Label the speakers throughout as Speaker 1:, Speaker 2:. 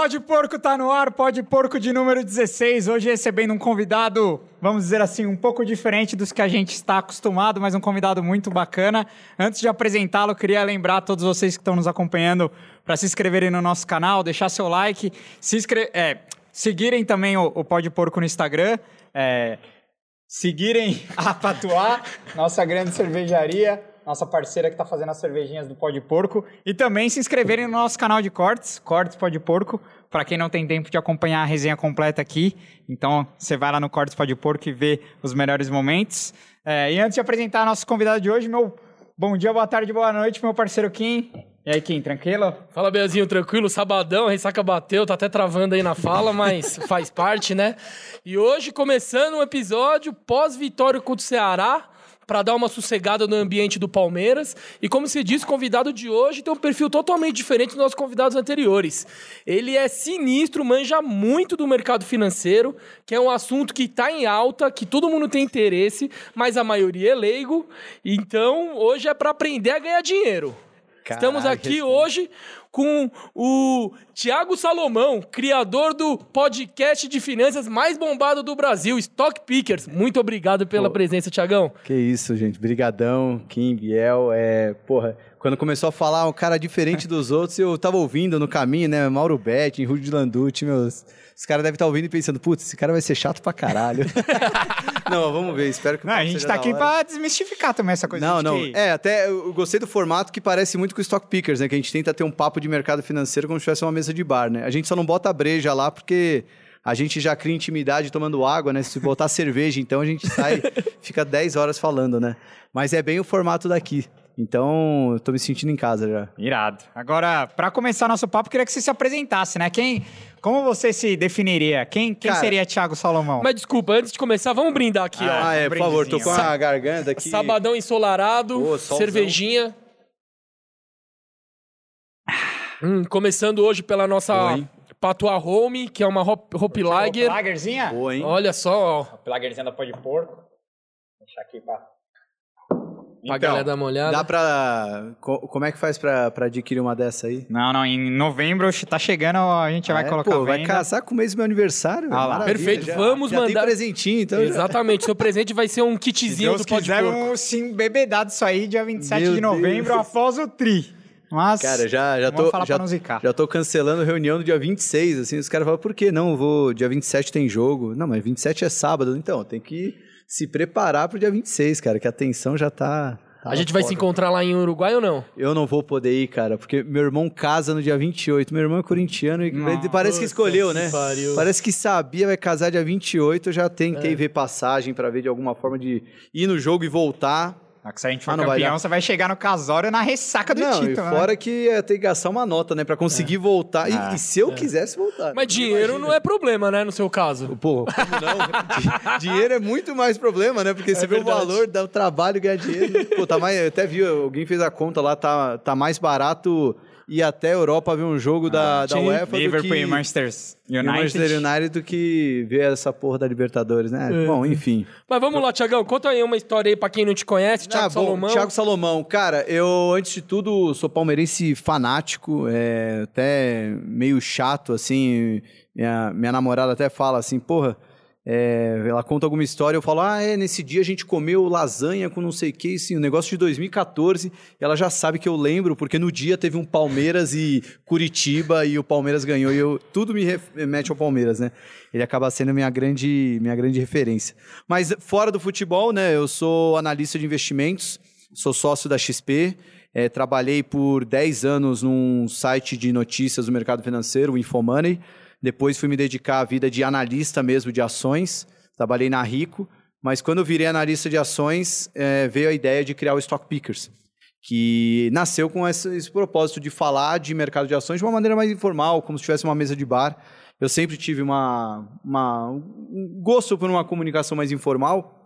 Speaker 1: Pode Porco tá no ar, Pode Porco de número 16. Hoje recebendo um convidado, vamos dizer assim, um pouco diferente dos que a gente está acostumado, mas um convidado muito bacana. Antes de apresentá-lo, queria lembrar a todos vocês que estão nos acompanhando para se inscreverem no nosso canal, deixar seu like, se é, seguirem também o, o Pode Porco no Instagram, é, seguirem a Patuá, nossa grande cervejaria nossa parceira que está fazendo as cervejinhas do Pó de Porco. E também se inscreverem no nosso canal de cortes, Cortes Pó de Porco, para quem não tem tempo de acompanhar a resenha completa aqui. Então, você vai lá no Cortes Pó de Porco e vê os melhores momentos. É, e antes de apresentar nosso convidado de hoje, meu bom dia, boa tarde, boa noite, meu parceiro Kim. E aí, Kim, tranquilo?
Speaker 2: Fala, Beazinho, tranquilo? Sabadão, a ressaca bateu, tá até travando aí na fala, mas faz parte, né? E hoje, começando um episódio pós-vitória contra o Ceará, para dar uma sossegada no ambiente do Palmeiras. E como se diz, o convidado de hoje tem um perfil totalmente diferente dos nossos convidados anteriores. Ele é sinistro, manja muito do mercado financeiro, que é um assunto que está em alta, que todo mundo tem interesse, mas a maioria é leigo. Então, hoje é para aprender a ganhar dinheiro. Estamos aqui hoje com o Tiago Salomão, criador do podcast de finanças mais bombado do Brasil, Stock Pickers. Muito obrigado pela Pô, presença, Tiagão.
Speaker 3: Que isso, gente. Brigadão, Kim, Biel. É, porra, quando começou a falar um cara diferente dos outros, eu tava ouvindo no caminho, né? Mauro Betti, Rudy Landucci, meus os caras devem estar ouvindo e pensando, putz, esse cara vai ser chato pra caralho. não, vamos ver, espero que
Speaker 1: Não, a gente tá aqui pra desmistificar também essa coisa.
Speaker 3: Não, não. Que... É, até eu gostei do formato que parece muito com o Stock Pickers, né? Que a gente tenta ter um papo de mercado financeiro como se tivesse uma mesa de bar, né? A gente só não bota a breja lá porque a gente já cria intimidade tomando água, né? Se botar cerveja, então a gente sai, fica 10 horas falando, né? Mas é bem o formato daqui. Então, eu tô me sentindo em casa já.
Speaker 1: Irado. Agora, para começar nosso papo, queria que você se apresentasse, né? Quem, como você se definiria? Quem, quem Cara, seria Thiago Salomão?
Speaker 2: Mas desculpa, antes de começar, vamos brindar aqui,
Speaker 3: ah,
Speaker 2: ó.
Speaker 3: Ah, é, por favor, tô com a garganta aqui.
Speaker 2: Sabadão ensolarado, oh, cervejinha. Hum, começando hoje pela nossa Oi. Patua Home, que é uma Hop, Hop Lager.
Speaker 1: Hop Lagerzinha?
Speaker 2: Boa, hein? Olha só, ó.
Speaker 1: Hop Lagerzinha da Pó de Porco. Vou deixar aqui pra
Speaker 2: Pra então, galera dar uma olhada.
Speaker 3: Dá pra. Como é que faz pra, pra adquirir uma dessa aí?
Speaker 1: Não, não. Em novembro tá chegando, a gente ah, vai é? colocar. Pô,
Speaker 3: vai casar com o mês do meu aniversário.
Speaker 2: Ah, lá. Perfeito. Já, Vamos já mandar.
Speaker 3: Tem presentinho, então.
Speaker 2: Exatamente. Seu presente vai ser um kitzinho
Speaker 1: Deus do Pode quiser, vamos sim bebedado isso aí, dia 27 meu de novembro, Deus. após o Tri. Mas.
Speaker 3: Cara, já, já tô. Já, já tô cancelando reunião no dia 26. Assim, os caras falam, por que não? Vou. Dia 27 tem jogo. Não, mas 27 é sábado. Então, tem que se preparar pro dia 26, cara, que a tensão já tá
Speaker 2: a gente vai se encontrar lá em Uruguai ou não?
Speaker 3: Eu não vou poder ir, cara, porque meu irmão casa no dia 28. Meu irmão é corintiano e Nossa, parece que escolheu, né? Pariu. Parece que sabia, vai casar dia 28. Eu já tentei é. ver passagem para ver de alguma forma de ir no jogo e voltar.
Speaker 1: Ah, se a gente for ah, campeão, vai você vai chegar no casório na ressaca do não, título.
Speaker 3: E né? fora né? que ia ter que gastar uma nota, né? Pra conseguir é. voltar. E, ah, e, se eu é. quisesse voltar.
Speaker 2: Mas dinheiro imagina. não é problema, né? No seu caso.
Speaker 3: Pô, como não? dinheiro é muito mais problema, né? Porque é você vê o valor, dá o trabalho, ganhar dinheiro. Pô, tá mais. Eu até vi, alguém fez a conta lá, tá, tá mais barato ir até a Europa ver um jogo ah, da, da UEFA
Speaker 1: Liverpool
Speaker 3: do que...
Speaker 1: e Manchester United.
Speaker 3: Manchester United do que ver essa porra da Libertadores, né? É. Bom, enfim.
Speaker 2: Mas vamos lá, Tiagão, conta aí uma história aí pra quem não te conhece, Thiago ah, Salomão.
Speaker 3: Thiago Salomão, cara, eu, antes de tudo, sou palmeirense fanático, é, até meio chato, assim, minha, minha namorada até fala assim, porra é, ela conta alguma história, eu falo, ah, é, nesse dia a gente comeu lasanha com não sei o que, sim, um negócio de 2014, ela já sabe que eu lembro, porque no dia teve um Palmeiras e Curitiba e o Palmeiras ganhou, e eu, tudo me remete ao Palmeiras, né? Ele acaba sendo minha grande, minha grande referência. Mas fora do futebol, né, eu sou analista de investimentos, sou sócio da XP, é, trabalhei por 10 anos num site de notícias do mercado financeiro, o Infomoney, depois fui me dedicar à vida de analista mesmo de ações. Trabalhei na Rico. Mas quando virei analista de ações, é, veio a ideia de criar o Stock Pickers, que nasceu com esse, esse, propósito de falar de mercado de ações de uma maneira mais informal, como se tivesse uma mesa de bar. Eu sempre tive uma, uma, um gosto por uma comunicação mais informal.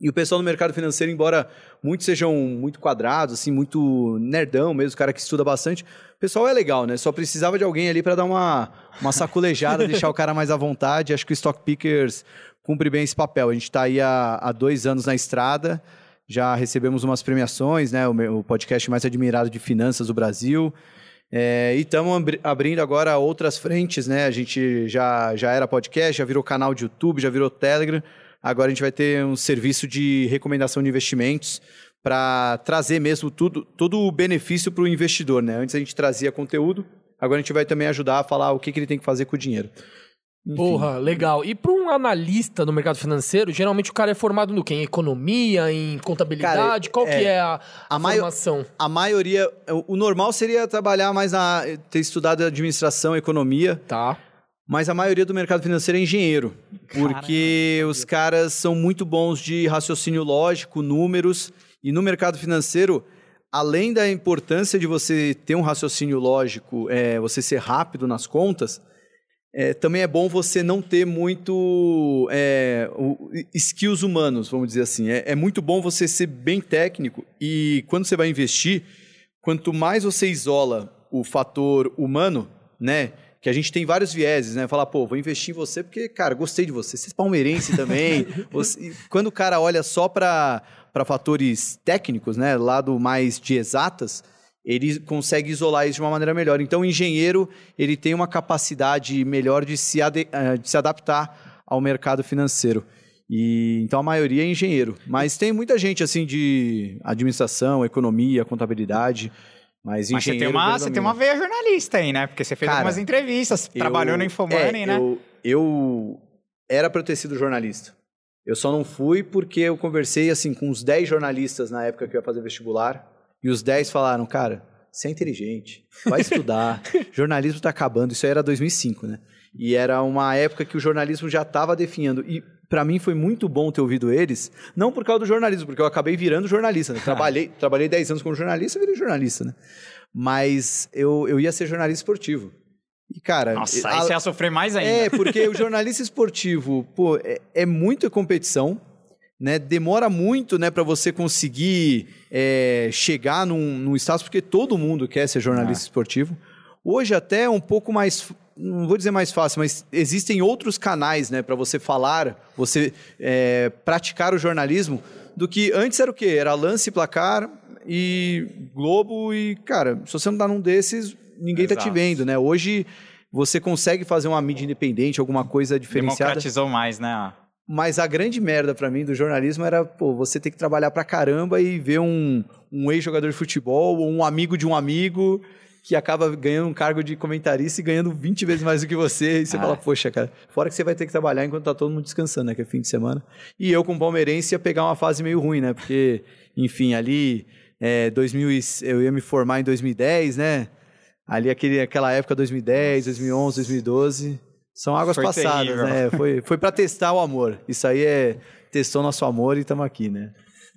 Speaker 3: E o pessoal no mercado financeiro, embora muitos sejam muito quadrados, assim, muito nerdão mesmo, cara que estuda bastante, o pessoal é legal, né? Só precisava de alguém ali para dar uma, uma saculejada, deixar o cara mais à vontade. Acho que o Stock Pickers cumpre bem esse papel. A gente está aí há, há, dois anos na estrada, já recebemos umas premiações, né? O, o podcast mais admirado de finanças do Brasil. É, e estamos abrindo agora outras frentes, né? A gente já, já era podcast, já virou canal de YouTube, já virou Telegram. Agora a gente vai ter um serviço de recomendação de investimentos para trazer mesmo tudo, todo o benefício para o investidor, né? Antes a gente trazia conteúdo, agora a gente vai também ajudar a falar o que, que ele tem que fazer com o dinheiro.
Speaker 2: Enfim. Porra, legal. E para um analista no mercado financeiro, geralmente o cara é formado no quê? Em economia, em contabilidade? Cara, Qual é, que é a, a, a formação?
Speaker 3: A maioria, o normal seria trabalhar mais na ter estudado administração, economia.
Speaker 2: Tá.
Speaker 3: Mas a maioria do mercado financeiro é engenheiro, porque Caramba. os caras são muito bons de raciocínio lógico, números, e no mercado financeiro, além da importância de você ter um raciocínio lógico, é, você ser rápido nas contas, é, também é bom você não ter muito é, skills humanos, vamos dizer assim. É, é, muito bom você ser bem técnico e quando você vai investir, quanto mais você isola o fator humano, né? Que a gente tem vários vieses, né? Falar, pô, vou investir em você porque, cara, gostei de você. Você é palmeirense também. você, quando o cara olha só para fatores técnicos, né? Lado mais de exatas, ele consegue isolar isso de uma maneira melhor. Então, o engenheiro ele tem uma capacidade melhor de se, eh, de se adaptar ao mercado financeiro. E, então, a maioria é engenheiro. Mas tem muita gente assim de administração, economia, contabilidade. Mas,
Speaker 1: mas você, tem uma, você tem uma veia jornalista aí, né? Porque você fez Cara, algumas entrevistas, eu, trabalhou no Infomoney, é, né?
Speaker 3: Eu, eu era para ter sido jornalista. Eu só não fui porque eu conversei assim com uns 10 jornalistas na época que eu ia fazer vestibular. E os 10 falaram, cara, você é inteligente, vai estudar, jornalismo está acabando. Isso aí era 2005, né? E era uma época que o jornalismo já estava definhando. E para mim foi muito bom ter ouvido eles, não por causa do jornalismo, porque eu acabei virando jornalista. Né? Trabalhei, trabalhei 10 anos como jornalista e virei jornalista, né? Mas eu, eu ia ser jornalista esportivo. E, cara.
Speaker 1: Nossa, a, aí você ia sofrer mais ainda.
Speaker 3: É, porque o jornalista esportivo, pô, é, é muita competição né, demora muito né, para você conseguir é, chegar num, num status, porque todo mundo quer ser jornalista ah. esportivo. Hoje até é um pouco mais, não vou dizer mais fácil, mas existem outros canais né, para você falar, você é, praticar o jornalismo, do que antes era o quê? Era lance, placar e Globo e, cara, se você não tá num desses, ninguém Exato. tá te vendo, né? Hoje você consegue fazer uma mídia independente, alguma coisa diferenciada.
Speaker 1: Democratizou mais, né?
Speaker 3: Mas a grande merda para mim do jornalismo era, pô, você ter que trabalhar pra caramba e ver um, um ex-jogador de futebol ou um amigo de um amigo que acaba ganhando um cargo de comentarista e ganhando 20 vezes mais do que você. E você ah. fala, poxa, cara, fora que você vai ter que trabalhar enquanto tá todo mundo descansando, né? Que é fim de semana. E eu, como palmeirense, ia pegar uma fase meio ruim, né? Porque, enfim, ali, é, 2000, eu ia me formar em 2010, né? Ali, aquele, aquela época, 2010, 2011, 2012. São águas foi passadas, terrível. né? Foi, foi para testar o amor. Isso aí é testou nosso amor e estamos aqui, né?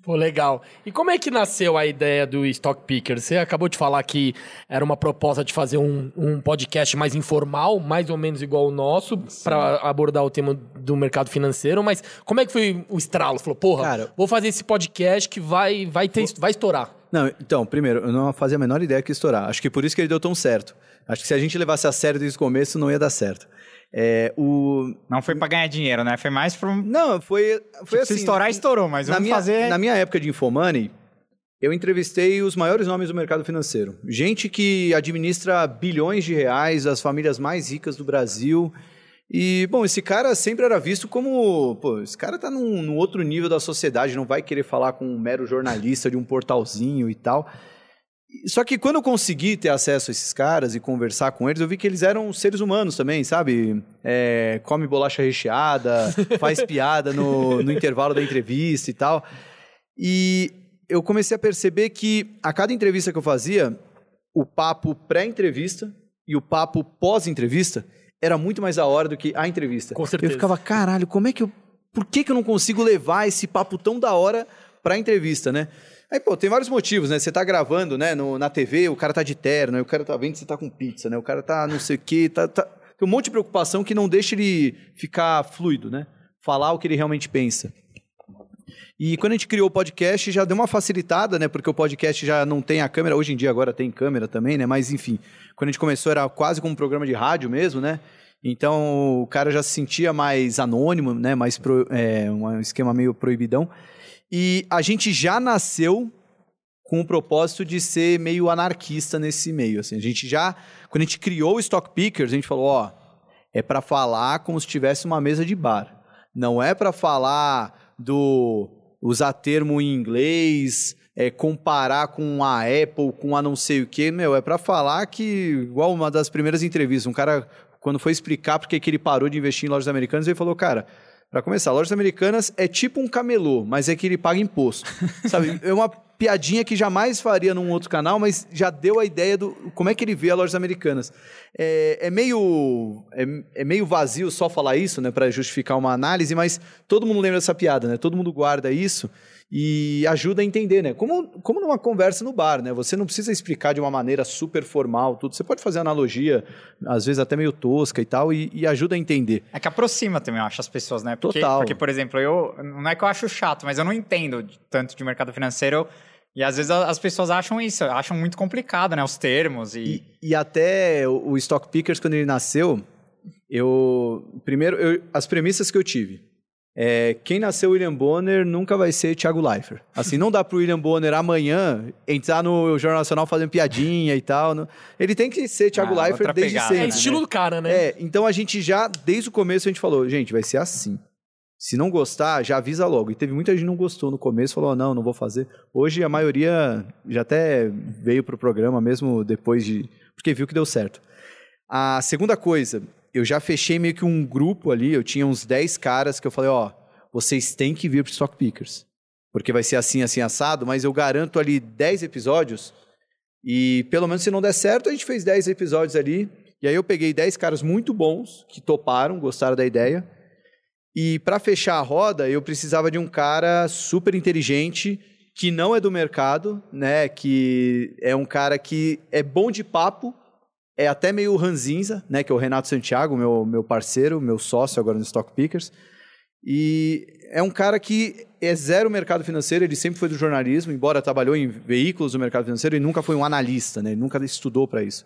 Speaker 2: Pô, legal. E como é que nasceu a ideia do Stock Picker? Você acabou de falar que era uma proposta de fazer um, um podcast mais informal, mais ou menos igual o nosso, para abordar o tema do mercado financeiro, mas como é que foi o estralo? Falou, porra, Cara, vou fazer esse podcast que vai, vai, ter, vai estourar.
Speaker 3: Não, então, primeiro, eu não fazia a menor ideia que ia estourar. Acho que por isso que ele deu tão certo. Acho que se a gente levasse a sério desde o começo, não ia dar certo. É, o...
Speaker 1: Não foi para ganhar dinheiro, né? Foi mais para
Speaker 3: Não, foi, foi tipo, assim...
Speaker 1: Se estourar, estourou, mas
Speaker 3: na
Speaker 1: vamos
Speaker 3: minha,
Speaker 1: fazer...
Speaker 3: Na minha época de Infomoney, eu entrevistei os maiores nomes do mercado financeiro. Gente que administra bilhões de reais, as famílias mais ricas do Brasil. E, bom, esse cara sempre era visto como. Pô, esse cara tá num, num outro nível da sociedade, não vai querer falar com um mero jornalista de um portalzinho e tal. Só que quando eu consegui ter acesso a esses caras e conversar com eles, eu vi que eles eram seres humanos também, sabe? É, come bolacha recheada, faz piada no, no intervalo da entrevista e tal. E eu comecei a perceber que a cada entrevista que eu fazia, o papo pré-entrevista e o papo pós-entrevista era muito mais a hora do que a entrevista.
Speaker 2: Com certeza.
Speaker 3: Eu ficava, caralho, como é que eu. Por que, que eu não consigo levar esse papo tão da hora pra entrevista, né? Aí, pô, tem vários motivos, né? Você tá gravando, né, no, na TV, o cara tá de terno, né? o cara tá vendo que você tá com pizza, né? O cara tá não sei o quê, tá, tá... Tem um monte de preocupação que não deixa ele ficar fluido, né? Falar o que ele realmente pensa. E quando a gente criou o podcast, já deu uma facilitada, né? Porque o podcast já não tem a câmera. Hoje em dia agora tem câmera também, né? Mas enfim, quando a gente começou era quase como um programa de rádio mesmo, né? Então o cara já se sentia mais anônimo, né? Mais pro, é, um esquema meio proibidão. E a gente já nasceu com o propósito de ser meio anarquista nesse meio. Assim. A gente já, quando a gente criou o Stock Pickers, a gente falou, ó, é para falar como se tivesse uma mesa de bar. Não é para falar do usar termo em inglês, é, comparar com a Apple, com a não sei o quê, meu, é para falar que, igual uma das primeiras entrevistas, um cara, quando foi explicar porque que ele parou de investir em lojas americanas, ele falou, cara, para começar, lojas americanas é tipo um camelô, mas é que ele paga imposto. Sabe? É uma piadinha que jamais faria num outro canal, mas já deu a ideia do como é que ele vê as lojas americanas. É, é meio é, é, meio vazio só falar isso, né, para justificar uma análise, mas todo mundo lembra dessa piada, né? Todo mundo guarda isso e ajuda a entender, né? Como, como numa conversa no bar, né? Você não precisa explicar de uma maneira super formal tudo. Você pode fazer analogia, às vezes até meio tosca e tal, e, e ajuda a entender.
Speaker 1: É que aproxima também, eu acho, as pessoas, né? Porque,
Speaker 3: Total.
Speaker 1: Porque, por exemplo, eu não é que eu acho chato, mas eu não entendo tanto de mercado financeiro. E às vezes as pessoas acham isso, acham muito complicado, né? Os termos e...
Speaker 3: E, e até o Stock Pickers, quando ele nasceu, eu... Primeiro, eu, as premissas que eu tive. É, quem nasceu William Bonner nunca vai ser Thiago Leifert. Assim, não dá pro William Bonner amanhã entrar no Jornal Nacional fazendo piadinha e tal. No... Ele tem que ser Thiago
Speaker 1: Ah,
Speaker 3: Leifert desde
Speaker 1: pegada,
Speaker 3: sempre.
Speaker 2: É estilo do cara, né?
Speaker 3: É, então a gente já, desde o começo, a gente falou, gente, vai ser assim. Se não gostar, já avisa logo. E teve muita gente que não gostou no começo, falou, não, não vou fazer. Hoje a maioria já até veio pro programa, mesmo depois de... Porque viu que deu certo. A segunda coisa, eu já fechei meio que um grupo ali, eu tinha uns 10 caras que eu falei, ó, vocês têm que vir pro Stock Pickers. Porque vai ser assim, assim, assado, mas eu garanto ali 10 episódios e pelo menos se não der certo, a gente fez 10 episódios ali. E aí eu peguei 10 caras muito bons que toparam, gostaram da ideia. E para fechar a roda, eu precisava de um cara super inteligente que não é do mercado, né? Que é um cara que é bom de papo, é até meio ranzinza, né? Que é o Renato Santiago, meu, meu parceiro, meu sócio agora no Stock Pickers. E é um cara que é zero mercado financeiro, ele sempre foi do jornalismo, embora trabalhou em veículos do mercado financeiro, ele nunca foi um analista, né? Ele nunca estudou para isso.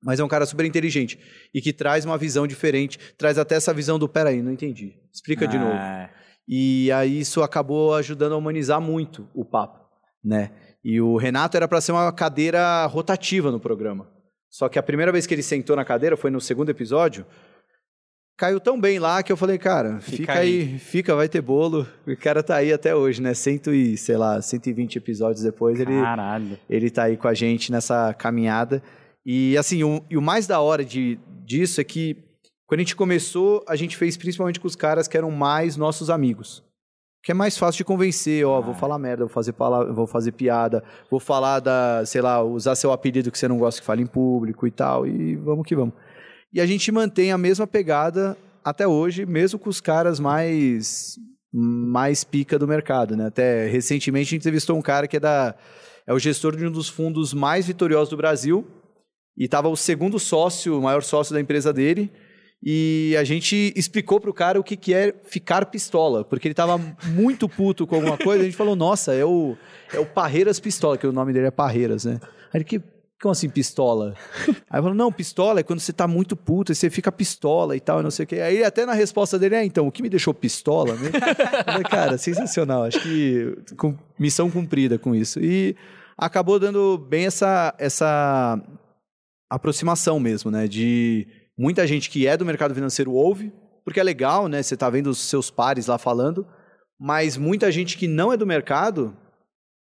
Speaker 3: Mas é um cara super inteligente e que traz uma visão diferente, traz até essa visão do peraí, não entendi. Explica de novo.
Speaker 1: Ah,
Speaker 3: E aí isso acabou ajudando a humanizar muito o papo, né? E o Renato era para ser uma cadeira rotativa no programa. Só que a primeira vez que ele sentou na cadeira foi no segundo episódio. Caiu tão bem lá que eu falei, cara, fica,
Speaker 1: Fica
Speaker 3: aí.
Speaker 1: aí.
Speaker 3: fica, vai ter bolo. O cara tá aí até hoje, né? Cento e, sei lá, 120 episódios depois, ele,
Speaker 1: Caralho.
Speaker 3: ele tá aí com a gente nessa caminhada. E assim, o, e o mais da hora de, disso é que quando a gente começou, a gente fez principalmente com os caras que eram mais nossos amigos. Que é mais fácil de convencer, ó, vou falar merda, vou fazer palavra, vou fazer piada, vou falar da, sei lá, usar seu apelido que você não gosta que fale em público e tal, e vamos que vamos. E a gente mantém a mesma pegada até hoje, mesmo com os caras mais mais pica do mercado, né? Até recentemente a gente entrevistou um cara que é da é o gestor de um dos fundos mais vitoriosos do Brasil e estava o segundo sócio, o maior sócio da empresa dele. E a gente explicou pro cara o que, que é ficar pistola, porque ele estava muito puto com alguma coisa. A gente falou, nossa, é o, é o Parreiras Pistola, que o nome dele é Parreiras, né? Aí ele, que, como assim pistola? Aí falou, não, pistola é quando você tá muito puto e você fica pistola e tal, e não sei o quê. Aí até na resposta dele, é, então, o que me deixou pistola? Né? Falei, cara, sensacional. Acho que com, missão cumprida com isso. E acabou dando bem essa, essa aproximação mesmo, né? De muita gente que é do mercado financeiro ouve, porque é legal, né? Você tá vendo os seus pares lá falando, mas muita gente que não é do mercado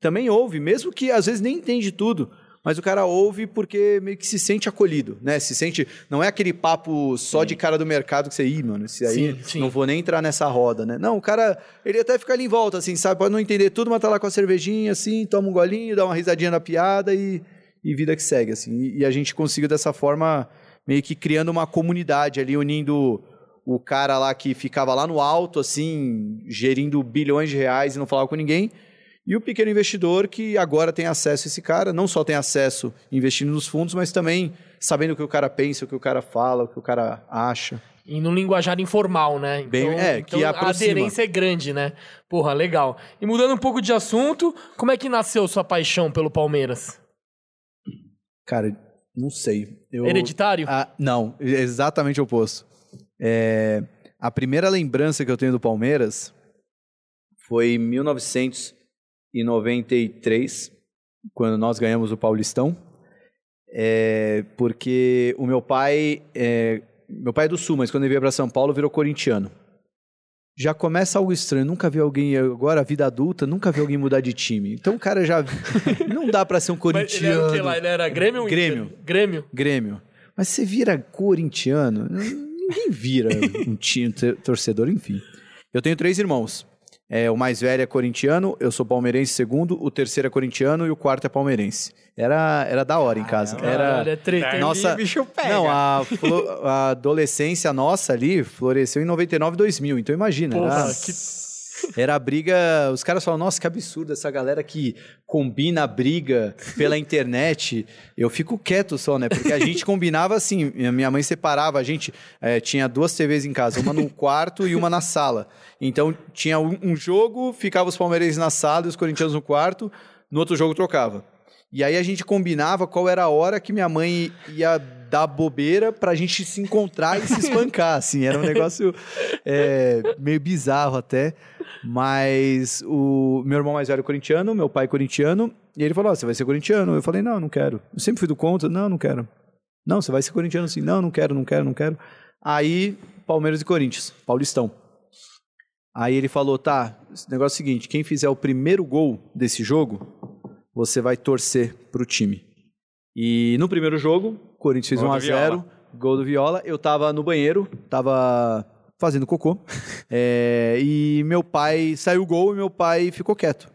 Speaker 3: também ouve, mesmo que às vezes nem entende tudo, mas o cara ouve porque meio que se sente acolhido, né? Se sente, não é aquele papo só de cara do mercado que você, ih, mano, esse aí
Speaker 2: Sim, sim.
Speaker 3: não vou nem entrar nessa roda, né? Não, o cara, ele até fica ali em volta, assim, sabe? Pode não entender tudo, mas tá lá com a cervejinha, assim, toma um golinho, dá uma risadinha na piada e, e vida que segue, assim. E, e a gente conseguiu dessa forma, meio que criando uma comunidade ali, unindo o cara lá que ficava lá no alto, assim, gerindo bilhões de reais e não falava com ninguém, e o pequeno investidor que agora tem acesso a esse cara, não só tem acesso investindo nos fundos, mas também sabendo o que o cara pensa, o que o cara fala, o que o cara acha.
Speaker 2: E no linguajar informal, né? Então,
Speaker 3: Bem- é, que
Speaker 2: então a
Speaker 3: aproxima.
Speaker 2: aderência é grande, né? Porra, legal. E mudando um pouco de assunto, como é que nasceu sua paixão pelo Palmeiras?
Speaker 3: Cara, não sei. Eu...
Speaker 2: Hereditário?
Speaker 3: Ah, não, é exatamente o oposto. É, a primeira lembrança que eu tenho do Palmeiras foi em 1993. quando nós ganhamos o Paulistão, é, porque o meu pai, é, meu pai é do Sul, mas quando ele veio para São Paulo virou corintiano. Já começa algo estranho, nunca vi alguém, agora vida adulta, nunca vi alguém mudar de time. Então o cara já, não dá para ser um
Speaker 2: Mas ele era o
Speaker 3: corintiano.
Speaker 2: que lá? Ele era Grêmio?
Speaker 3: Grêmio.
Speaker 2: Grêmio.
Speaker 3: Grêmio. Mas você vira corintiano, ninguém vira um time torcedor, enfim. Eu tenho três irmãos. É, o mais velho é corintiano, eu sou palmeirense segundo, o terceiro é corintiano e o quarto é palmeirense. Era, era da hora em casa. Era,
Speaker 2: Caralho, é treta.
Speaker 3: Nossa-
Speaker 1: o bicho pega.
Speaker 3: não, a, a adolescência nossa ali floresceu em 99, 2000. Então imagina,
Speaker 2: Porra,
Speaker 3: era,
Speaker 2: que-
Speaker 3: era a briga. Os caras falam, nossa, que absurdo essa galera que combina a briga pela internet. Eu fico quieto só, né? Porque a gente combinava assim. Minha mãe separava, a gente eh, tinha duas TVs em casa, uma no quarto e uma na sala. Então tinha um, um jogo, ficava os palmeirenses na sala e os corintianos no quarto, no outro jogo trocava. E aí a gente combinava qual era a hora que minha mãe ia dar bobeira pra gente se encontrar e se espancar, assim. Era um negócio é, meio bizarro até. Mas o meu irmão mais velho é corintiano, meu pai é corintiano, e ele falou, ó, você vai ser corintiano? Eu falei, não, não quero. Eu sempre fui do contra, não, não quero. Não, você vai ser corintiano sim. Não, não quero, não quero, não quero. Aí, Palmeiras e Corinthians, Paulistão. Aí ele falou, tá, negócio é o seguinte, quem fizer o primeiro gol desse jogo, você vai torcer pro time. E no primeiro jogo, Corinthians fez
Speaker 1: Gol
Speaker 3: 1
Speaker 1: do
Speaker 3: a 0
Speaker 1: Viola.
Speaker 3: gol do Viola. Eu tava no banheiro, tava fazendo cocô. É, e meu pai saiu o gol e meu pai ficou quieto.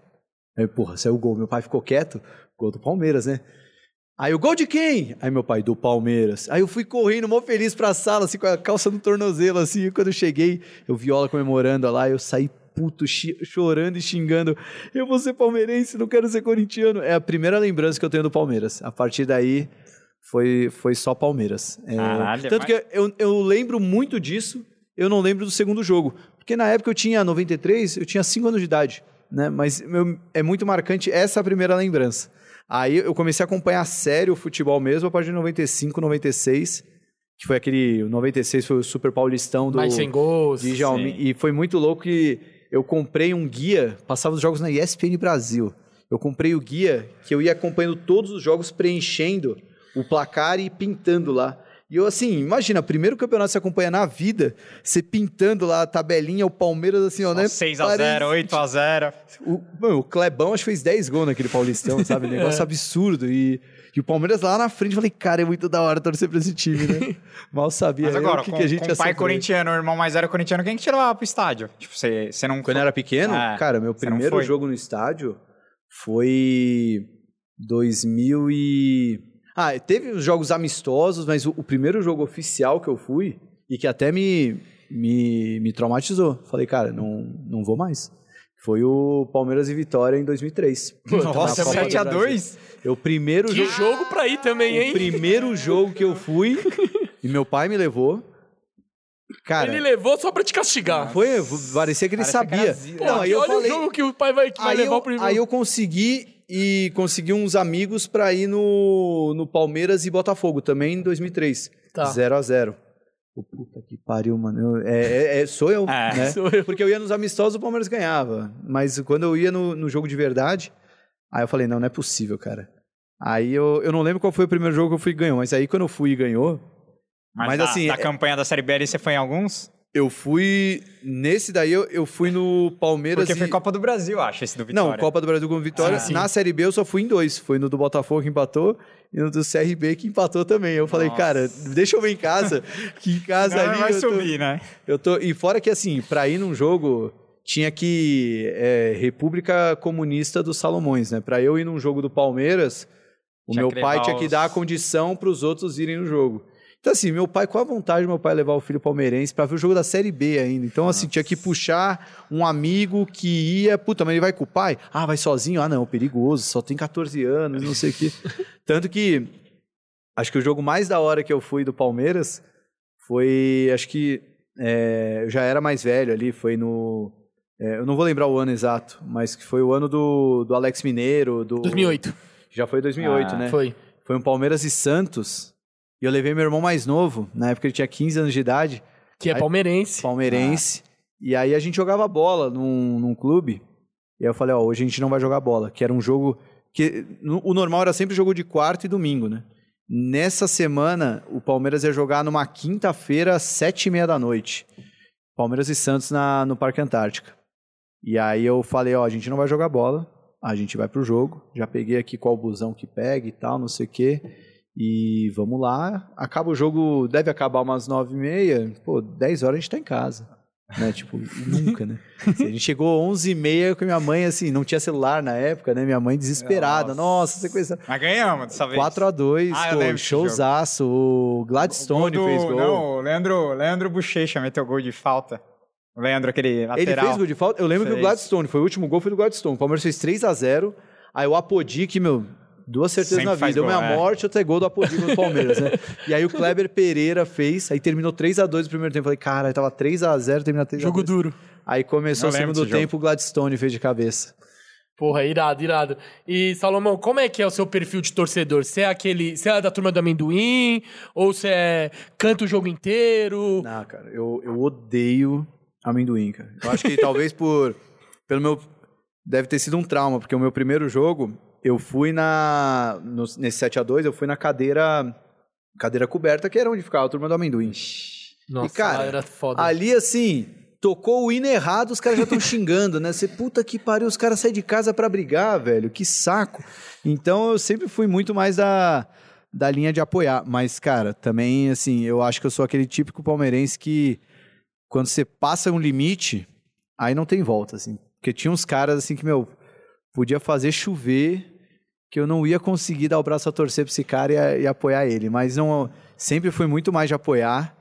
Speaker 3: Aí, porra, saiu o gol, meu pai ficou quieto. Gol do Palmeiras, né? Aí o gol de quem? Aí meu pai, do Palmeiras. Aí eu fui correndo, mó feliz pra sala, assim, com a calça no tornozelo, assim. E quando eu cheguei, eu viola comemorando lá, eu saí puto, chorando e xingando. Eu vou ser palmeirense, não quero ser corintiano. É a primeira lembrança que eu tenho do Palmeiras. A partir daí, foi, foi só Palmeiras. É,
Speaker 1: Caralho,
Speaker 3: tanto
Speaker 1: mas-
Speaker 3: que eu, eu lembro muito disso, eu não lembro do segundo jogo. Porque na época eu tinha 93, eu tinha 5 anos de idade. Né? Mas meu- é muito marcante essa primeira lembrança. Aí eu comecei a acompanhar sério o futebol mesmo a partir de 95, 96, que foi aquele. O 96 foi o Super Paulistão do.
Speaker 2: Mais sem gols.
Speaker 3: de Jaume. E foi muito louco que eu comprei um guia, passava os jogos na ESPN Brasil. Eu comprei o guia que eu ia acompanhando todos os jogos, preenchendo o placar e pintando lá. E eu, assim, imagina, primeiro campeonato que você acompanha na vida, você pintando lá a tabelinha, o Palmeiras, assim, ó, né?
Speaker 1: 6x0,
Speaker 3: Parece-
Speaker 1: 8x0.
Speaker 3: o, mano, o Clebão acho que fez 10 gols naquele Paulistão, sabe? Negócio absurdo. E, e o Palmeiras lá na frente, eu falei, cara, é muito da hora torcer pra esse time, né? Mal sabia
Speaker 1: Mas agora,
Speaker 3: o que,
Speaker 1: com,
Speaker 3: que a gente
Speaker 1: com o pai corintiano, o irmão mais velho corintiano, quem que te levava pro estádio? Tipo, você, você não...
Speaker 3: Quando eu era pequeno,
Speaker 1: É,
Speaker 3: cara, meu primeiro
Speaker 1: foi?
Speaker 3: jogo no estádio foi 2000 e... Ah, teve os jogos amistosos, mas o, o primeiro jogo oficial que eu fui, e que até me, me, me traumatizou. Falei, cara, não, não vou mais. Foi o Palmeiras e Vitória em 2003.
Speaker 1: Nossa,
Speaker 3: Na Copa do
Speaker 1: 7x2?
Speaker 3: É o primeiro
Speaker 2: Que
Speaker 3: jogo...
Speaker 2: jogo pra ir também,
Speaker 3: O
Speaker 2: hein?
Speaker 3: primeiro jogo que eu fui, e meu pai me levou. Cara,
Speaker 2: Ele levou só pra te castigar.
Speaker 3: foi, parecia que ele
Speaker 1: Parecia
Speaker 3: sabia.
Speaker 1: que
Speaker 2: Pô,
Speaker 3: Não, aí eu
Speaker 2: olha
Speaker 3: falei,
Speaker 2: o jogo que o pai vai, que vai levar
Speaker 3: eu,
Speaker 2: o primeiro.
Speaker 3: aí eu consegui e consegui uns amigos pra ir no, no Palmeiras e Botafogo também em 2003.
Speaker 2: Tá.
Speaker 3: 0 a 0 Ô, Puta que pariu, mano. Eu- é, é- é- sou eu,
Speaker 1: É,
Speaker 3: né?
Speaker 2: sou eu.
Speaker 3: Porque eu ia nos amistosos, o Palmeiras ganhava. Mas quando eu ia no, no jogo de verdade, aí eu falei, não, não é possível, cara. Aí eu, eu não lembro qual foi o primeiro jogo que eu fui e ganhou, mas aí quando eu fui e ganhou,
Speaker 1: Mas,
Speaker 3: Mas
Speaker 1: da,
Speaker 3: assim,
Speaker 1: da
Speaker 3: é-
Speaker 1: campanha da Série B ali, você foi em alguns?
Speaker 3: Eu fui. Nesse daí eu, eu fui no Palmeiras.
Speaker 1: Porque
Speaker 3: e...
Speaker 1: foi Copa do Brasil, acho, esse do Vitória.
Speaker 3: Não, Copa do Brasil com Vitória.
Speaker 1: Ah.
Speaker 3: Na Série B eu só fui em dois. Foi no do Botafogo que empatou e no do CRB que empatou também. Eu falei,
Speaker 1: Nossa.
Speaker 3: cara, deixa eu ver em casa. Que em casa
Speaker 1: Não,
Speaker 3: ali.
Speaker 1: vai
Speaker 3: eu tô-
Speaker 1: subir, né?
Speaker 3: Eu tô, e fora que, assim, pra ir num jogo, tinha que. É, República Comunista dos Salomões, né? Pra eu ir num jogo do Palmeiras, o
Speaker 1: Tinha
Speaker 3: meu pai tinha que
Speaker 1: os-
Speaker 3: dar a condição pros outros irem no jogo. Então, assim, meu pai, qual a vontade do meu pai levar o filho palmeirense pra ver o jogo da Série B ainda? Então, assim, tinha que puxar um amigo que ia. Puta, mas ele vai com o pai? Ah, vai sozinho? Ah, não, perigoso, só tem 14 anos, não sei o quê. Tanto que. Acho que o jogo mais da hora que eu fui do Palmeiras foi. Acho que. é, eu já era mais velho ali, foi no. é, eu não vou lembrar o ano exato, mas que foi o ano do, do Alex Mineiro. Do,
Speaker 2: 2008.
Speaker 3: Já foi 2008,
Speaker 1: Ah,
Speaker 3: né?
Speaker 2: Foi.
Speaker 3: Foi um Palmeiras e Santos. E eu levei meu irmão mais novo, na época ele tinha 15 anos de idade,
Speaker 2: Que é
Speaker 3: Aí-
Speaker 2: palmeirense.
Speaker 3: palmeirense. E aí a gente jogava bola num, num clube. E aí eu falei, ó, hoje a gente não vai jogar bola. Que era um jogo no- o normal era sempre jogo de quarta e domingo, né? Nessa semana, o Palmeiras ia jogar numa quinta-feira, às sete e meia da noite. Palmeiras e Santos na, no Parque Antártica. E aí eu falei, ó, a gente não vai jogar bola, a gente vai pro jogo. Já peguei aqui qual busão que pega e tal, não sei o quê. E vamos lá. Acaba o jogo, deve acabar umas nove e meia. Pô, dez horas a gente tá em casa. Né? Tipo, nunca, né? Assim, a gente chegou onze e meia com a minha mãe, assim, não tinha celular na época, né? Minha mãe desesperada. Nossa, você conheceu.
Speaker 1: Mas ganhamos dessa vez.
Speaker 3: 4x2,
Speaker 1: Ah,
Speaker 3: pô, showzaço. O Gladstone
Speaker 1: Gol do-
Speaker 3: fez gol.
Speaker 1: Não, o Leandro, Leandro Bochecha meteu gol de falta. O Leandro, aquele
Speaker 3: Ele
Speaker 1: lateral.
Speaker 3: fez gol de falta. Eu lembro que o
Speaker 1: Fez.
Speaker 3: Gladstone, foi o último gol, foi do Gladstone. O Palmeiras fez 3x0. Aí o Apodi, que, meu, duas certezas
Speaker 1: Sempre
Speaker 3: na vida. Uma é a
Speaker 1: é.
Speaker 3: morte, outra é gol do Apodi no Palmeiras, né? E aí o Kleber Pereira fez, aí terminou 3x2 no primeiro tempo. Falei, cara, tava 3x0, terminou 3x2.
Speaker 2: Jogo duro.
Speaker 3: Aí começou o segundo tempo, o Gladstone fez de cabeça.
Speaker 2: Porra, irado, irado. E, Salomão, como é que é o seu perfil de torcedor? Você é aquele. Você é da turma do amendoim? Ou você é. canta o jogo inteiro?
Speaker 3: Não, cara, eu, eu odeio amendoim, cara. Eu acho que talvez por. Pelo meu. Deve ter sido um trauma, porque o meu primeiro jogo, eu fui na. no- nesse 7x2, eu fui na cadeira. Cadeira coberta, que era onde ficava a turma do amendoim.
Speaker 2: Nossa,
Speaker 3: E, cara,
Speaker 2: era foda.
Speaker 3: Ali, assim, tocou o hino errado, os caras já estão xingando, né? Você, puta que pariu, os caras saem de casa pra brigar, velho. Que saco. Então, eu sempre fui muito mais da, da linha de apoiar. Mas, cara, também, assim, eu acho que eu sou aquele típico palmeirense que, quando você passa um limite, aí não tem volta, assim. Porque tinha uns caras, assim, que, meu, podia fazer chover que eu não ia conseguir dar o braço a torcer pra esse cara e, e apoiar ele. Mas não, sempre fui muito mais de apoiar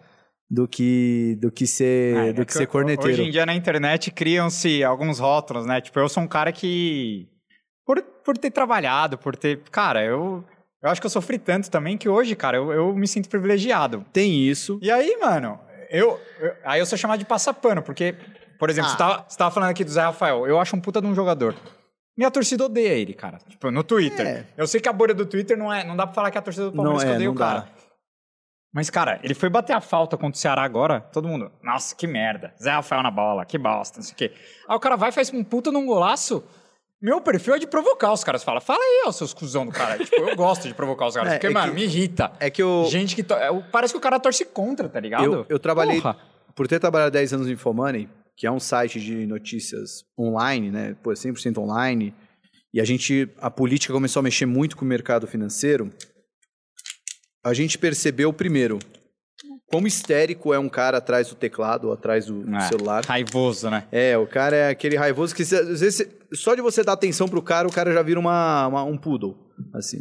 Speaker 3: do que do que ser
Speaker 1: Ah, é
Speaker 3: do que
Speaker 1: que
Speaker 3: ser corneteiro.
Speaker 1: Hoje em dia na internet criam-se alguns rótulos, né? Tipo, eu sou um cara que. Por, por ter trabalhado, por ter. Cara, eu. Eu acho que eu sofri tanto também que hoje, cara, eu, eu me sinto privilegiado.
Speaker 3: Tem isso.
Speaker 1: E aí, mano, eu, eu- aí eu sou chamado de passapano, porque, por exemplo,
Speaker 3: Ah.
Speaker 1: você, tava, você tava falando aqui do Zé Rafael, eu acho um puta de um jogador. Minha torcida odeia ele, cara. Tipo, no Twitter.
Speaker 3: É.
Speaker 1: Eu sei que a bolha do Twitter não é. Não dá pra falar que a torcida do Palmeiras
Speaker 3: Não é,
Speaker 1: odeia o
Speaker 3: dá.
Speaker 1: cara. Mas, cara, ele foi bater a falta contra o Ceará agora, todo mundo, nossa, que merda. Zé Rafael na bola, que bosta, não sei o quê. Aí o cara vai e faz um puta num golaço. Meu perfil é de provocar os caras. Fala, fala aí, ó, seus cuzão do cara. tipo, eu gosto de provocar os caras,
Speaker 3: É,
Speaker 1: porque,
Speaker 3: é
Speaker 1: mano,
Speaker 3: que-
Speaker 1: me irrita.
Speaker 3: É que eu
Speaker 1: Gente que. to- é, Parece que o cara torce contra, tá ligado?
Speaker 3: eu, eu trabalhei
Speaker 1: Porra.
Speaker 3: por ter trabalhado 10 anos no Infomoney, que é um site de notícias online, né? Pô, 100% online. E a gente a política começou a mexer muito com o mercado financeiro. A gente percebeu primeiro como histérico é um cara atrás do teclado ou atrás do,
Speaker 1: É,
Speaker 3: celular.
Speaker 1: Raivoso, né?
Speaker 3: É, o cara é aquele raivoso que às vezes só de você dar atenção pro cara, o cara já vira uma, uma- um poodle, assim.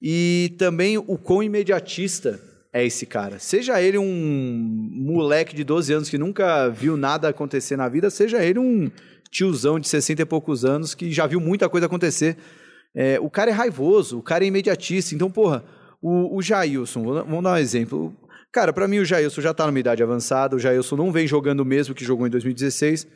Speaker 3: E também o quão imediatista é esse cara. Seja ele um moleque de 12 anos que nunca viu nada acontecer na vida, seja ele um tiozão de 60 e poucos anos que já viu muita coisa acontecer. É, o cara é raivoso, o cara é imediatista. Então, porra, o, o Jailson, vamos dar um exemplo. Cara, pra mim o Jailson já tá numa idade avançada, o Jailson não vem jogando o mesmo que jogou em 2016.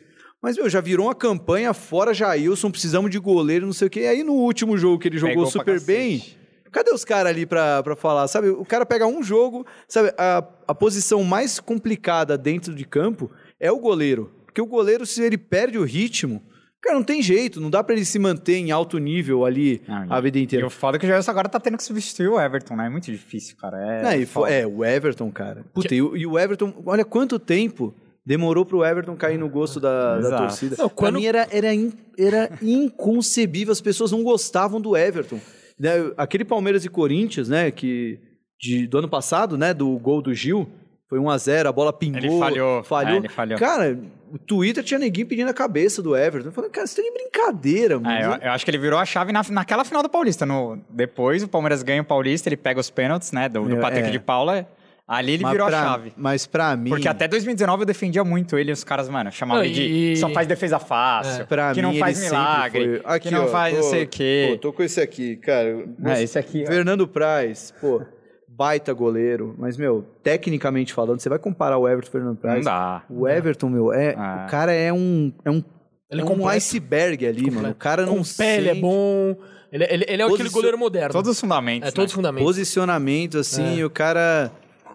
Speaker 3: Mas, meu, já virou uma campanha fora Jailson, precisamos de goleiro, não sei o quê. E aí, no último jogo que ele jogou
Speaker 1: Pegou
Speaker 3: super bem. Cadê os caras ali pra, pra falar? Sabe, o cara pega um jogo, sabe, a, a posição mais complicada dentro de campo é o goleiro. Porque o goleiro, se ele perde o ritmo, cara, não tem jeito, não dá pra ele se manter em alto nível ali
Speaker 1: Ah,
Speaker 3: a vida
Speaker 1: E
Speaker 3: inteira.
Speaker 1: o foda é que o Jailson agora tá tendo que substituir o Everton, né? É muito difícil, cara. É,
Speaker 3: Não, e é, o Everton, cara. Puta, e, o, e o Everton, olha quanto tempo demorou pro Everton cair no gosto da, da torcida.
Speaker 2: Não,
Speaker 3: Pra
Speaker 2: quando-
Speaker 3: mim era, era, in- era inconcebível, as pessoas não gostavam do Everton. Né, Aquele Palmeiras e Corinthians, né, que de, do ano passado, né, do gol do Gil, foi 1 a 0 a bola pingou.
Speaker 1: Ele falhou.
Speaker 3: Falhou.
Speaker 1: É, ele falhou.
Speaker 3: Cara, o Twitter tinha ninguém pedindo a cabeça do Everton. Falei, cara, você tá de brincadeira, mano.
Speaker 1: É, eu, eu acho que ele virou a chave na, naquela final do Paulista. No, depois o Palmeiras ganha o Paulista, ele pega os pênaltis, né? Do, do
Speaker 3: Meu,
Speaker 1: Patrick
Speaker 3: é.
Speaker 1: de Paula. Ali ele
Speaker 3: Mas
Speaker 1: virou
Speaker 3: pra-
Speaker 1: a chave.
Speaker 3: Mas pra mim...
Speaker 1: Porque até 2019 eu defendia muito ele e os caras, mano, chamavam
Speaker 2: Não,
Speaker 1: ele de
Speaker 2: e-
Speaker 1: só faz defesa fácil,
Speaker 3: Pra
Speaker 1: que
Speaker 3: mim,
Speaker 1: não faz milagre,
Speaker 3: foi- Aqui,
Speaker 1: que não
Speaker 3: ó,
Speaker 1: faz
Speaker 3: tô-
Speaker 1: não sei o quê.
Speaker 3: Pô, tô com esse aqui, cara.
Speaker 1: É, esse aqui, ó.
Speaker 3: Fernando Praz, pô, baita goleiro. Mas, meu, tecnicamente falando, você vai comparar o Everton e o Fernando
Speaker 1: Não
Speaker 3: Praz.
Speaker 1: dá.
Speaker 3: O Everton, meu, é,
Speaker 1: Ah.
Speaker 3: o cara é um, é um,
Speaker 2: Ele
Speaker 3: é
Speaker 2: é
Speaker 3: um
Speaker 2: completo.
Speaker 3: iceberg ali, mano. O cara não
Speaker 2: Com pé, ele é bom. Ele, ele, ele é aquele
Speaker 3: Posicion-
Speaker 2: goleiro moderno.
Speaker 1: Todos os fundamentos.
Speaker 2: É, todos os
Speaker 1: né?
Speaker 2: fundamentos.
Speaker 3: posicionamento, assim,
Speaker 2: É.
Speaker 3: o cara...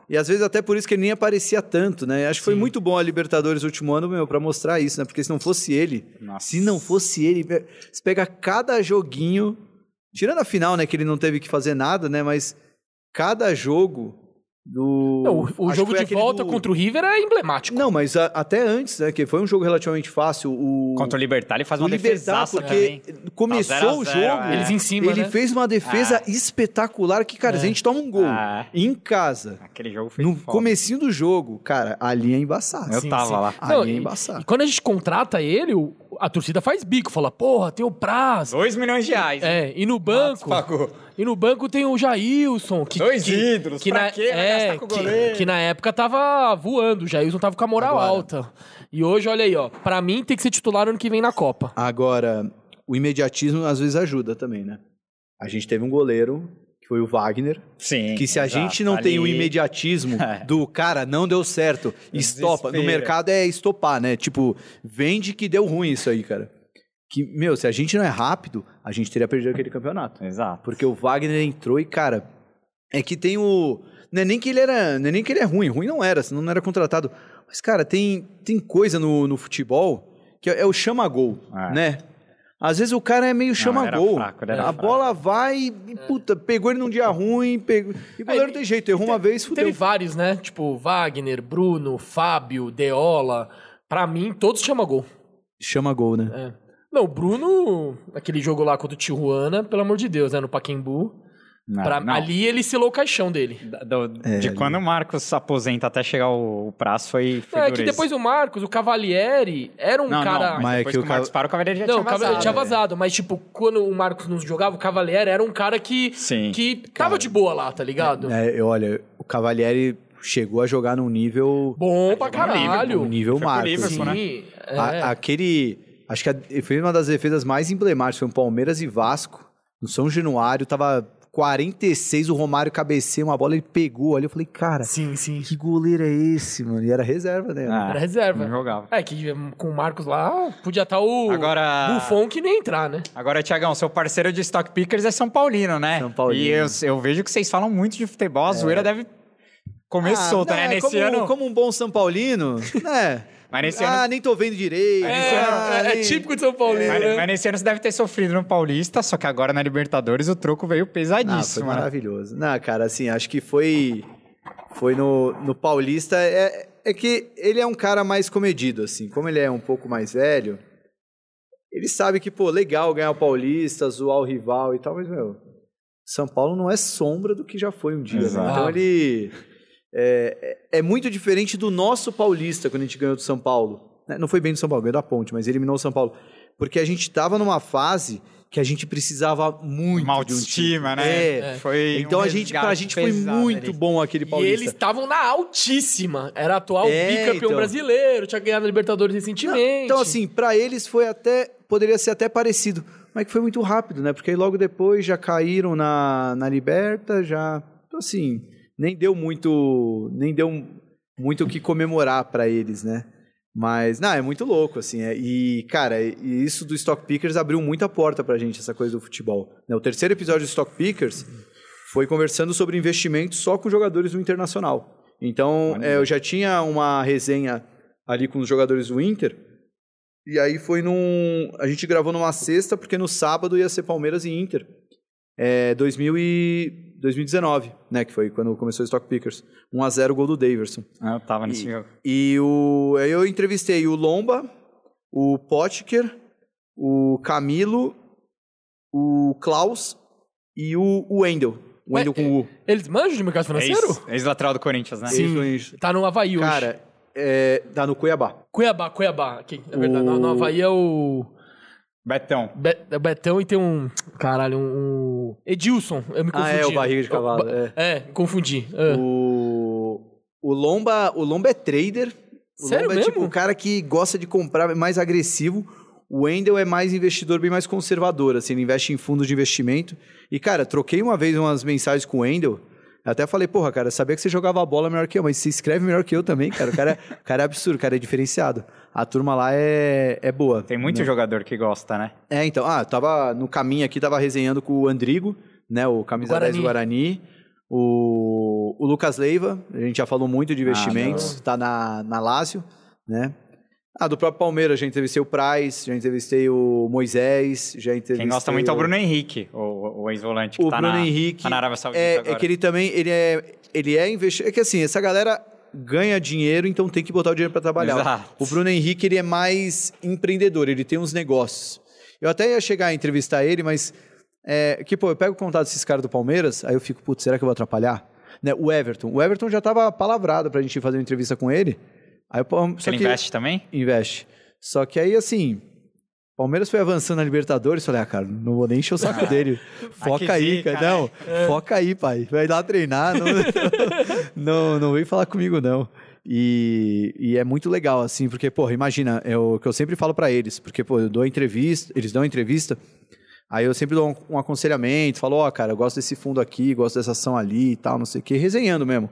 Speaker 3: E às vezes até por isso que ele nem aparecia tanto, né? Acho que foi
Speaker 2: Sim.
Speaker 3: muito bom a Libertadores no último ano, meu, pra mostrar isso, né? Porque se não fosse ele,
Speaker 1: Nossa.
Speaker 3: Se não fosse ele, você pega cada joguinho, Tirando a final, né, que ele não teve que fazer nada, né, mas cada jogo do...
Speaker 2: Não, o, o jogo de volta
Speaker 3: do-
Speaker 2: contra o River é emblemático.
Speaker 3: Não, mas a- até antes, né, que foi um jogo relativamente fácil, o...
Speaker 1: Contra o Libertar, ele faz
Speaker 3: o
Speaker 1: uma defesaça
Speaker 3: porque
Speaker 1: também.
Speaker 3: começou
Speaker 1: Tá
Speaker 3: o
Speaker 1: 0 a 0,
Speaker 3: jogo,
Speaker 1: é.
Speaker 2: Eles em cima,
Speaker 3: ele
Speaker 2: né?
Speaker 3: fez uma defesa
Speaker 1: Ah.
Speaker 3: espetacular que, cara,
Speaker 2: É.
Speaker 3: se a gente toma um gol
Speaker 1: Ah.
Speaker 3: em casa,
Speaker 1: Aquele jogo foi
Speaker 3: no
Speaker 1: foda.
Speaker 3: comecinho do jogo, cara, ali é embaçado.
Speaker 1: Eu
Speaker 2: Sim,
Speaker 1: tava
Speaker 2: sim.
Speaker 1: lá.
Speaker 3: Ali
Speaker 2: Não,
Speaker 3: é
Speaker 2: e-
Speaker 3: embaçado.
Speaker 2: E quando a gente contrata ele, o- a torcida faz bico, fala, porra, tem o Praz.
Speaker 1: 2 milhões de reais.
Speaker 2: É, e no banco.
Speaker 1: Pagou.
Speaker 2: E no banco tem o Jailson. Que,
Speaker 1: Dois
Speaker 2: que,
Speaker 1: ídolos,
Speaker 2: que
Speaker 1: pra
Speaker 2: na,
Speaker 1: quê?
Speaker 2: É,
Speaker 1: gastar com o
Speaker 2: que,
Speaker 1: goleiro.
Speaker 2: que na época tava voando. O Jailson tava com a moral
Speaker 3: Agora.
Speaker 2: alta. E hoje, olha aí, ó. Pra mim tem que ser titular ano que vem na Copa.
Speaker 3: Agora, o imediatismo às vezes ajuda também, né? A gente teve um goleiro, que foi o Wagner,
Speaker 1: Sim.
Speaker 3: que se a
Speaker 1: exato.
Speaker 3: gente não tem o
Speaker 1: Ali-
Speaker 3: imediatismo
Speaker 1: É.
Speaker 3: do cara, não deu certo, estopa. No mercado é estopar, né? Tipo, vende que deu ruim isso aí, cara. Que, meu, se a gente não é rápido, a gente teria perdido aquele campeonato.
Speaker 1: Exato.
Speaker 3: Porque o Wagner entrou e, cara, é que tem o. Não é nem que ele era. Não é nem que ele é ruim, ruim não era, senão não era contratado. Mas, cara, tem, tem coisa no, no futebol que é, é o chama-gol,
Speaker 1: É.
Speaker 3: né? Às vezes o cara é meio chama-gol. A
Speaker 1: fraco.
Speaker 3: bola vai e, puta, pegou ele num dia ruim, pegou. E o goleiro não tem jeito, errou uma vez, fudeu.
Speaker 2: Teve vários, né? Tipo, Wagner, Bruno, Fábio, Deola. Pra mim, todos chamam gol.
Speaker 3: Chama-gol, né?
Speaker 2: É. Não, o Bruno, aquele jogo lá contra o Tijuana, pelo amor de Deus, né? No Paquembu.
Speaker 1: Não,
Speaker 2: Pra-
Speaker 1: não.
Speaker 2: Ali ele selou o caixão dele.
Speaker 1: Da- do-
Speaker 3: É,
Speaker 1: de
Speaker 3: ali.
Speaker 1: quando o Marcos se aposenta até chegar o, o prazo foi, foi
Speaker 2: Não, é que depois o Marcos, o Cavalieri, era um
Speaker 1: Não,
Speaker 2: cara.
Speaker 1: não, mas,
Speaker 3: Mas é
Speaker 1: depois
Speaker 3: que
Speaker 1: que,
Speaker 3: o
Speaker 1: Marcos
Speaker 3: Cav-
Speaker 1: para, o Cavaleiro já
Speaker 2: Não,
Speaker 1: tinha
Speaker 2: o Cavalieri
Speaker 1: vazado.
Speaker 2: tinha
Speaker 1: é.
Speaker 2: vazado, mas tipo, quando o Marcos não jogava, o Cavalieri era um cara que,
Speaker 1: Sim.
Speaker 2: que tava de boa lá, tá ligado?
Speaker 3: É, eu- olha, o Cavalieri chegou a jogar num nível.
Speaker 2: Bom pra
Speaker 1: no Liverpool,
Speaker 2: caralho.
Speaker 3: Um nível
Speaker 1: pro
Speaker 3: Marcos.
Speaker 1: Liverpool, né?
Speaker 2: Sim, é.
Speaker 3: A- aquele. Acho que a- foi uma das defesas mais emblemáticas. Foi um Palmeiras e Vasco. No São Januário, tava 46, o Romário cabeceia uma bola, ele pegou ali. Eu falei, cara,
Speaker 2: Sim, sim.
Speaker 3: que goleiro é esse, mano? E era reserva, né?
Speaker 1: Ah,
Speaker 2: Era reserva.
Speaker 1: Não jogava.
Speaker 2: É, que com o Marcos lá, podia estar o
Speaker 1: Agora-
Speaker 2: Buffon que nem entrar, né?
Speaker 1: Agora, Tiagão, seu parceiro de Stock Pickers é São Paulino, né?
Speaker 3: São Paulino.
Speaker 1: E eu, eu vejo que vocês falam muito de futebol, a zoeira deve comer solta,
Speaker 3: não,
Speaker 1: né?
Speaker 3: é
Speaker 1: Nesse
Speaker 3: como,
Speaker 1: ano.
Speaker 3: Como um bom São Paulino, né?
Speaker 1: Mas nesse
Speaker 3: ah,
Speaker 1: ano.
Speaker 3: nem tô vendo direito.
Speaker 2: É,
Speaker 3: ah,
Speaker 2: é, é típico de São Paulo,
Speaker 1: Mas,
Speaker 2: né?
Speaker 1: mas nesse ano você deve ter sofrido no Paulista, só que agora na Libertadores o troco veio
Speaker 3: Ah, foi
Speaker 1: pesadíssimo. né?
Speaker 3: maravilhoso. Não, cara, assim, acho que foi. Foi no, no Paulista. É, é que ele é um cara mais comedido, assim. Como ele é um pouco mais velho, ele sabe que, pô, legal ganhar o Paulista, zoar o rival e tal, mas, meu, São Paulo não é sombra do que já foi um dia. né? Então ele. É, é é muito diferente do nosso Paulista quando a gente ganhou do São Paulo. né? Não foi bem do São Paulo, ganhou da Ponte, mas eliminou o São Paulo. Porque a gente tava numa fase que a gente precisava muito
Speaker 1: Uma
Speaker 3: de um título.
Speaker 1: né?
Speaker 3: É.
Speaker 1: Foi
Speaker 3: Então
Speaker 1: um
Speaker 3: a gente, pra gente foi muito
Speaker 1: ali.
Speaker 3: bom aquele
Speaker 2: E
Speaker 3: Paulista.
Speaker 2: eles estavam na altíssima. Era atual
Speaker 3: É,
Speaker 2: bicampeão
Speaker 3: então.
Speaker 2: brasileiro, tinha ganhado a Libertadores recentemente.
Speaker 3: Então, assim, pra eles foi até. Poderia ser até parecido. Mas que foi muito rápido, né? Porque aí logo depois já caíram na, na Liberta, já. Então, assim, nem deu muito. Nem deu muito o que comemorar pra eles, né? Mas, não, é muito louco, assim. é- e, cara, isso do Stock Pickers abriu muita porta pra gente, essa coisa do futebol. né? O terceiro episódio do Stock Pickers foi conversando sobre investimentos só com jogadores do Internacional. Então, é, eu já tinha uma resenha ali com os jogadores do Inter. E aí foi num. A gente gravou numa sexta, porque no sábado ia ser Palmeiras e Inter. É, 2000 e 2019, né? Que foi quando começou o Stock Pickers. 1x0 o gol do Daverson.
Speaker 1: Ah, Eu tava nesse
Speaker 3: E-
Speaker 1: jogo.
Speaker 3: E o, aí eu entrevistei o Lomba, o Potker, o Camilo, o Klaus e o, o Wendel. O Wendel com o.
Speaker 2: Eles manjam de mercado financeiro?
Speaker 1: Ex- Ex-lateral do Corinthians, né?
Speaker 3: Sim.
Speaker 2: Tá no Havaí hoje.
Speaker 3: Cara, é, dá no Cuiabá.
Speaker 2: Cuiabá, Cuiabá. Aqui, é verdade.
Speaker 3: O-
Speaker 2: No, no Havaí é o
Speaker 1: Betão.
Speaker 2: Be- é Betão e tem um... Caralho, um... um- Edilson. Eu me
Speaker 3: Ah,
Speaker 2: confundi.
Speaker 3: é, o barriga de cavalo.
Speaker 2: ba-
Speaker 3: É.
Speaker 2: É, confundi. É.
Speaker 3: O, o, Lomba, o Lomba é trader. O
Speaker 2: Sério
Speaker 3: Lomba é tipo
Speaker 2: mesmo?
Speaker 3: o cara que gosta de comprar é mais agressivo. O Wendel é mais investidor, bem mais conservador. Assim, ele investe em fundos de investimento. E, cara, troquei uma vez umas mensagens com o Wendel. Eu até falei, porra, cara, sabia que você jogava a bola melhor que eu, mas você escreve melhor que eu também, cara. O cara, é- o cara é absurdo, o cara é diferenciado. A turma lá é, é boa.
Speaker 1: Tem muito jogador que gosta, né?
Speaker 3: É, então, ah, eu tava no caminho aqui, tava resenhando com o Andrigo, né, o camisa 10 do Guarani, o, o Lucas Leiva, a gente já falou muito de investimentos, tá na, na Lazio, né. Ah, do próprio Palmeiras, já entrevistei o Praz, já entrevistei o Moisés, já entrevistei
Speaker 1: Quem gosta muito é o
Speaker 3: o-
Speaker 1: Bruno Henrique. O, O ex-volante que
Speaker 3: O
Speaker 1: tá
Speaker 3: Bruno
Speaker 1: na,
Speaker 3: Henrique
Speaker 1: tá na Arábia Saudita
Speaker 3: é,
Speaker 1: agora.
Speaker 3: é que ele também ele é ele é investidor. É que assim, essa galera ganha dinheiro, então tem que botar o dinheiro para trabalhar.
Speaker 1: Exato.
Speaker 3: O Bruno Henrique ele é mais empreendedor, ele tem uns negócios. Eu até ia chegar a entrevistar ele, mas é, que pô, eu pego o contato desses caras do Palmeiras, aí eu fico, putz, será que eu vou atrapalhar? Né, o Everton, o Everton já tava palavrado pra gente fazer uma entrevista com ele. Aí só
Speaker 1: Ele
Speaker 3: que-
Speaker 1: investe também?
Speaker 3: investe. Só que aí, assim, Palmeiras foi avançando na Libertadores, falei, ah, cara, não vou nem encher o saco dele. Foca aí,
Speaker 1: zica,
Speaker 3: cara. Não, foca aí, pai. Vai lá treinar. Não, não, não vem falar comigo, não. E, e é muito legal, assim, porque, porra, imagina, é o que eu sempre falo pra eles, porque, pô, eu dou entrevista, eles dão entrevista, aí eu sempre dou um, um aconselhamento, falo, ó, cara, eu gosto desse fundo aqui, gosto dessa ação ali e tal, não sei o quê, resenhando mesmo.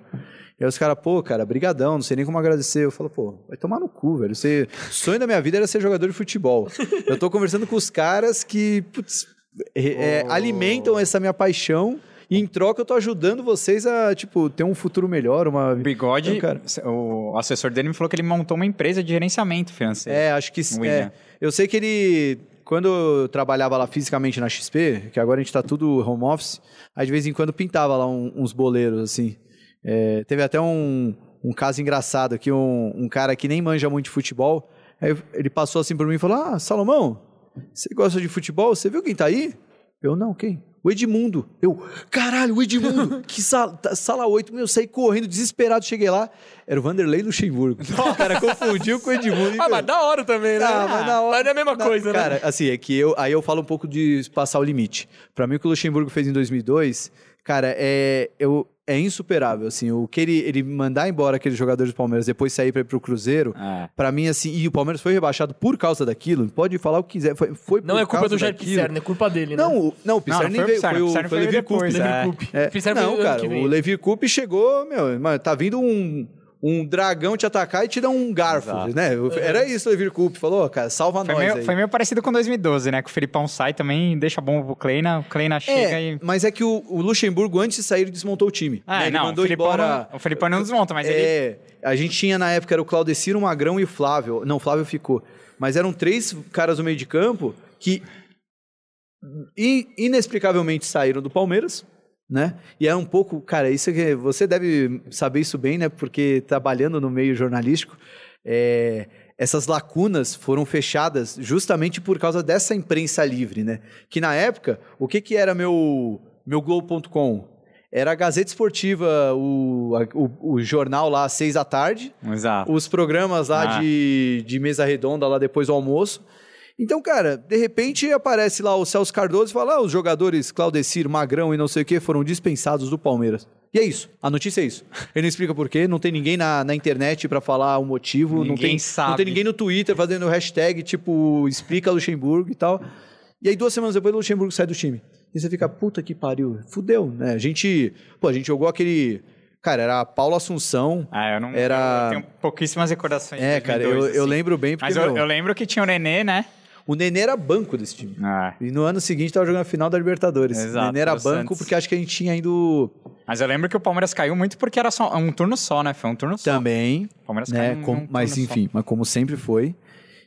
Speaker 3: E aí os caras, pô, cara, brigadão, não sei nem como agradecer. Eu falo, pô, vai tomar no cu, velho. Você... O sonho da minha vida era ser jogador de futebol. Eu tô conversando com os caras que, putz, é, é, alimentam essa minha paixão e em troca eu tô ajudando vocês a, tipo, ter um futuro melhor, uma...
Speaker 1: Bigode,
Speaker 3: Então, cara,
Speaker 1: o assessor dele me falou que ele montou uma empresa de gerenciamento financeiro.
Speaker 3: É, acho que... É, eu sei que ele... Quando eu trabalhava lá fisicamente na XP, que agora a gente tá tudo home office, aí de vez em quando pintava lá um- uns boleiros, assim. É, teve até um, um caso engraçado aqui, um, um cara que nem manja muito de futebol, aí ele passou assim por mim e falou, ah, Salomão, você gosta de futebol? Você viu quem tá aí? Eu, não, quem? O Edmundo. Eu, caralho, o Edmundo. que sala, tá- sala 8. Meu, eu saí correndo, desesperado, cheguei lá. Era o Vanderlei Luxemburgo. O cara confundiu com o Edmundo.
Speaker 2: Ah, mas da hora também, né?
Speaker 3: Ah, mas na hora-
Speaker 2: Mas não é a mesma coisa,
Speaker 3: Cara,
Speaker 2: né?
Speaker 3: assim, é que eu, aí eu falo um pouco de passar o limite. Pra mim, o que o Luxemburgo fez em 2002, cara, é, eu, é insuperável, assim. O que ele, ele mandar embora aqueles jogadores do Palmeiras, depois sair pra ir pro Cruzeiro,
Speaker 1: É.
Speaker 3: pra mim, assim, e o Palmeiras foi rebaixado por causa daquilo, pode falar o que quiser, foi, foi
Speaker 2: Não
Speaker 3: por
Speaker 2: é culpa
Speaker 3: causa
Speaker 2: do Jair
Speaker 3: daquilo.
Speaker 2: Pisserni, é culpa dele, né?
Speaker 3: Não, o- não, o Pisserni
Speaker 1: não
Speaker 3: nem
Speaker 1: foi o
Speaker 3: veio,
Speaker 1: Pisserni,
Speaker 3: foi
Speaker 1: o Pisserni
Speaker 3: foi o
Speaker 1: depois,
Speaker 3: né?
Speaker 1: é.
Speaker 3: É, não, cara, o Leverkusen chegou, meu, mano, tá vindo um, um dragão te atacar e te dar um garfo,
Speaker 1: Exato.
Speaker 3: né? Era isso o Leverkusen, falou, ó, cara, salva
Speaker 1: Foi
Speaker 3: nós
Speaker 1: meio,
Speaker 3: aí.
Speaker 1: foi meio parecido com 2012, né? Que o Felipão sai também, deixa bom pro Kleina, o Kleina chega
Speaker 3: É,
Speaker 1: e...
Speaker 3: mas é que o, o Luxemburgo, antes de sair, ele desmontou o time.
Speaker 1: Ah,
Speaker 3: né? Ele
Speaker 1: não,
Speaker 3: mandou
Speaker 1: o Felipão,
Speaker 3: embora...
Speaker 1: não, o Felipão não desmonta, mas ele...
Speaker 3: É, a gente tinha na época, era o Claudeciro, o Magrão e o Flávio. Não, o Flávio ficou. Mas eram três caras no meio de campo que in- inexplicavelmente saíram do Palmeiras, né? E é um pouco, cara, isso que você deve saber isso bem, né? Porque trabalhando no meio jornalístico, é, essas lacunas foram fechadas justamente por causa dessa imprensa livre, né? Que na época, o que que era meu meu Globo.com? Era a Gazeta Esportiva, o, a- o, o jornal lá às seis da tarde,
Speaker 1: Exato.
Speaker 3: os programas lá
Speaker 1: Ah.
Speaker 3: de, de mesa redonda lá depois do almoço. Então, cara, de repente aparece lá o Celso Cardoso e fala: ah, os jogadores Claudecir, Magrão e não sei o que foram dispensados do Palmeiras. E é isso. A notícia é isso. Ele não explica por quê, não tem ninguém na, na internet pra falar o motivo, não
Speaker 1: Ninguém
Speaker 3: tem,
Speaker 1: sabe.
Speaker 3: não tem ninguém no Twitter fazendo hashtag tipo explica Luxemburgo e tal. E aí, duas semanas depois, o Luxemburgo sai do time. E você fica, puta que pariu, fudeu, né? A gente, pô, a gente jogou aquele. Cara, era Paulo Assunção.
Speaker 1: Ah, eu não...
Speaker 3: Era-
Speaker 1: Eu tenho pouquíssimas recordações
Speaker 3: É,
Speaker 1: de
Speaker 3: cara, eu,
Speaker 1: 2002,
Speaker 3: eu
Speaker 1: assim.
Speaker 3: lembro bem porque
Speaker 1: Mas eu,
Speaker 3: meu,
Speaker 1: eu lembro que tinha o Nenê, né?
Speaker 3: O Nenê era banco desse time.
Speaker 1: Ah,
Speaker 3: E no ano seguinte tava jogando a final da Libertadores.
Speaker 1: Exato,
Speaker 3: o Nenê era banco
Speaker 1: Santos.
Speaker 3: porque acho que a gente tinha ido
Speaker 1: mas eu lembro que o Palmeiras caiu muito porque era só um turno só, né? Foi um turno só.
Speaker 3: também,
Speaker 1: O Palmeiras
Speaker 3: né?
Speaker 1: caiu
Speaker 3: com-
Speaker 1: num
Speaker 3: mas
Speaker 1: turno só.
Speaker 3: enfim, mas como sempre foi.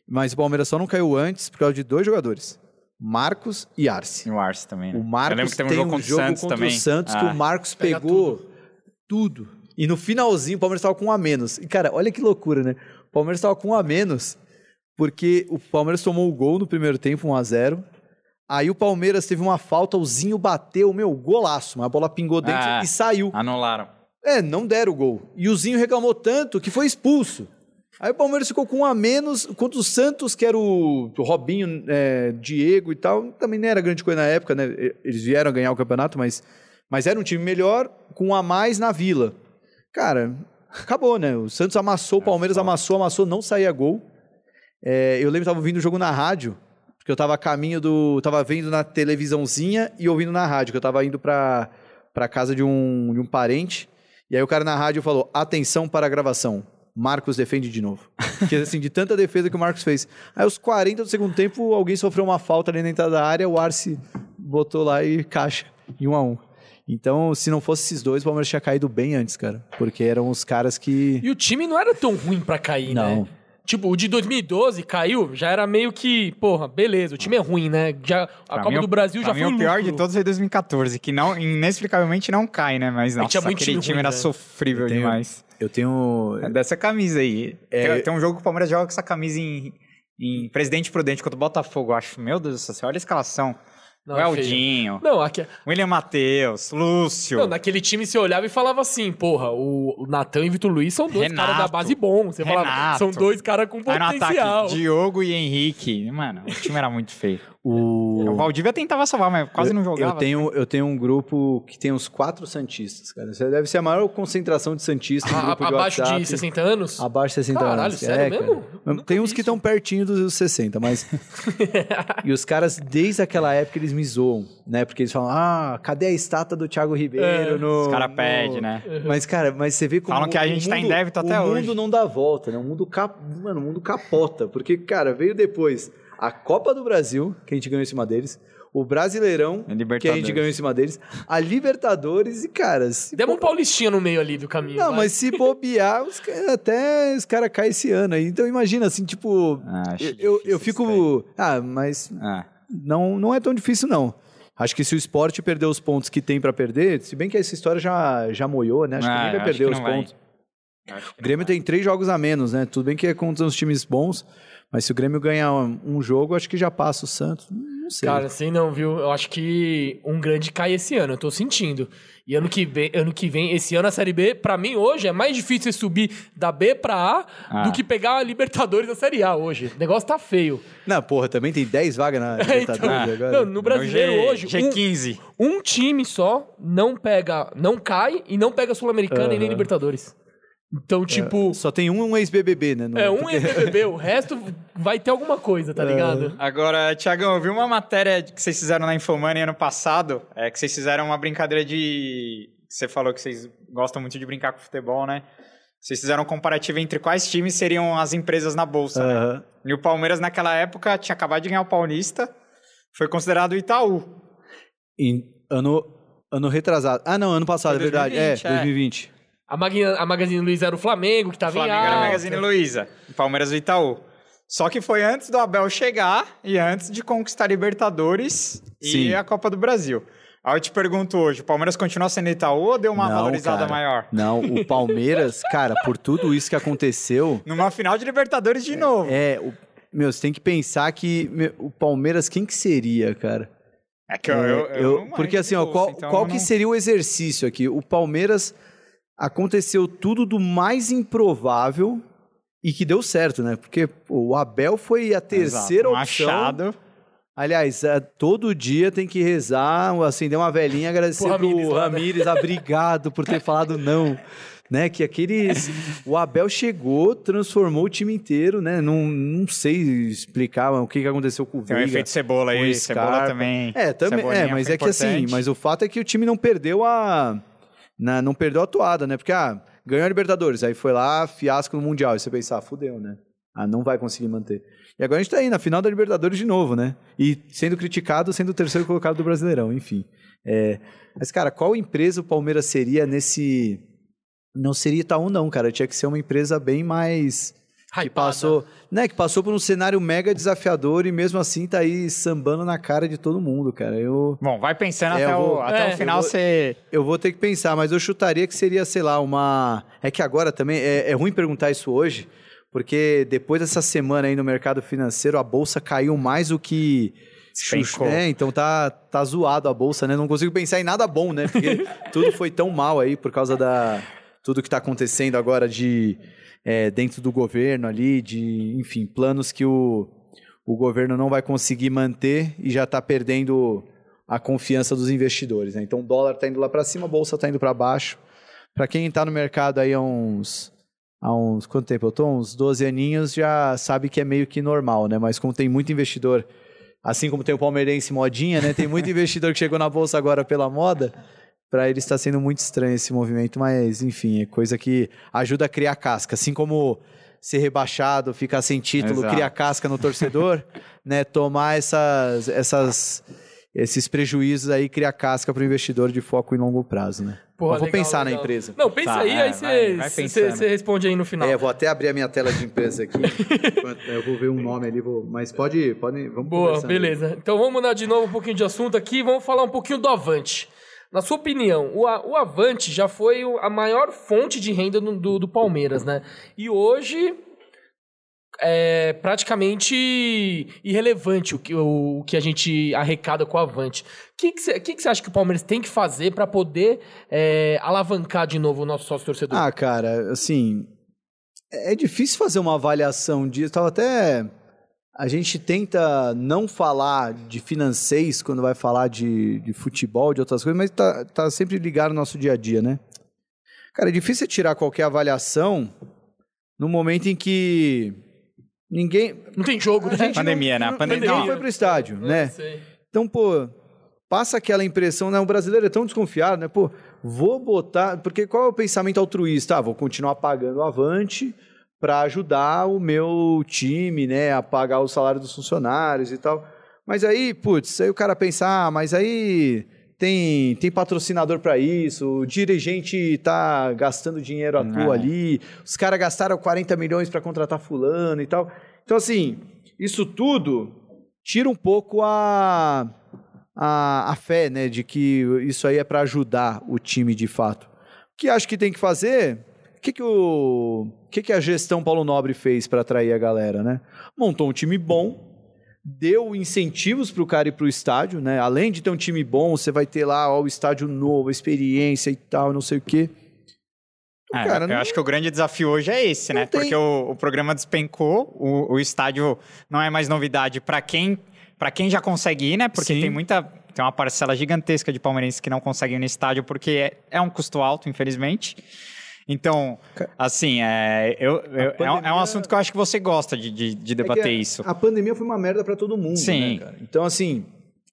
Speaker 3: Mas o Palmeiras só não caiu antes por causa de dois jogadores. Marcos e Arce.
Speaker 1: E o Arce também. né?
Speaker 3: O Marcos
Speaker 1: eu lembro que teve um
Speaker 3: tem
Speaker 1: jogo
Speaker 3: um
Speaker 1: contra
Speaker 3: jogo
Speaker 1: o Santos
Speaker 3: contra
Speaker 1: também.
Speaker 3: o Santos que
Speaker 1: Ah.
Speaker 3: o Marcos
Speaker 2: Pega
Speaker 3: pegou tudo. E no finalzinho o Palmeiras tava com um a menos. E cara, olha que loucura, né? O Palmeiras tava com um a menos porque o Palmeiras tomou o gol no primeiro tempo, 1 a 0 Aí o Palmeiras teve uma falta, o Zinho bateu, meu, golaço. A bola pingou dentro
Speaker 1: Ah.
Speaker 3: e saiu.
Speaker 1: Anularam.
Speaker 3: É, não deram o gol. E o Zinho reclamou tanto que foi expulso. Aí o Palmeiras ficou com um a menos, contra o Santos, que era o, o Robinho, é, Diego e tal. Também não era grande coisa na época, né? Eles vieram ganhar o campeonato, mas, mas era um time melhor, com um a mais na vila. Cara, acabou, né? O Santos amassou, o Palmeiras amassou, amassou, não saía gol. É, eu lembro que tava ouvindo o jogo na rádio, porque eu tava a caminho do. Tava vendo na televisãozinha e ouvindo na rádio, que eu tava indo pra, pra casa de um, de um parente. E aí o cara na rádio falou: atenção para a gravação. Marcos defende de novo. Porque assim, de tanta defesa que o Marcos fez. Aí, aos 40 do segundo tempo, alguém sofreu uma falta ali na entrada da área, o Arce botou lá e caixa, em um a um. Então, se não fosse esses dois, o Palmeiras tinha caído bem antes, cara. Porque eram os caras que.
Speaker 2: E o time não era tão ruim pra cair,
Speaker 3: Não.
Speaker 2: né? Tipo, o de 2012 caiu, já era meio que, porra, beleza, o time é ruim, né? Já, a
Speaker 1: Pra
Speaker 2: Copa
Speaker 1: mim,
Speaker 2: do Brasil já
Speaker 1: mim,
Speaker 2: foi um
Speaker 1: o pior
Speaker 2: lucro.
Speaker 1: de todos foi 2014, que não, inexplicavelmente não cai, né? Mas, nossa, aquele
Speaker 2: time
Speaker 1: time
Speaker 2: ruim,
Speaker 1: era
Speaker 2: né?
Speaker 1: sofrível
Speaker 3: Eu tenho-
Speaker 1: demais.
Speaker 3: Eu tenho.
Speaker 1: É dessa camisa aí.
Speaker 3: É-
Speaker 1: Tem, tem um jogo que o Palmeiras joga com essa camisa em, em Presidente Prudente contra o Botafogo, eu acho. Meu Deus do céu, olha a escalação.
Speaker 2: Não,
Speaker 1: o
Speaker 2: é.
Speaker 1: Eldinho,
Speaker 2: Não, aqui,
Speaker 1: William Matheus, Lúcio.
Speaker 2: não, naquele time você olhava e falava assim, porra, o, Natan e o Vitor Luiz são dois
Speaker 1: Renato.
Speaker 2: caras da base bom. Você falava,
Speaker 1: Renato.
Speaker 2: são dois caras com potencial.
Speaker 1: ataque, Diogo e Henrique. Mano, o time era muito feio. O
Speaker 3: O...
Speaker 1: Valdívia tentava salvar, mas quase não jogava.
Speaker 3: Eu tenho, eu tenho um grupo que tem uns quatro Santistas, cara. Isso deve ser a maior concentração de Santistas no
Speaker 2: A-
Speaker 3: de
Speaker 2: Ah, abaixo
Speaker 3: WhatsApp.
Speaker 2: de 60 anos?
Speaker 3: Abaixo de 60
Speaker 2: Caralho,
Speaker 3: anos.
Speaker 2: sério
Speaker 3: é,
Speaker 2: mesmo?
Speaker 3: cara. Tem uns que estão pertinho dos 60, mas. e os caras, desde aquela época, eles me zoam, né? Porque eles falam: ah, cadê a estátua do Thiago Ribeiro?
Speaker 2: É,
Speaker 3: no,
Speaker 1: Os caras
Speaker 3: no-
Speaker 1: pedem, né?
Speaker 3: Mas, cara, mas você vê como.
Speaker 1: Falam que a
Speaker 3: o
Speaker 1: gente tá em
Speaker 3: mundo-
Speaker 1: débito até
Speaker 3: O
Speaker 1: hoje.
Speaker 3: mundo não dá volta, né? O mundo, cap... Mano, o mundo capota. Porque, cara, veio depois a Copa do Brasil, que a gente ganhou em cima deles. O Brasileirão,
Speaker 1: A
Speaker 3: que a
Speaker 1: Libertadores.
Speaker 3: gente ganhou em cima deles. A Libertadores e, cara. Se
Speaker 2: Demos um paulistinha no meio ali do caminho.
Speaker 3: não,
Speaker 2: vai.
Speaker 3: mas se bobear, os até os caras caem esse ano aí. Então imagina, assim, tipo.
Speaker 1: Ah,
Speaker 3: eu, eu, eu fico. Ah, mas
Speaker 1: Ah,
Speaker 3: não, não é tão difícil, não. Acho que se o esporte perder os pontos que tem pra perder, se bem que essa história já, já moiou, né? Acho que
Speaker 1: Ah,
Speaker 3: ninguém
Speaker 1: eu
Speaker 3: vai perder
Speaker 1: que
Speaker 3: os
Speaker 1: vai.
Speaker 3: pontos. O Grêmio tem três jogos a menos, né? Tudo bem que é contra uns times bons, mas se o Grêmio ganhar um, jogo, acho que já passa o Santos. Não sei.
Speaker 2: Cara, assim não, viu? Eu acho que um grande cai esse ano, eu tô sentindo. E ano que vem, ano que vem esse ano a Série B, pra mim hoje, é mais difícil você subir da B pra A
Speaker 1: Ah.
Speaker 2: do que pegar a Libertadores da Série A hoje. O negócio tá feio.
Speaker 3: Não, porra, também tem 10 vagas na Libertadores
Speaker 2: então,
Speaker 3: agora.
Speaker 2: não, no brasileiro
Speaker 1: G-
Speaker 2: hoje, um,
Speaker 1: G15.
Speaker 2: um time só não pega, não cai e não pega Sul-Americana e nem. Libertadores. Então, tipo,
Speaker 3: Só tem um ex-BBB, né? No-
Speaker 2: é, um
Speaker 3: porque-
Speaker 2: é BBB, o resto vai ter alguma coisa, tá ligado?
Speaker 1: Agora, Tiagão, eu vi uma matéria que vocês fizeram na Infomani ano passado, é que vocês fizeram uma brincadeira de... Você falou que vocês gostam muito de brincar com futebol, né? Vocês fizeram um comparativo entre quais times seriam as empresas na Bolsa, né?
Speaker 3: Aham.
Speaker 1: E o Palmeiras, naquela época, tinha acabado de ganhar o Paulista, foi considerado o Itaú.
Speaker 3: Em ano, ano retrasado. Ah, não, ano passado,
Speaker 1: Foi
Speaker 3: é verdade.
Speaker 1: 2020,
Speaker 3: é,
Speaker 1: é.
Speaker 3: 2020.
Speaker 2: A, Magazine, a Magazine Luiza era o Flamengo, que
Speaker 1: O
Speaker 2: tava
Speaker 1: Flamengo
Speaker 2: em
Speaker 1: era a. Magazine Luiza, o Palmeiras o Itaú. Só que foi antes do Abel chegar e antes de conquistar a Libertadores
Speaker 3: Sim.
Speaker 1: e a Copa do Brasil. Aí eu te pergunto hoje, o Palmeiras continua sendo Itaú ou deu uma
Speaker 3: Não,
Speaker 1: valorizada
Speaker 3: cara.
Speaker 1: maior?
Speaker 3: Não, o Palmeiras, cara, por tudo isso que aconteceu,
Speaker 1: Numa final de Libertadores de novo.
Speaker 3: é. O, meu, você tem que pensar que meu, o Palmeiras, quem que seria, cara?
Speaker 1: É que eu,
Speaker 3: É,
Speaker 1: eu, eu
Speaker 3: eu-
Speaker 1: não
Speaker 3: porque assim, ó, qual,
Speaker 1: então
Speaker 3: qual
Speaker 1: eu
Speaker 3: que
Speaker 1: não-
Speaker 3: seria o exercício aqui? O Palmeiras aconteceu tudo do mais improvável e que deu certo, né? Porque pô, o Abel foi a terceira
Speaker 1: Exato, um
Speaker 3: opção.
Speaker 1: achado.
Speaker 3: Aliás, é, todo dia tem que rezar, acender uma velhinha, agradecer
Speaker 2: Pro
Speaker 3: pro
Speaker 2: Ramires
Speaker 3: obrigado por ter falado não. Né, que aqueles. O Abel chegou, transformou o time inteiro, né? Não, não sei explicar o que, que aconteceu com o
Speaker 1: Tem o
Speaker 3: Veiga.
Speaker 1: efeito cebola aí, cebola também.
Speaker 3: É, também. É, mas é que assim,
Speaker 1: importante.
Speaker 3: mas o fato é que o time não perdeu a. na- não perdeu a toada, né? Porque, ah, ganhou a Libertadores, aí foi lá, fiasco no Mundial. Aí você pensa, ah, fudeu, né? Ah, não vai conseguir manter. E agora a gente tá aí na final da Libertadores de novo, né? E sendo criticado, sendo o terceiro colocado do Brasileirão, enfim. É, mas, cara, qual empresa o Palmeiras seria nesse. Não seria Itaú, não, cara. Tinha que ser uma empresa bem mais que
Speaker 2: Hypada.
Speaker 3: passou, né, que passou por um cenário mega desafiador e mesmo assim tá aí sambando na cara de todo mundo, cara. Eu,
Speaker 1: Bom, vai pensando
Speaker 3: É,
Speaker 1: até,
Speaker 3: eu
Speaker 1: o,
Speaker 3: vou-
Speaker 1: até
Speaker 2: é,
Speaker 1: o final
Speaker 3: eu vou-
Speaker 1: você...
Speaker 3: eu vou ter que pensar, mas eu chutaria que seria, sei lá, uma. É que agora também é, é ruim perguntar isso hoje, porque depois dessa semana aí no mercado financeiro, a bolsa caiu mais do que.
Speaker 1: Despencou.
Speaker 3: É, então tá, tá zoado a bolsa, né? Não consigo pensar em nada bom, né? Porque tudo foi tão mal aí por causa da. Tudo que tá acontecendo agora de. É, dentro do governo ali, de. Enfim, planos que o, o governo não vai conseguir manter e já tá perdendo a confiança dos investidores, né? Então o dólar tá indo lá para cima, a bolsa tá indo para baixo. Para quem tá no mercado aí há uns há uns quanto tempo eu tô? Uns 12 aninhos já sabe que é meio que normal, né? Mas como tem muito investidor, assim como tem o palmeirense modinha, né? Tem muito investidor que chegou na bolsa agora pela moda. Para ele está sendo muito estranho esse movimento, mas enfim, é coisa que ajuda a criar casca, assim como ser rebaixado, ficar sem título,
Speaker 1: Exato.
Speaker 3: cria casca no torcedor, né? Tomar essas essas esses prejuízos aí cria casca para o investidor de foco em longo prazo, né?
Speaker 2: Porra,
Speaker 3: vou
Speaker 2: legal,
Speaker 3: pensar na
Speaker 2: legal.
Speaker 3: empresa.
Speaker 2: Não, pensa
Speaker 1: Tá,
Speaker 2: aí,
Speaker 1: é,
Speaker 2: aí você responde aí no final.
Speaker 3: É, vou até abrir a minha tela de empresa aqui. Eu vou ver um nome ali, vou- mas pode, pode, vamos
Speaker 2: Boa,
Speaker 3: conversando aí.
Speaker 2: beleza. Então vamos mudar de novo um pouquinho de assunto aqui, vamos falar um pouquinho do Avante. Na sua opinião, o, o Avante já foi a maior fonte de renda no- do, do Palmeiras, né? E hoje é praticamente irrelevante o que, o, o que a gente arrecada com o Avante. O que que você que que você acha que o Palmeiras tem que fazer para poder é, alavancar de novo o nosso sócio torcedor?
Speaker 3: Ah, cara, assim, é difícil fazer uma avaliação disso. Tava até a gente tenta não falar de financeiros quando vai falar de, de futebol, de outras coisas, mas tá, tá sempre ligado no nosso dia a dia, né? Cara, é difícil tirar qualquer avaliação no momento em que ninguém.
Speaker 2: Não tem jogo, né?
Speaker 1: Pandemia, né? A pandemia.
Speaker 3: Ninguém foi pro estádio, né?
Speaker 2: Sei.
Speaker 3: Então, pô, passa aquela impressão, né? O brasileiro é tão desconfiado, né? Pô, vou botar. Porque qual é o pensamento altruísta? Ah, vou continuar pagando o avante para ajudar o meu time, né? A pagar o salário dos funcionários e tal. Mas aí, putz, aí o cara pensa, ah, mas aí tem, tem patrocinador para isso, o dirigente tá gastando dinheiro à toa
Speaker 1: É.
Speaker 3: ali, os caras gastaram 40 milhões para contratar fulano e tal. Então, assim, isso tudo tira um pouco a, a, a fé, né, de que isso aí é para ajudar o time de fato. O que acho que tem que fazer? O que, que, o que, que a gestão Paulo Nobre fez para atrair a galera, né? Montou um time bom, deu incentivos para o cara ir para o estádio, né? Além de ter um time bom, você vai ter lá ó, o estádio novo, experiência e tal, não sei o quê.
Speaker 1: É,
Speaker 3: cara,
Speaker 1: eu
Speaker 3: não-
Speaker 1: acho que o grande desafio hoje é esse, né?
Speaker 3: Não tem-
Speaker 1: Porque o, o programa despencou, o, o estádio não é mais novidade para quem, pra quem já consegue ir, né? Porque
Speaker 3: Sim.
Speaker 1: tem muita. Tem uma parcela gigantesca de palmeirenses que não conseguem ir no estádio porque é, é um custo alto, infelizmente. Então, assim, é, eu, eu- é, um- é
Speaker 3: pandemia-
Speaker 1: um assunto que eu acho que você gosta de, de, de
Speaker 3: É que
Speaker 1: debater
Speaker 3: a-
Speaker 1: isso.
Speaker 3: A pandemia foi uma merda para todo mundo,
Speaker 1: Sim.
Speaker 3: né, cara? Então, assim,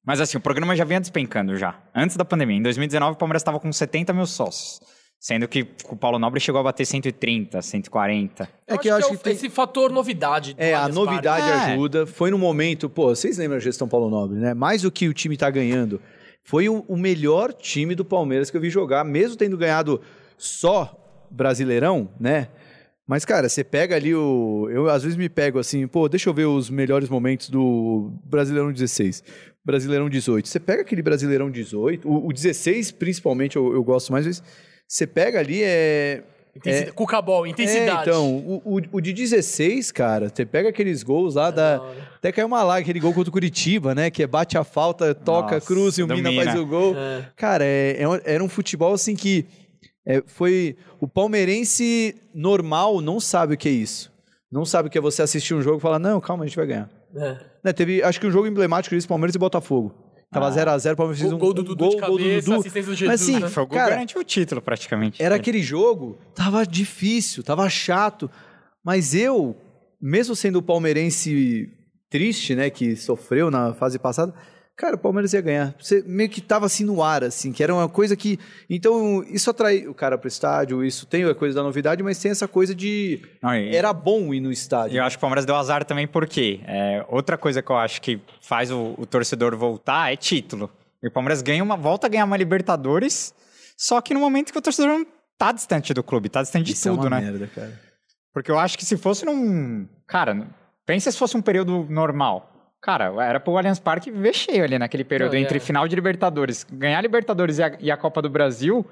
Speaker 1: Mas assim, o programa já vinha despencando já. Antes da pandemia. Em 2019, o Palmeiras estava com 70 mil sócios. Sendo que o Paulo Nobre chegou a bater 130, 140.
Speaker 3: é que eu acho que,
Speaker 2: é o-
Speaker 3: tem...
Speaker 2: esse fator novidade. do
Speaker 3: É, a novidade.
Speaker 1: É.
Speaker 3: ajuda. Foi no momento, pô, vocês lembram da gestão Paulo Nobre, né? Mais do que o time tá ganhando. Foi o, o melhor time do Palmeiras que eu vi jogar, mesmo tendo ganhado só Brasileirão, né? Mas, cara, você pega ali o. Eu às vezes me pego assim, pô, deixa eu ver os melhores momentos do Brasileirão 16, Brasileirão 18. Você pega aquele Brasileirão 18, o, o 16 principalmente eu, eu gosto mais, mas você pega ali, é.
Speaker 2: Intensidade. Cucabol, intensidade.
Speaker 3: É, então, o, o, o de 16, cara, você pega aqueles gols lá da.
Speaker 2: da.
Speaker 3: Até caiu uma lá, aquele gol contra o Curitiba, né? Que é bate a falta, toca,
Speaker 1: Nossa,
Speaker 3: cruza e o
Speaker 1: do
Speaker 3: Mina faz o gol.
Speaker 2: É.
Speaker 3: Cara, é, é era um futebol assim que. É, foi. O palmeirense normal não sabe o que é isso. Não sabe o que é você assistir um jogo e falar, não, calma, a gente vai ganhar.
Speaker 2: É.
Speaker 3: Né, teve, acho que um jogo emblemático disso, Palmeiras e Botafogo. Tava
Speaker 1: Ah.
Speaker 3: 0x0, o Palmeiras fez
Speaker 2: Gol,
Speaker 3: um
Speaker 2: gol do Dudu de
Speaker 3: gol, gol do
Speaker 2: cabeça,
Speaker 3: Dudu.
Speaker 2: assistência do Jesus.
Speaker 3: Mas assim,
Speaker 2: né?
Speaker 1: Foi o gol
Speaker 3: Cara,
Speaker 1: garantiu o título, praticamente.
Speaker 3: Era
Speaker 1: É.
Speaker 3: aquele jogo, tava difícil, tava chato. Mas eu, mesmo sendo o palmeirense triste, né, que sofreu na fase passada, cara, o Palmeiras ia ganhar. Você meio que tava assim no ar, assim, que era uma coisa que. Então, isso atrai o cara pro estádio, isso tem a coisa da novidade, mas tem essa coisa de.
Speaker 1: Não, e-
Speaker 3: Era bom ir no estádio.
Speaker 1: eu acho que o Palmeiras deu azar também porque é, outra coisa que eu acho que faz o, o torcedor voltar é título. E o Palmeiras ganha uma, volta a ganhar uma Libertadores, só que no momento que o torcedor não tá distante do clube, tá distante de
Speaker 3: Isso é
Speaker 1: tudo,
Speaker 3: uma
Speaker 1: né?
Speaker 3: merda, cara.
Speaker 1: Porque eu acho que se fosse num. Cara, pensa se fosse um período normal. Cara, era pro Allianz Parque ver cheio ali naquele período
Speaker 2: Não,
Speaker 1: entre
Speaker 2: é.
Speaker 1: final de Libertadores. Ganhar a Libertadores e a, e a Copa do Brasil,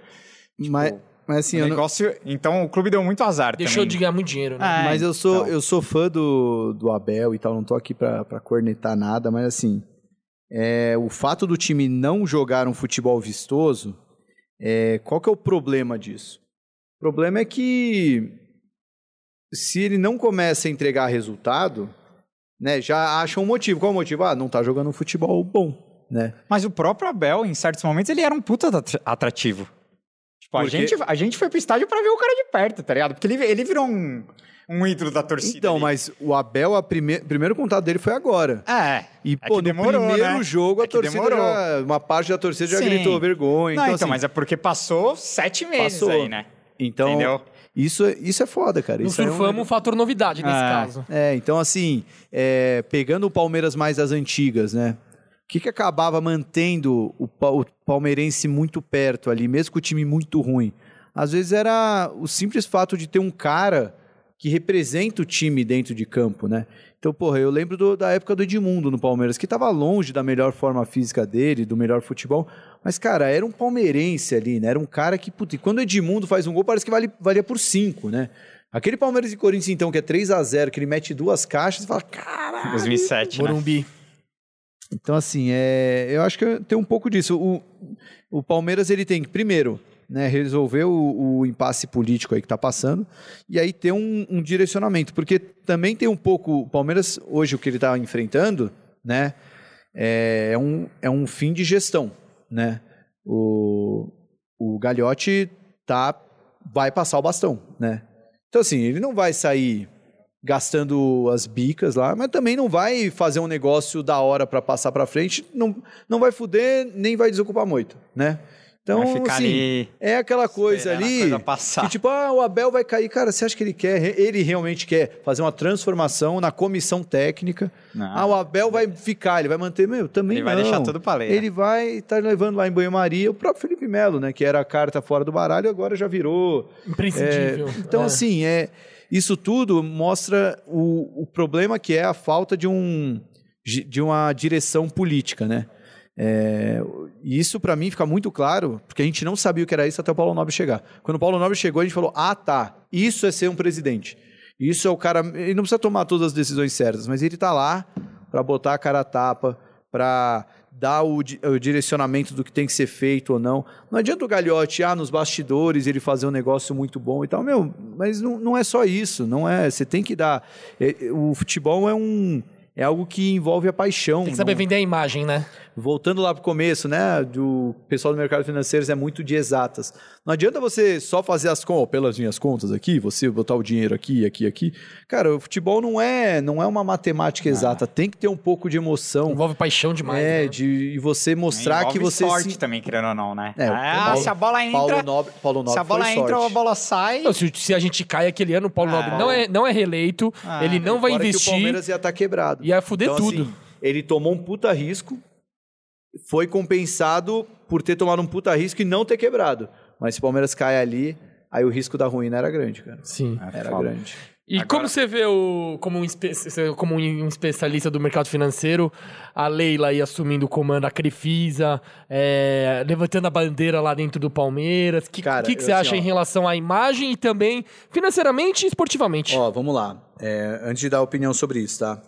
Speaker 3: mas, mas assim,
Speaker 1: o
Speaker 3: eu não-
Speaker 1: negócio. Então o clube deu muito azar
Speaker 2: Deixou
Speaker 1: também.
Speaker 2: de ganhar muito dinheiro, né?
Speaker 1: É,
Speaker 3: mas eu sou,
Speaker 1: então.
Speaker 3: eu sou fã do, do Abel e tal, não tô aqui pra, pra cornetar nada, mas assim, é, o fato do time não jogar um futebol vistoso, é, qual que é o problema disso? O problema é que se ele não começa a entregar resultado, né, já acha um motivo. Qual o motivo? Ah, não tá jogando um futebol bom, né?
Speaker 1: Mas o próprio Abel, em certos momentos, ele era um puta atra- atrativo. Tipo, a
Speaker 3: Porque-
Speaker 1: gente, a gente foi pro estádio pra ver o cara de perto, tá ligado? Porque ele, ele virou um, um ídolo da torcida.
Speaker 3: Então,
Speaker 1: ali.
Speaker 3: mas o Abel, o prime primeiro contato dele foi agora.
Speaker 1: É.
Speaker 3: E,
Speaker 1: é
Speaker 3: pô,
Speaker 1: que
Speaker 3: no
Speaker 1: demorou,
Speaker 3: primeiro
Speaker 1: né?
Speaker 3: jogo, a
Speaker 1: É
Speaker 3: torcida
Speaker 1: demorou.
Speaker 3: já, uma parte da torcida já
Speaker 1: Sim.
Speaker 3: gritou vergonha.
Speaker 1: Não,
Speaker 3: então,
Speaker 1: então,
Speaker 3: assim,
Speaker 1: mas é porque passou sete meses
Speaker 3: Passou.
Speaker 1: aí, né?
Speaker 3: então
Speaker 1: Entendeu?
Speaker 3: Isso, é- isso é foda, cara.
Speaker 2: Não
Speaker 3: Isso é um-
Speaker 2: surfamos um fator novidade nesse
Speaker 1: Ah.
Speaker 2: caso.
Speaker 3: É, então assim, é, pegando o Palmeiras mais das antigas, né? que, que acabava mantendo o, o palmeirense muito perto ali, mesmo com o time muito ruim? Às vezes era o simples fato de ter um cara que representa o time dentro de campo, né? Então, porra, eu lembro do- da época do Edmundo no Palmeiras, que estava longe da melhor forma física dele, do melhor futebol, mas, cara, era um palmeirense ali, né? Era um cara que, puta, e quando o Edmundo faz um gol, parece que vale, valia por cinco, né? Aquele Palmeiras e Corinthians, então, que é 3 a 0 que ele mete duas caixas, você fala, caralho,
Speaker 1: 2007, né?
Speaker 2: Morumbi.
Speaker 3: então, assim, é, eu acho que tem um pouco disso. O, o Palmeiras ele tem que, primeiro, né, resolver o, o impasse político aí que está passando e aí ter um, um direcionamento. Porque também tem um pouco. O Palmeiras, hoje, o que ele está enfrentando, né, é, um, é um fim de gestão. Né? O, o Gagliotti tá, vai passar o bastão. Né? Então, assim, ele não vai sair gastando as bicas lá, mas também não vai fazer um negócio da hora para passar para frente, não, não vai fuder, nem vai desocupar muito, né? Então,
Speaker 1: Vai ficar
Speaker 3: assim,
Speaker 1: ali
Speaker 3: é aquela coisa ali
Speaker 1: coisa passar.
Speaker 3: que tipo, ah, o Abel vai cair, cara, você acha que ele quer, ele realmente quer fazer uma transformação na comissão técnica?
Speaker 1: Não.
Speaker 3: Ah, o Abel vai ficar, ele vai manter, meu, também
Speaker 1: Ele vai
Speaker 3: não.
Speaker 1: deixar tudo pra lei, né?
Speaker 3: Ele vai estar levando lá em banho-maria o próprio Felipe Melo, né, que era a carta fora do baralho, agora já virou
Speaker 2: Imprescindível.
Speaker 3: é, então,
Speaker 2: É.
Speaker 3: assim, é, isso tudo mostra o, o problema que é a falta de, um, de uma direção política, né? É, e isso, para mim, fica muito claro, porque a gente não sabia o que era isso até o Paulo Nobre chegar. Quando o Paulo Nobre chegou, a gente falou: ah, tá, isso é ser um presidente. Isso é o cara. Ele não precisa tomar todas as decisões certas, mas ele tá lá para botar a cara a tapa, para dar o, o direcionamento do que tem que ser feito ou não. Não adianta o Gagliotti, ah, nos bastidores, ele fazer um negócio muito bom e tal. Meu, mas não, não é só isso, não é. Você tem que dar. é- o futebol é um. É algo que envolve a paixão.
Speaker 2: Tem que saber
Speaker 3: não-
Speaker 2: vender a imagem, né?
Speaker 3: Voltando lá pro começo, né, do pessoal do mercado financeiro é muito de exatas. Não adianta você só fazer as contas, pelas minhas contas aqui, você botar o dinheiro aqui, aqui, aqui. Cara, o futebol não é, não é uma matemática exata, tem que ter um pouco de emoção.
Speaker 2: Envolve paixão demais.
Speaker 3: é,
Speaker 2: né?
Speaker 3: de e você mostrar
Speaker 1: Envolve
Speaker 3: que você
Speaker 1: sorte
Speaker 3: se-
Speaker 1: também, querendo ou não, né?
Speaker 3: É, o
Speaker 1: ah,
Speaker 3: Paulo-
Speaker 1: se a bola entra,
Speaker 3: Paulo Nobre, Paulo Nobre
Speaker 1: se a bola entra ou a bola sai,
Speaker 2: Não, se, se a gente cai aquele ano, o Paulo
Speaker 1: Ah.
Speaker 2: Nobre não é, não é reeleito,
Speaker 1: Ah,
Speaker 2: ele não vai
Speaker 3: que o
Speaker 2: investir,
Speaker 3: Palmeiras ia estar quebrado.
Speaker 2: ia fuder
Speaker 3: Então,
Speaker 2: tudo.
Speaker 3: assim, ele tomou um puta risco, foi compensado por ter tomado um puta risco e não ter quebrado. Mas se o Palmeiras cai ali, aí o risco da ruína era grande, cara.
Speaker 2: Sim.
Speaker 1: É
Speaker 3: Era
Speaker 1: foda.
Speaker 3: grande.
Speaker 2: E
Speaker 1: Agora-
Speaker 2: como você vê o, como, um como um especialista do mercado financeiro, a Leila aí assumindo o comando, a Crefisa, é, levantando a bandeira lá dentro do Palmeiras. O que,
Speaker 3: Cara,
Speaker 2: que, que
Speaker 3: eu,
Speaker 2: você
Speaker 3: assim,
Speaker 2: acha
Speaker 3: ó.
Speaker 2: em relação à imagem e também financeiramente e esportivamente?
Speaker 3: Ó, vamos lá. É, antes de dar opinião sobre isso, tá?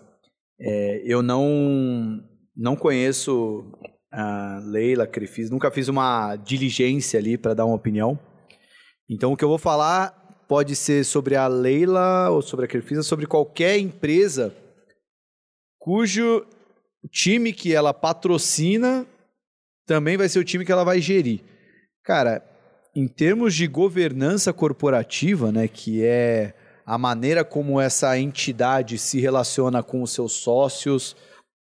Speaker 3: É, eu não, não conheço a Leila Crefis, nunca fiz uma diligência ali para dar uma opinião. Então, o que eu vou falar pode ser sobre a Leila ou sobre a Crefisa, sobre qualquer empresa cujo time que ela patrocina também vai ser o time que ela vai gerir. Cara, em termos de governança corporativa, né, que é a maneira como essa entidade se relaciona com os seus sócios,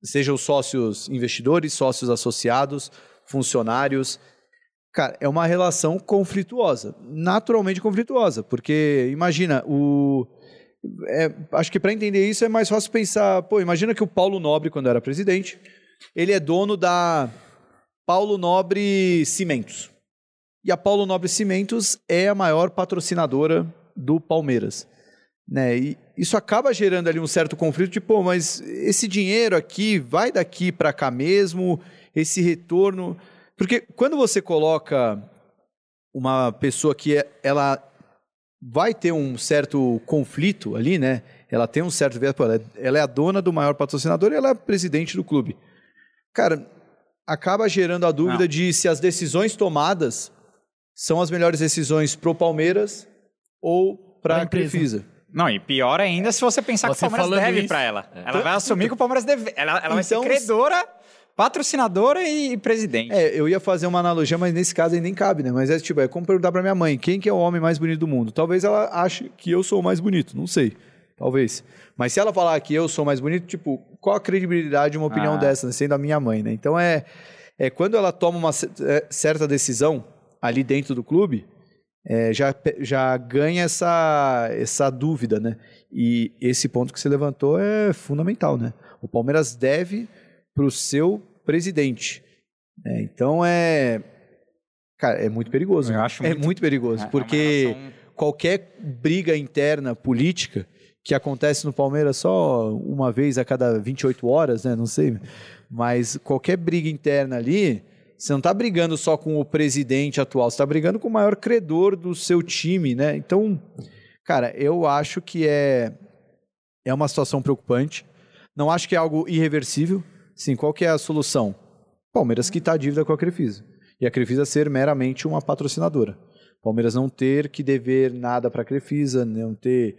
Speaker 3: sejam sócios investidores, sócios associados, funcionários. Cara, é uma relação conflituosa, naturalmente conflituosa, porque imagina, o é, acho que para entender isso é mais fácil pensar, pô, imagina que o Paulo Nobre, quando era presidente, ele é dono da Paulo Nobre Cimentos. E a Paulo Nobre Cimentos é a maior patrocinadora do Palmeiras. Né? E isso acaba gerando ali um certo conflito de, pô, mas esse dinheiro aqui vai daqui para cá mesmo, esse retorno. Porque quando você coloca uma pessoa que é- ela vai ter um certo conflito ali, né? Ela tem um certo viés, pô, ela é, ela é a dona do maior patrocinador e ela é presidente do clube. Cara, acaba gerando a dúvida
Speaker 1: Não.
Speaker 3: de se as decisões tomadas são as melhores decisões pro Palmeiras ou
Speaker 2: Pra
Speaker 3: para a. Crefisa.
Speaker 1: Não, e pior ainda se você pensar
Speaker 2: Você
Speaker 1: que o Palmeiras deve pra ela. Ela
Speaker 3: Então-
Speaker 1: vai assumir que o Palmeiras deve. Ela, ela vai ser
Speaker 3: Então-
Speaker 1: credora, patrocinadora e presidente.
Speaker 3: É, eu ia fazer uma analogia, mas nesse caso aí nem cabe, né? Mas é tipo, é como perguntar pra minha mãe, quem que é o homem mais bonito do mundo? Talvez ela ache que eu sou o mais bonito, não sei. Talvez. Mas se ela falar que eu sou mais bonito, tipo, qual a credibilidade de uma opinião
Speaker 1: Ah.
Speaker 3: dessa, né? sendo a minha mãe, né? Então é, é quando ela toma uma é, certa decisão ali dentro do clube, é, já, já ganha essa, essa dúvida, né? E esse ponto que você levantou é fundamental, né? O Palmeiras deve para o seu presidente. É, então é. Cara, é muito perigoso.
Speaker 1: Eu acho
Speaker 3: é
Speaker 1: muito-
Speaker 3: muito perigoso.
Speaker 1: É, é
Speaker 3: porque
Speaker 1: relação-
Speaker 3: qualquer briga interna política que acontece no Palmeiras só uma vez a cada 28 horas, né? Não sei. Mas qualquer briga interna ali, você não está brigando só com o presidente atual, você está brigando com o maior credor do seu time, né? Então, cara, eu acho que é, é uma situação preocupante. Não acho que é algo irreversível. Sim, qual que é a solução? Palmeiras quitar a dívida com a Crefisa. E a Crefisa ser meramente uma patrocinadora. Palmeiras não ter que dever nada para a Crefisa, não ter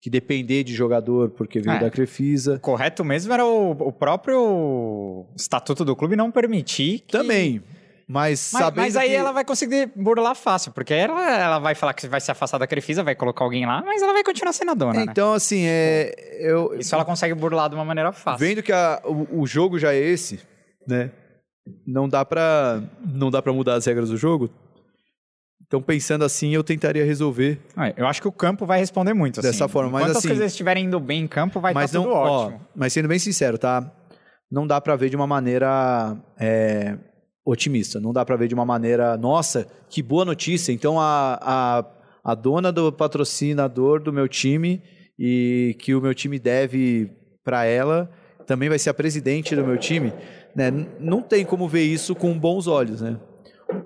Speaker 3: que depender de jogador porque veio
Speaker 1: É.
Speaker 3: da Crefisa.
Speaker 1: Correto mesmo era o, o próprio estatuto do clube não permitir que...
Speaker 3: Também. Mas,
Speaker 1: Mas, mas aí
Speaker 3: que-
Speaker 1: ela vai conseguir burlar fácil, porque ela, ela vai falar que vai se afastar da Crefisa, vai colocar alguém lá, mas ela vai continuar sendo a dona, né?
Speaker 3: Então, assim, é, eu,
Speaker 1: Isso ela consegue burlar de uma maneira fácil.
Speaker 3: vendo que a- o, o jogo já é esse, né? Não dá pra não dá para mudar as regras do jogo. Então, pensando assim, eu tentaria resolver.
Speaker 1: Ah, Eu acho que o campo vai responder muito, assim.
Speaker 3: Dessa forma, mas
Speaker 1: Enquanto
Speaker 3: assim-
Speaker 1: as coisas estiverem indo bem em campo, vai
Speaker 3: mas
Speaker 1: estar
Speaker 3: não,
Speaker 1: tudo
Speaker 3: ó,
Speaker 1: ótimo.
Speaker 3: mas sendo bem sincero, tá? Não dá pra ver de uma maneira é, otimista. Não dá pra ver de uma maneira, nossa, que boa notícia. Então a, a, a dona do patrocinador do meu time e que o meu time deve pra ela também vai ser a presidente do meu time, né? Não tem como ver isso com bons olhos, né?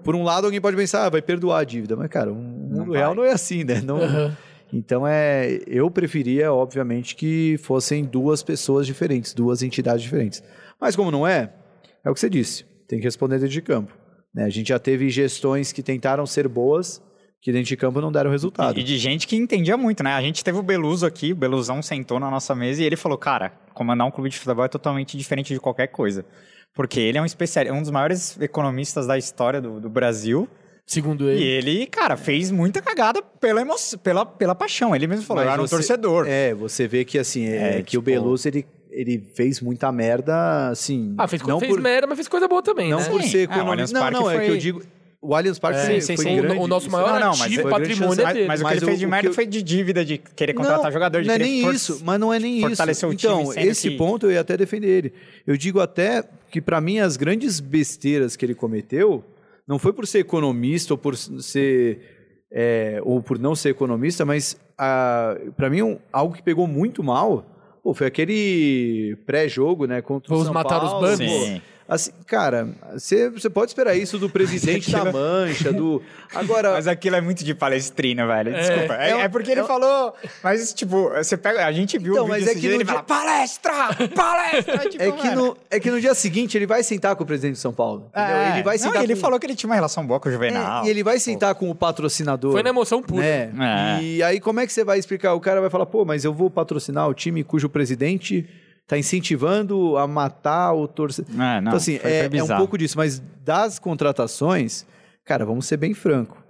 Speaker 3: Por um lado, alguém pode pensar, ah, vai perdoar a dívida, mas cara, o mundo real não é assim, né? Não,
Speaker 2: Aham.
Speaker 3: então é, eu preferia, obviamente, que fossem duas pessoas diferentes, duas entidades diferentes. Mas como não é, é o que você disse, tem que responder dentro de campo. né? A gente já teve gestões que tentaram ser boas, que dentro de campo não deram resultado.
Speaker 1: E de gente que entendia muito, né? A gente teve o Beluso aqui, o Beluzão sentou na nossa mesa e ele falou, cara, comandar um clube de futebol é totalmente diferente de qualquer coisa. Porque ele é um especialista, um dos maiores economistas da história do, do Brasil.
Speaker 2: Segundo
Speaker 1: E
Speaker 2: ele.
Speaker 1: ele, cara, fez muita cagada pela, emo... pela, pela paixão. Ele mesmo falou,
Speaker 3: Mas
Speaker 1: eu era um
Speaker 3: você-
Speaker 1: torcedor.
Speaker 3: É, você vê que assim, é,
Speaker 1: É,
Speaker 3: que o
Speaker 1: tipo-
Speaker 3: Beluso ele, ele fez muita merda, assim.
Speaker 2: Ah, fez,
Speaker 3: não
Speaker 2: fez
Speaker 3: por,
Speaker 2: merda, mas fez coisa boa também,
Speaker 3: não
Speaker 2: né?
Speaker 3: por ser
Speaker 1: Ah, o Allianz
Speaker 3: economista. Não,
Speaker 1: Parque
Speaker 3: não, é
Speaker 1: foi-
Speaker 3: que eu digo. O Allianz Parque
Speaker 1: É,
Speaker 3: foi,
Speaker 2: sim,
Speaker 3: foi
Speaker 2: sim.
Speaker 3: grande.
Speaker 2: O nosso maior
Speaker 1: Não, não, mas
Speaker 2: patrimônio é
Speaker 1: Mas,
Speaker 2: dele.
Speaker 1: mas o que
Speaker 3: Mas
Speaker 1: ele
Speaker 3: o-
Speaker 1: fez de
Speaker 3: o
Speaker 1: merda
Speaker 3: eu-
Speaker 1: foi de dívida, de querer contratar
Speaker 3: não,
Speaker 1: jogador, de
Speaker 3: não é nem
Speaker 1: for-
Speaker 3: isso, mas não é nem isso.
Speaker 1: o time,
Speaker 3: então, esse
Speaker 1: que-
Speaker 3: ponto eu ia até defender ele. Eu digo até que para mim as grandes besteiras que ele cometeu não foi por ser economista ou por ser é, ou por não ser economista, mas para mim um- algo que pegou muito mal pô, foi aquele pré-jogo, né, contra o
Speaker 2: Vamos
Speaker 3: São
Speaker 2: matar os
Speaker 3: Paulo.
Speaker 2: bandos?
Speaker 3: pô.
Speaker 1: Sim.
Speaker 3: Assim, cara, você você pode esperar isso do presidente da
Speaker 1: aquilo-
Speaker 3: Mancha, do agora
Speaker 1: Mas aquilo é muito de palestrino, velho. Desculpa. É,
Speaker 3: É
Speaker 1: é porque ele
Speaker 3: é
Speaker 1: falou. Mas, tipo, você pega. A gente viu
Speaker 3: Então,
Speaker 1: o vídeo
Speaker 3: mas é que
Speaker 1: dia,
Speaker 3: no
Speaker 1: ele
Speaker 3: dia-
Speaker 1: fala: palestra! Palestra! tipo,
Speaker 3: É que,
Speaker 1: mano,
Speaker 3: no, é que no dia seguinte ele vai sentar com o presidente de São Paulo.
Speaker 1: é.
Speaker 3: Ele vai
Speaker 1: Não,
Speaker 3: sentar
Speaker 1: ele
Speaker 3: com,
Speaker 1: falou que ele tinha uma relação boa com o Juvenal.
Speaker 3: É, e ele vai sentar com o patrocinador.
Speaker 2: Foi na emoção pura.
Speaker 3: né?
Speaker 1: É.
Speaker 3: E aí, como é que você vai explicar? O cara vai falar, pô, mas eu vou patrocinar o time cujo presidente tá incentivando a matar o torcedor.
Speaker 1: É, não,
Speaker 3: então, assim, é, é um pouco disso. Mas das contratações, cara, vamos ser bem franco.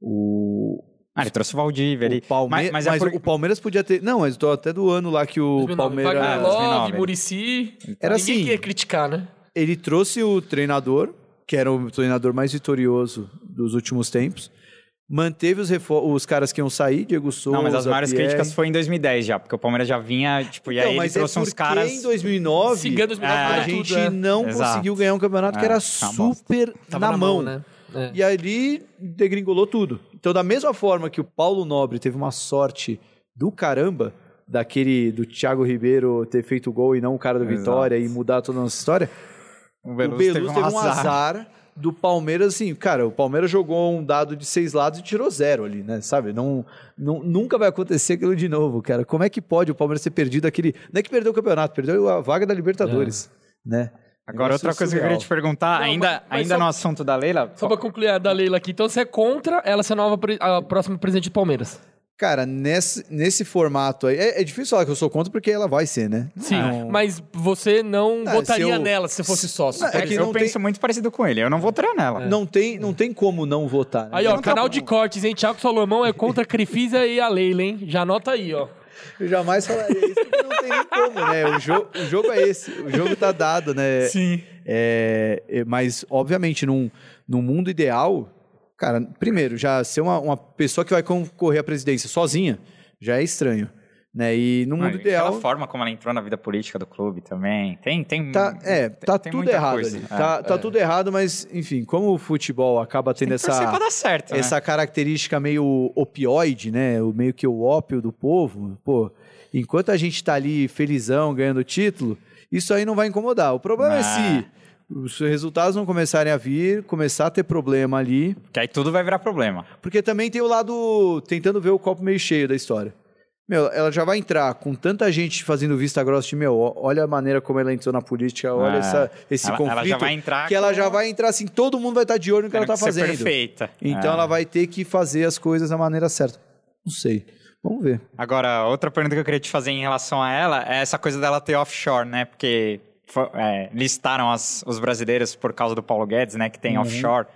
Speaker 3: O,
Speaker 1: Ah, ele trouxe o Valdívia ali.
Speaker 3: o Palmeiras.
Speaker 1: Mas,
Speaker 3: Mas,
Speaker 1: mas é por-
Speaker 3: o Palmeiras podia ter. Não, mas tô até do ano lá que o
Speaker 2: 2009.
Speaker 3: Palmeiras.
Speaker 1: Ah,
Speaker 2: Love,
Speaker 1: 2009.
Speaker 2: Murici.
Speaker 3: Era
Speaker 2: Ninguém
Speaker 3: assim.
Speaker 2: queria criticar, né?
Speaker 3: ele trouxe o treinador, que era o treinador mais vitorioso dos últimos tempos. Manteve os, os caras que iam sair, Diego Souza.
Speaker 1: Não, mas as maiores
Speaker 3: Pierre.
Speaker 1: críticas foi em 2010 já, porque o Palmeiras já vinha, tipo, e aí
Speaker 3: Não,
Speaker 1: ele trouxe
Speaker 3: é
Speaker 1: uns caras.
Speaker 3: em 2009
Speaker 2: Cigano 2009
Speaker 1: É,
Speaker 3: a gente
Speaker 2: né?
Speaker 3: não
Speaker 1: Exato.
Speaker 3: conseguiu ganhar um campeonato que
Speaker 1: É,
Speaker 3: era
Speaker 1: tá
Speaker 3: super
Speaker 2: Tava
Speaker 3: na, mão.
Speaker 2: né? É.
Speaker 3: E ali degringolou tudo. Então, da mesma forma que o Paulo Nobre teve uma sorte do caramba, daquele do Thiago Ribeiro ter feito o gol e não o cara do
Speaker 1: Exato.
Speaker 3: Vitória e mudar toda a nossa história,
Speaker 1: O
Speaker 3: o
Speaker 1: Beluso,
Speaker 3: Beluso teve um azar. Do Palmeiras, assim, cara, o Palmeiras jogou um dado de seis lados e tirou zero ali, né? Sabe? Não, não, nunca vai acontecer aquilo de novo, cara. Como é que pode o Palmeiras ter perdido aquele. Não é que perdeu o campeonato, perdeu a vaga da Libertadores, né?
Speaker 1: Agora, outra coisa que eu queria te
Speaker 3: surreal.
Speaker 1: perguntar,
Speaker 2: Não,
Speaker 1: ainda,
Speaker 2: mas- mas
Speaker 1: ainda
Speaker 2: só-
Speaker 1: no assunto da Leila.
Speaker 2: Só pra concluir a da Leila aqui. Então você é contra ela ser a nova, a próxima presidente do Palmeiras?
Speaker 3: Cara, nesse, nesse formato aí. É, é difícil falar que eu sou contra porque ela vai ser, né?
Speaker 2: Sim,
Speaker 3: Não-
Speaker 2: mas você não
Speaker 3: Ah,
Speaker 2: votaria
Speaker 3: se eu-
Speaker 2: nela se você fosse sócio.
Speaker 3: Não, é que
Speaker 1: eu
Speaker 3: não
Speaker 1: penso
Speaker 3: tem-
Speaker 1: muito parecido com ele. Eu não votaria nela.
Speaker 3: Não, tem, não tem como não votar, né?
Speaker 2: Aí, ó, canal
Speaker 1: tá-
Speaker 2: de cortes, hein? Thiago Salomão é contra a Crefisa e a Leila, hein? Já anota aí, ó.
Speaker 3: Eu jamais falaria isso porque não tem nem como, né? O, jo o jogo é esse. O jogo tá dado, né?
Speaker 2: Sim.
Speaker 3: É, é, mas, obviamente, num, num mundo ideal, cara, primeiro, já ser uma, uma pessoa que vai concorrer à presidência sozinha já é estranho. Né? E no mundo
Speaker 1: e
Speaker 3: ideal.
Speaker 1: Aquela forma como ela entrou na vida política do clube também. Tem. tem
Speaker 3: Tá, é,
Speaker 1: tem-
Speaker 3: tá
Speaker 1: tem
Speaker 3: tudo
Speaker 1: muita
Speaker 3: errado
Speaker 1: coisa.
Speaker 3: ali.
Speaker 1: É.
Speaker 3: Tá, tá tudo errado, mas, enfim, como o futebol acaba tendo
Speaker 1: Tem
Speaker 3: essa,
Speaker 1: certo. né?
Speaker 3: essa característica meio opioide, né? O meio que o ópio do povo, pô, enquanto a gente tá ali felizão ganhando título, isso aí não vai incomodar. O problema é se os resultados não começarem a vir, começar a ter problema ali,
Speaker 1: Que aí tudo vai virar problema.
Speaker 3: porque também tem o lado tentando ver o copo meio cheio da história. Meu, ela já vai entrar com tanta gente fazendo vista grossa de, meu, ó, olha a maneira como ela entrou na política, olha
Speaker 1: Ah,
Speaker 3: essa, esse
Speaker 1: ela,
Speaker 3: conflito.
Speaker 1: ela já vai entrar.
Speaker 3: que ela
Speaker 1: com-
Speaker 3: já vai entrar assim, todo mundo vai estar de olho no que ela
Speaker 1: tendo
Speaker 3: tá
Speaker 1: que ser
Speaker 3: fazendo.
Speaker 1: perfeita.
Speaker 3: Então
Speaker 1: É.
Speaker 3: ela vai ter que fazer as coisas da maneira certa. Não sei. Vamos ver.
Speaker 1: Agora, outra pergunta que eu queria te fazer em relação a ela é essa coisa dela ter offshore, né? Porque é, listaram as- os brasileiros por causa do Paulo Guedes, né? Que tem
Speaker 3: Uhum.
Speaker 1: offshore.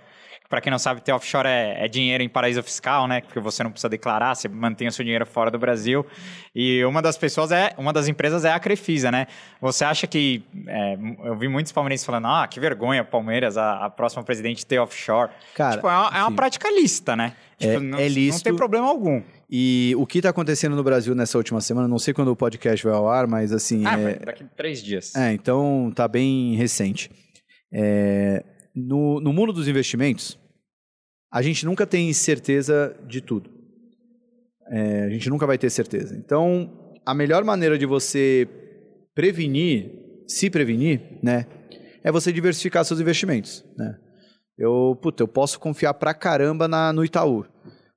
Speaker 1: Pra quem não sabe, ter offshore é, é dinheiro em paraíso fiscal, né? Porque você não precisa declarar, você mantém o seu dinheiro fora do Brasil. E uma das pessoas é, uma das empresas é a Crefisa, né? Você acha que é, eu vi muitos palmeirenses falando, ah, que vergonha, Palmeiras, a, a próxima presidente ter offshore.
Speaker 3: Cara,
Speaker 1: tipo, é uma, é uma prática lícita, né? Tipo,
Speaker 3: É-
Speaker 1: não,
Speaker 3: é
Speaker 1: não
Speaker 3: lícito.
Speaker 1: tem problema algum.
Speaker 3: E o que está acontecendo no Brasil nessa última semana, não sei quando o podcast vai ao ar, mas assim.
Speaker 1: Ah,
Speaker 3: é,
Speaker 1: daqui a três dias.
Speaker 3: é, então tá bem recente. É, no, no mundo dos investimentos, a gente nunca tem certeza de tudo. É, a gente nunca vai ter certeza. Então, a melhor maneira de você prevenir, se prevenir, né, é você diversificar seus investimentos, né? Eu, puta, eu posso confiar pra caramba na, no Itaú.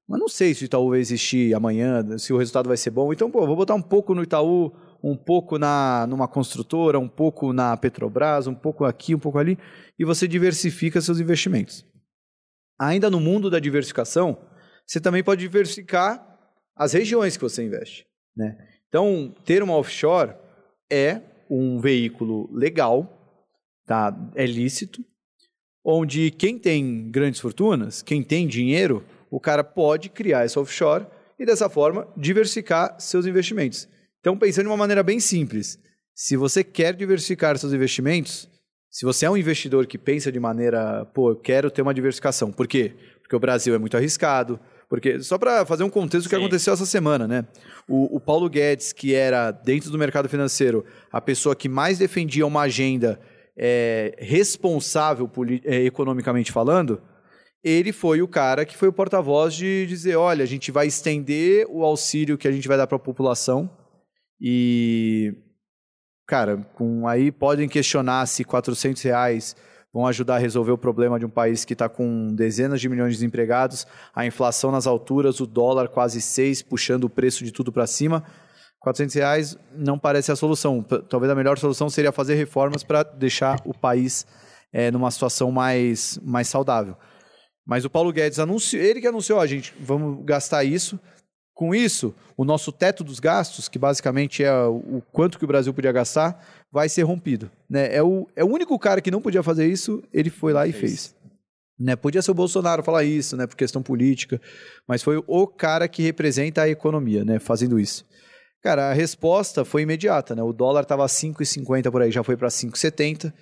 Speaker 3: Mas não sei se o Itaú vai existir amanhã, se o resultado vai ser bom. Então, pô, vou botar um pouco no Itaú, um pouco na, numa construtora, um pouco na Petrobras, um pouco aqui, um pouco ali, e você diversifica seus investimentos. Ainda no mundo da diversificação, você também pode diversificar as regiões que você investe. Né? Então, ter uma offshore é um veículo legal, tá? é lícito, onde quem tem grandes fortunas, quem tem dinheiro, o cara pode criar essa offshore e dessa forma diversificar seus investimentos. Então, pensando de uma maneira bem simples, se você quer diversificar seus investimentos, se você é um investidor que pensa de maneira, pô, eu quero ter uma diversificação. Por quê? Porque o Brasil é muito arriscado. Porque, só para fazer um contexto do que aconteceu essa semana, né? O, o Paulo Guedes, que era, dentro do mercado financeiro, a pessoa que mais defendia uma agenda é, responsável é, economicamente falando, ele foi o cara que foi o porta-voz de dizer, olha, a gente vai estender o auxílio que a gente vai dar para a população e, cara, com aí podem questionar se 400 reais vão ajudar a resolver o problema de um país que está com dezenas de milhões de desempregados, a inflação nas alturas, o dólar quase 6, puxando o preço de tudo para cima. 400 reais não parece a solução. Talvez a melhor solução seria fazer reformas para deixar o país eh, numa situação mais, mais saudável. Mas o Paulo Guedes anunciou, ele que anunciou, ó, gente, vamos gastar isso. Com isso, o nosso teto dos gastos, que basicamente é o o quanto que o Brasil podia gastar, vai ser rompido. Né? É, o, é o único cara que não podia fazer isso, ele foi lá e
Speaker 1: Fez.
Speaker 3: fez. Né? Podia ser o Bolsonaro falar isso, né, por questão política, mas foi o cara que representa a economia, né, fazendo isso. Cara, a resposta foi imediata, né? O dólar estava 5,50 por aí, já foi para 5,70.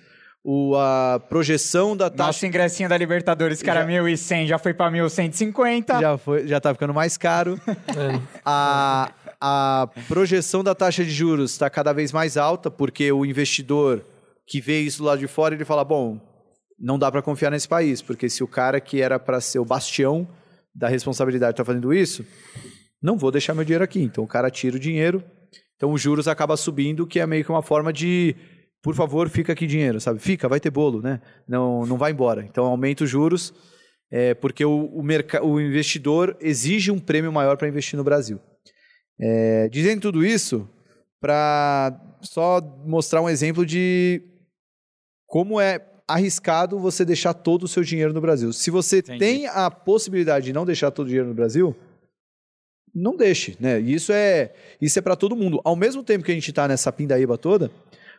Speaker 3: O a projeção da taxa
Speaker 1: Nosso ingressinho da Libertadores, que era
Speaker 3: Já-
Speaker 1: 1.100, já foi pra 1.150.
Speaker 3: já foi, já tá ficando mais caro. a, a projeção da taxa de juros está cada vez mais alta, porque o investidor que vê isso lá de fora, ele fala, bom, não dá para confiar nesse país, porque se o cara que era para ser o bastião da responsabilidade está fazendo isso, não vou deixar meu dinheiro aqui. Então o cara tira o dinheiro, então os juros acaba subindo, que é meio que uma forma de, por favor, fica aqui dinheiro, sabe? Fica, vai ter bolo, né? Não, não vai embora. Então aumenta os juros, é, porque o, o, o investidor exige um prêmio maior para investir no Brasil. É, dizendo tudo isso, para só mostrar um exemplo de como é arriscado você deixar todo o seu dinheiro no Brasil. Se você
Speaker 1: Entendi.
Speaker 3: tem a possibilidade de não deixar todo o dinheiro no Brasil, não deixe, né? Isso é isso é para todo mundo. Ao mesmo tempo que a gente está nessa pindaíba toda,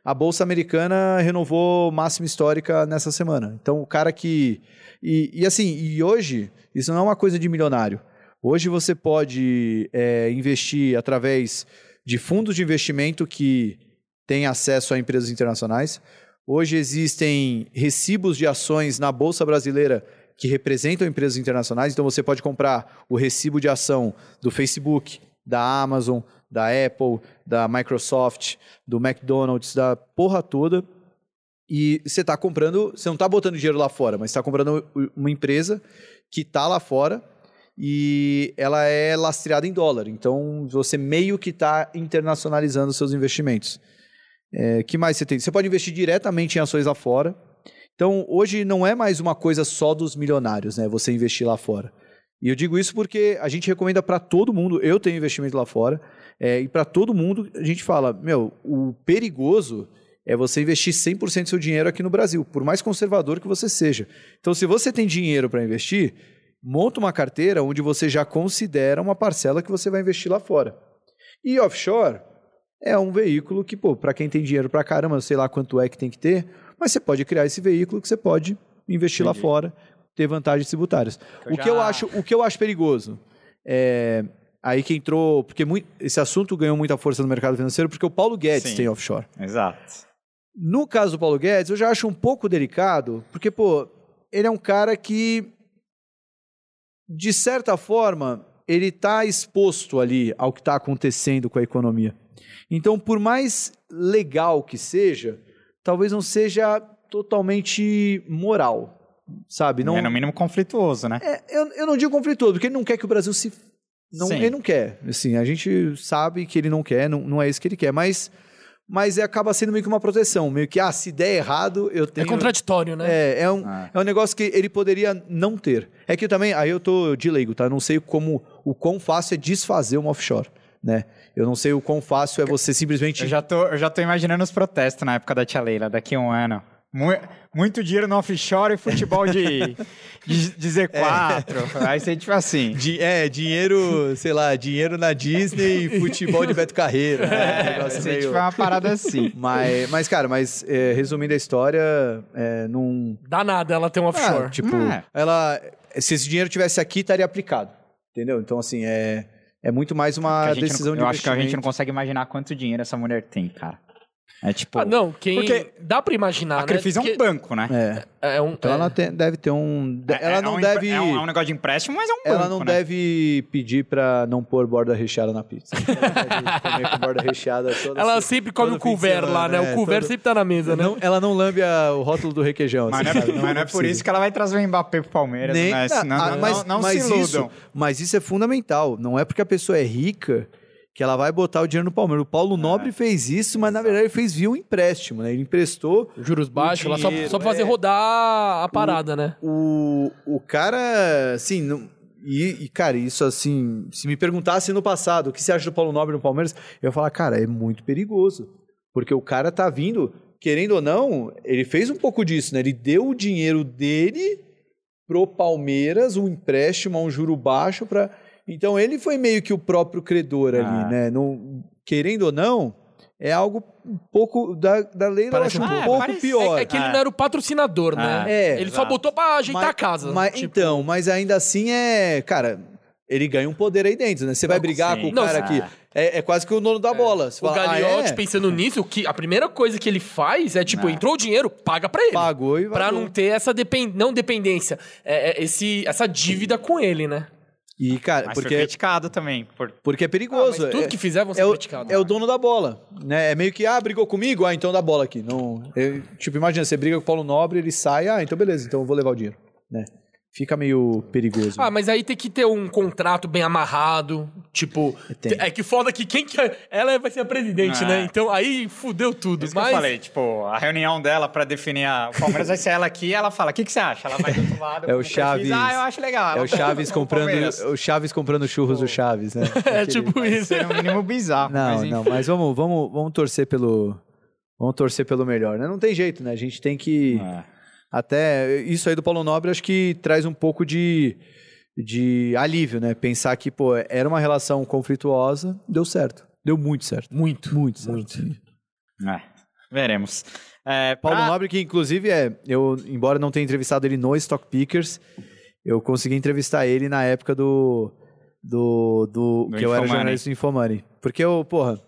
Speaker 3: a bolsa americana renovou máxima histórica nessa semana. Então o cara que e, e assim e hoje isso não é uma coisa de milionário. Hoje você pode é, investir através de fundos de investimento que têm acesso a empresas internacionais. Hoje existem recibos de ações na bolsa brasileira que representam empresas internacionais. Então você pode comprar o recibo de ação do Facebook, da Amazon, da Apple, da Microsoft, do McDonald's, da porra toda. E você está comprando, você não está botando dinheiro lá fora, mas está comprando uma empresa que está lá fora e ela é lastreada em dólar. Então você meio que está internacionalizando seus investimentos. É, que mais você tem? Você pode investir diretamente em ações lá fora. Então hoje não é mais uma coisa só dos milionários, né? Você investir lá fora. E eu digo isso porque a gente recomenda para todo mundo. Eu tenho investimento lá fora é, e para todo mundo a gente fala, meu, o perigoso é você investir 100% do seu dinheiro aqui no Brasil, por mais conservador que você seja. Então, se você tem dinheiro para investir, monta uma carteira onde você já considera uma parcela que você vai investir lá fora. E offshore é um veículo que, pô, para quem tem dinheiro para caramba, eu sei lá quanto é que tem que ter, mas você pode criar esse veículo que você pode investir Entendi. lá fora, ter vantagens tributárias. o, já... que eu acho, o que eu acho perigoso é aí que entrou, porque muito, esse assunto ganhou muita força no mercado financeiro porque o Paulo Guedes Sim, tem offshore.
Speaker 1: Exato.
Speaker 3: No caso do Paulo Guedes, eu já acho um pouco delicado, porque pô, ele é um cara que de certa forma, ele está exposto ali ao que está acontecendo com a economia. Então, por mais legal que seja, talvez não seja totalmente moral, sabe? Não,
Speaker 1: é no mínimo conflituoso, né?
Speaker 3: É, eu, eu não digo conflituoso, porque ele não quer que o Brasil se... Não, ele não quer, assim, a gente sabe que ele não quer, não, não é isso que ele quer, mas mas é, acaba sendo meio que uma proteção, meio que, ah, se der errado, eu tenho...
Speaker 2: É contraditório, né?
Speaker 3: É, é um, ah. é um negócio que ele poderia não ter. É que também, aí eu tô de leigo, tá? Não sei como, o quão fácil é desfazer uma offshore, né? Eu não sei o quão fácil é você simplesmente...
Speaker 1: Eu já tô, eu já tô imaginando os protestos na época da Tia Leila, daqui a um ano. Muito dinheiro no offshore e futebol de, de, de Z4. É. Aí você, tipo assim.
Speaker 3: Di, é, dinheiro, sei lá, dinheiro na Disney e futebol de Beto Carreira.
Speaker 1: Né? É, você, meio... tipo, é uma parada assim.
Speaker 3: Mas, mas cara, mas é, resumindo a história, é, não.
Speaker 2: Dá nada ela tem um offshore.
Speaker 3: Ah, tipo, é. ela. Se esse dinheiro tivesse aqui, estaria aplicado. Entendeu? Então, assim, é. É muito mais uma decisão
Speaker 1: não,
Speaker 3: de Eu
Speaker 1: acho que a gente não consegue imaginar quanto dinheiro essa mulher tem, cara. É tipo.
Speaker 2: Ah, não, quem. Porque dá pra imaginar. A
Speaker 1: Crefisa
Speaker 2: né?
Speaker 1: é um banco, né?
Speaker 3: É. é um, então é. ela tem, deve ter um. É, ela é não um, deve.
Speaker 1: É um, é um, negócio de empréstimo, mas é um banco.
Speaker 3: Ela não
Speaker 1: né?
Speaker 3: deve pedir pra não pôr borda recheada na pizza. ela comer com borda recheada toda
Speaker 2: Ela sempre come o couvert lá, né? O couvert todo... sempre tá na mesa, né?
Speaker 3: Não, ela não lambe a, o rótulo do requeijão.
Speaker 1: Mas, assim, não, é, mas não é por isso que ela vai trazer o Mbappé pro Palmeiras. Nem, né? não, não, mas, não, não mas se iludam.
Speaker 3: Isso, mas isso é fundamental. Não é porque a pessoa é rica que ela vai botar o dinheiro no Palmeiras. O Paulo é. Nobre fez isso, mas na verdade ele fez via um empréstimo, né? Ele emprestou.
Speaker 2: Juros baixos, lá só, só pra fazer é. rodar a parada,
Speaker 3: o,
Speaker 2: né?
Speaker 3: O, o cara, assim. Não, e, e, cara, isso assim, se me perguntasse no passado o que você acha do Paulo Nobre no Palmeiras, eu ia falar, cara, é muito perigoso. Porque o cara tá vindo, querendo ou não, ele fez um pouco disso, né? Ele deu o dinheiro dele pro Palmeiras, um empréstimo a um juro baixo para então ele foi meio que o próprio credor ali, ah. né? Não, querendo ou não, é algo um pouco da, da lei, eu acho um ah, pouco parece, pior.
Speaker 2: É, é que ele não era o patrocinador, né?
Speaker 3: Ah. É,
Speaker 2: ele exato. só botou pra ajeitar
Speaker 3: mas,
Speaker 2: a casa.
Speaker 3: Mas, tipo... Então, mas ainda assim é. Cara, ele ganha um poder aí dentro, né? Você vai brigar sim. com o não, cara aqui. É, é, quase que o dono da é. bola. Você
Speaker 2: o fala, Gagliotti, ah, é? pensando nisso, que a primeira coisa que ele faz é, tipo, não. entrou o dinheiro, paga pra ele.
Speaker 3: Pagou e vai.
Speaker 2: Pra não ter essa depend... não dependência, é, é, esse, essa dívida com ele, né?
Speaker 3: E, cara,
Speaker 1: Mas
Speaker 3: porque.
Speaker 1: Foi criticado também. Por...
Speaker 3: Porque é perigoso.
Speaker 2: Ah, tudo é, que fizer vão ser
Speaker 3: é o,
Speaker 2: criticados.
Speaker 3: É o dono da bola. Né? É meio que, ah, brigou comigo? Ah, então dá bola aqui. Não, eu, tipo, imagina, você briga com o Paulo Nobre, ele sai, ah, então beleza, então eu vou levar o dinheiro. Né? Fica meio perigoso.
Speaker 2: Ah, mas aí tem que ter um contrato bem amarrado. Tipo, tem. é que foda que quem quer. Ela vai ser a presidente, né? Então aí fudeu tudo.
Speaker 1: Isso
Speaker 2: mas...
Speaker 1: que eu falei, tipo, a reunião dela pra definir a. O Palmeiras vai ser ela aqui e ela fala: o que, que você acha? Ela vai do outro lado.
Speaker 3: É o Chaves.
Speaker 1: Ah, eu acho legal.
Speaker 3: É o Chaves comprando. O Chaves comprando churros do Chaves, né?
Speaker 2: é tipo isso.
Speaker 1: É um mínimo bizarro.
Speaker 3: Não, mas, não, mas vamos, vamos, vamos torcer pelo. Vamos torcer pelo melhor, né? Não tem jeito, né? A gente tem que. É até isso aí do Paulo Nobre acho que traz um pouco de, de alívio, né? Pensar que, pô, era uma relação conflituosa, deu certo. Deu muito certo.
Speaker 2: Muito.
Speaker 3: Muito certo. Muito.
Speaker 1: É, veremos.
Speaker 3: É, Paulo pra... Nobre, que inclusive é, eu, embora não tenha entrevistado ele no Stock Pickers, eu consegui entrevistar ele na época do. do, do, do que eu era jornalista do Infomoney. Porque eu, porra.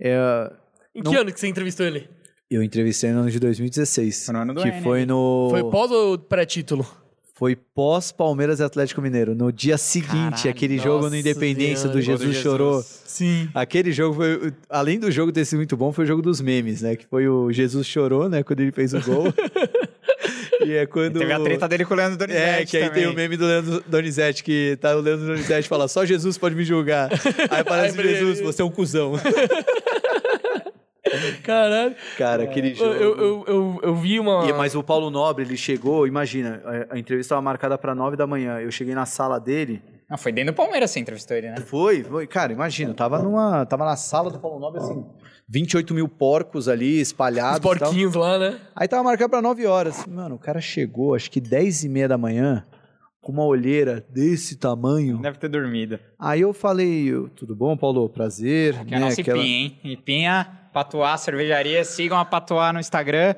Speaker 3: É,
Speaker 2: em que ano que você entrevistou ele?
Speaker 3: Eu entrevistei no ano de 2016.
Speaker 1: Foi no ano do
Speaker 3: Que
Speaker 1: N,
Speaker 3: foi no.
Speaker 2: Foi pós ou pré-título?
Speaker 3: Foi pós Palmeiras e Atlético Mineiro. No dia seguinte,
Speaker 1: Caralho,
Speaker 3: aquele jogo no Independência do
Speaker 2: Senhora,
Speaker 3: Jesus, chorou.
Speaker 1: Sim.
Speaker 3: Aquele jogo foi. Além do jogo ter sido muito bom, foi o jogo dos memes, né? Que foi o Jesus chorou, né? Quando ele fez o gol. e é quando.
Speaker 1: Teve a treta dele com o Leandro Donizete
Speaker 3: É, que aí
Speaker 1: também.
Speaker 3: tem o meme do Leandro Donizete, que tá o Leandro Donizete e fala, só Jesus pode me julgar. Aí aparece Jesus, você é um cuzão.
Speaker 2: Caralho.
Speaker 3: Cara, aquele jogo.
Speaker 2: eu, eu, eu, eu vi uma.
Speaker 3: E- mas o Paulo Nobre, ele chegou, imagina, a, a entrevista estava marcada para nove da manhã. Eu cheguei na sala dele.
Speaker 1: Não, foi dentro do Palmeiras você entrevistou ele, né?
Speaker 3: Foi, foi, cara, imagina, eu tava numa. Tava na sala do Paulo Nobre, assim, 28 mil porcos ali espalhados.
Speaker 2: Os
Speaker 3: tal.
Speaker 2: porquinhos lá, né?
Speaker 3: Aí tava marcado pra 9 horas. Mano, o cara chegou, acho que 10 e meia da manhã, com uma olheira desse tamanho.
Speaker 1: Deve ter dormido.
Speaker 3: Aí eu falei, tudo bom, Paulo? Prazer.
Speaker 1: Que é a nossa
Speaker 3: Aquela-
Speaker 1: Ipinha, hein? Ipinha, Patuá, cervejaria. Sigam a Patuá no Instagram.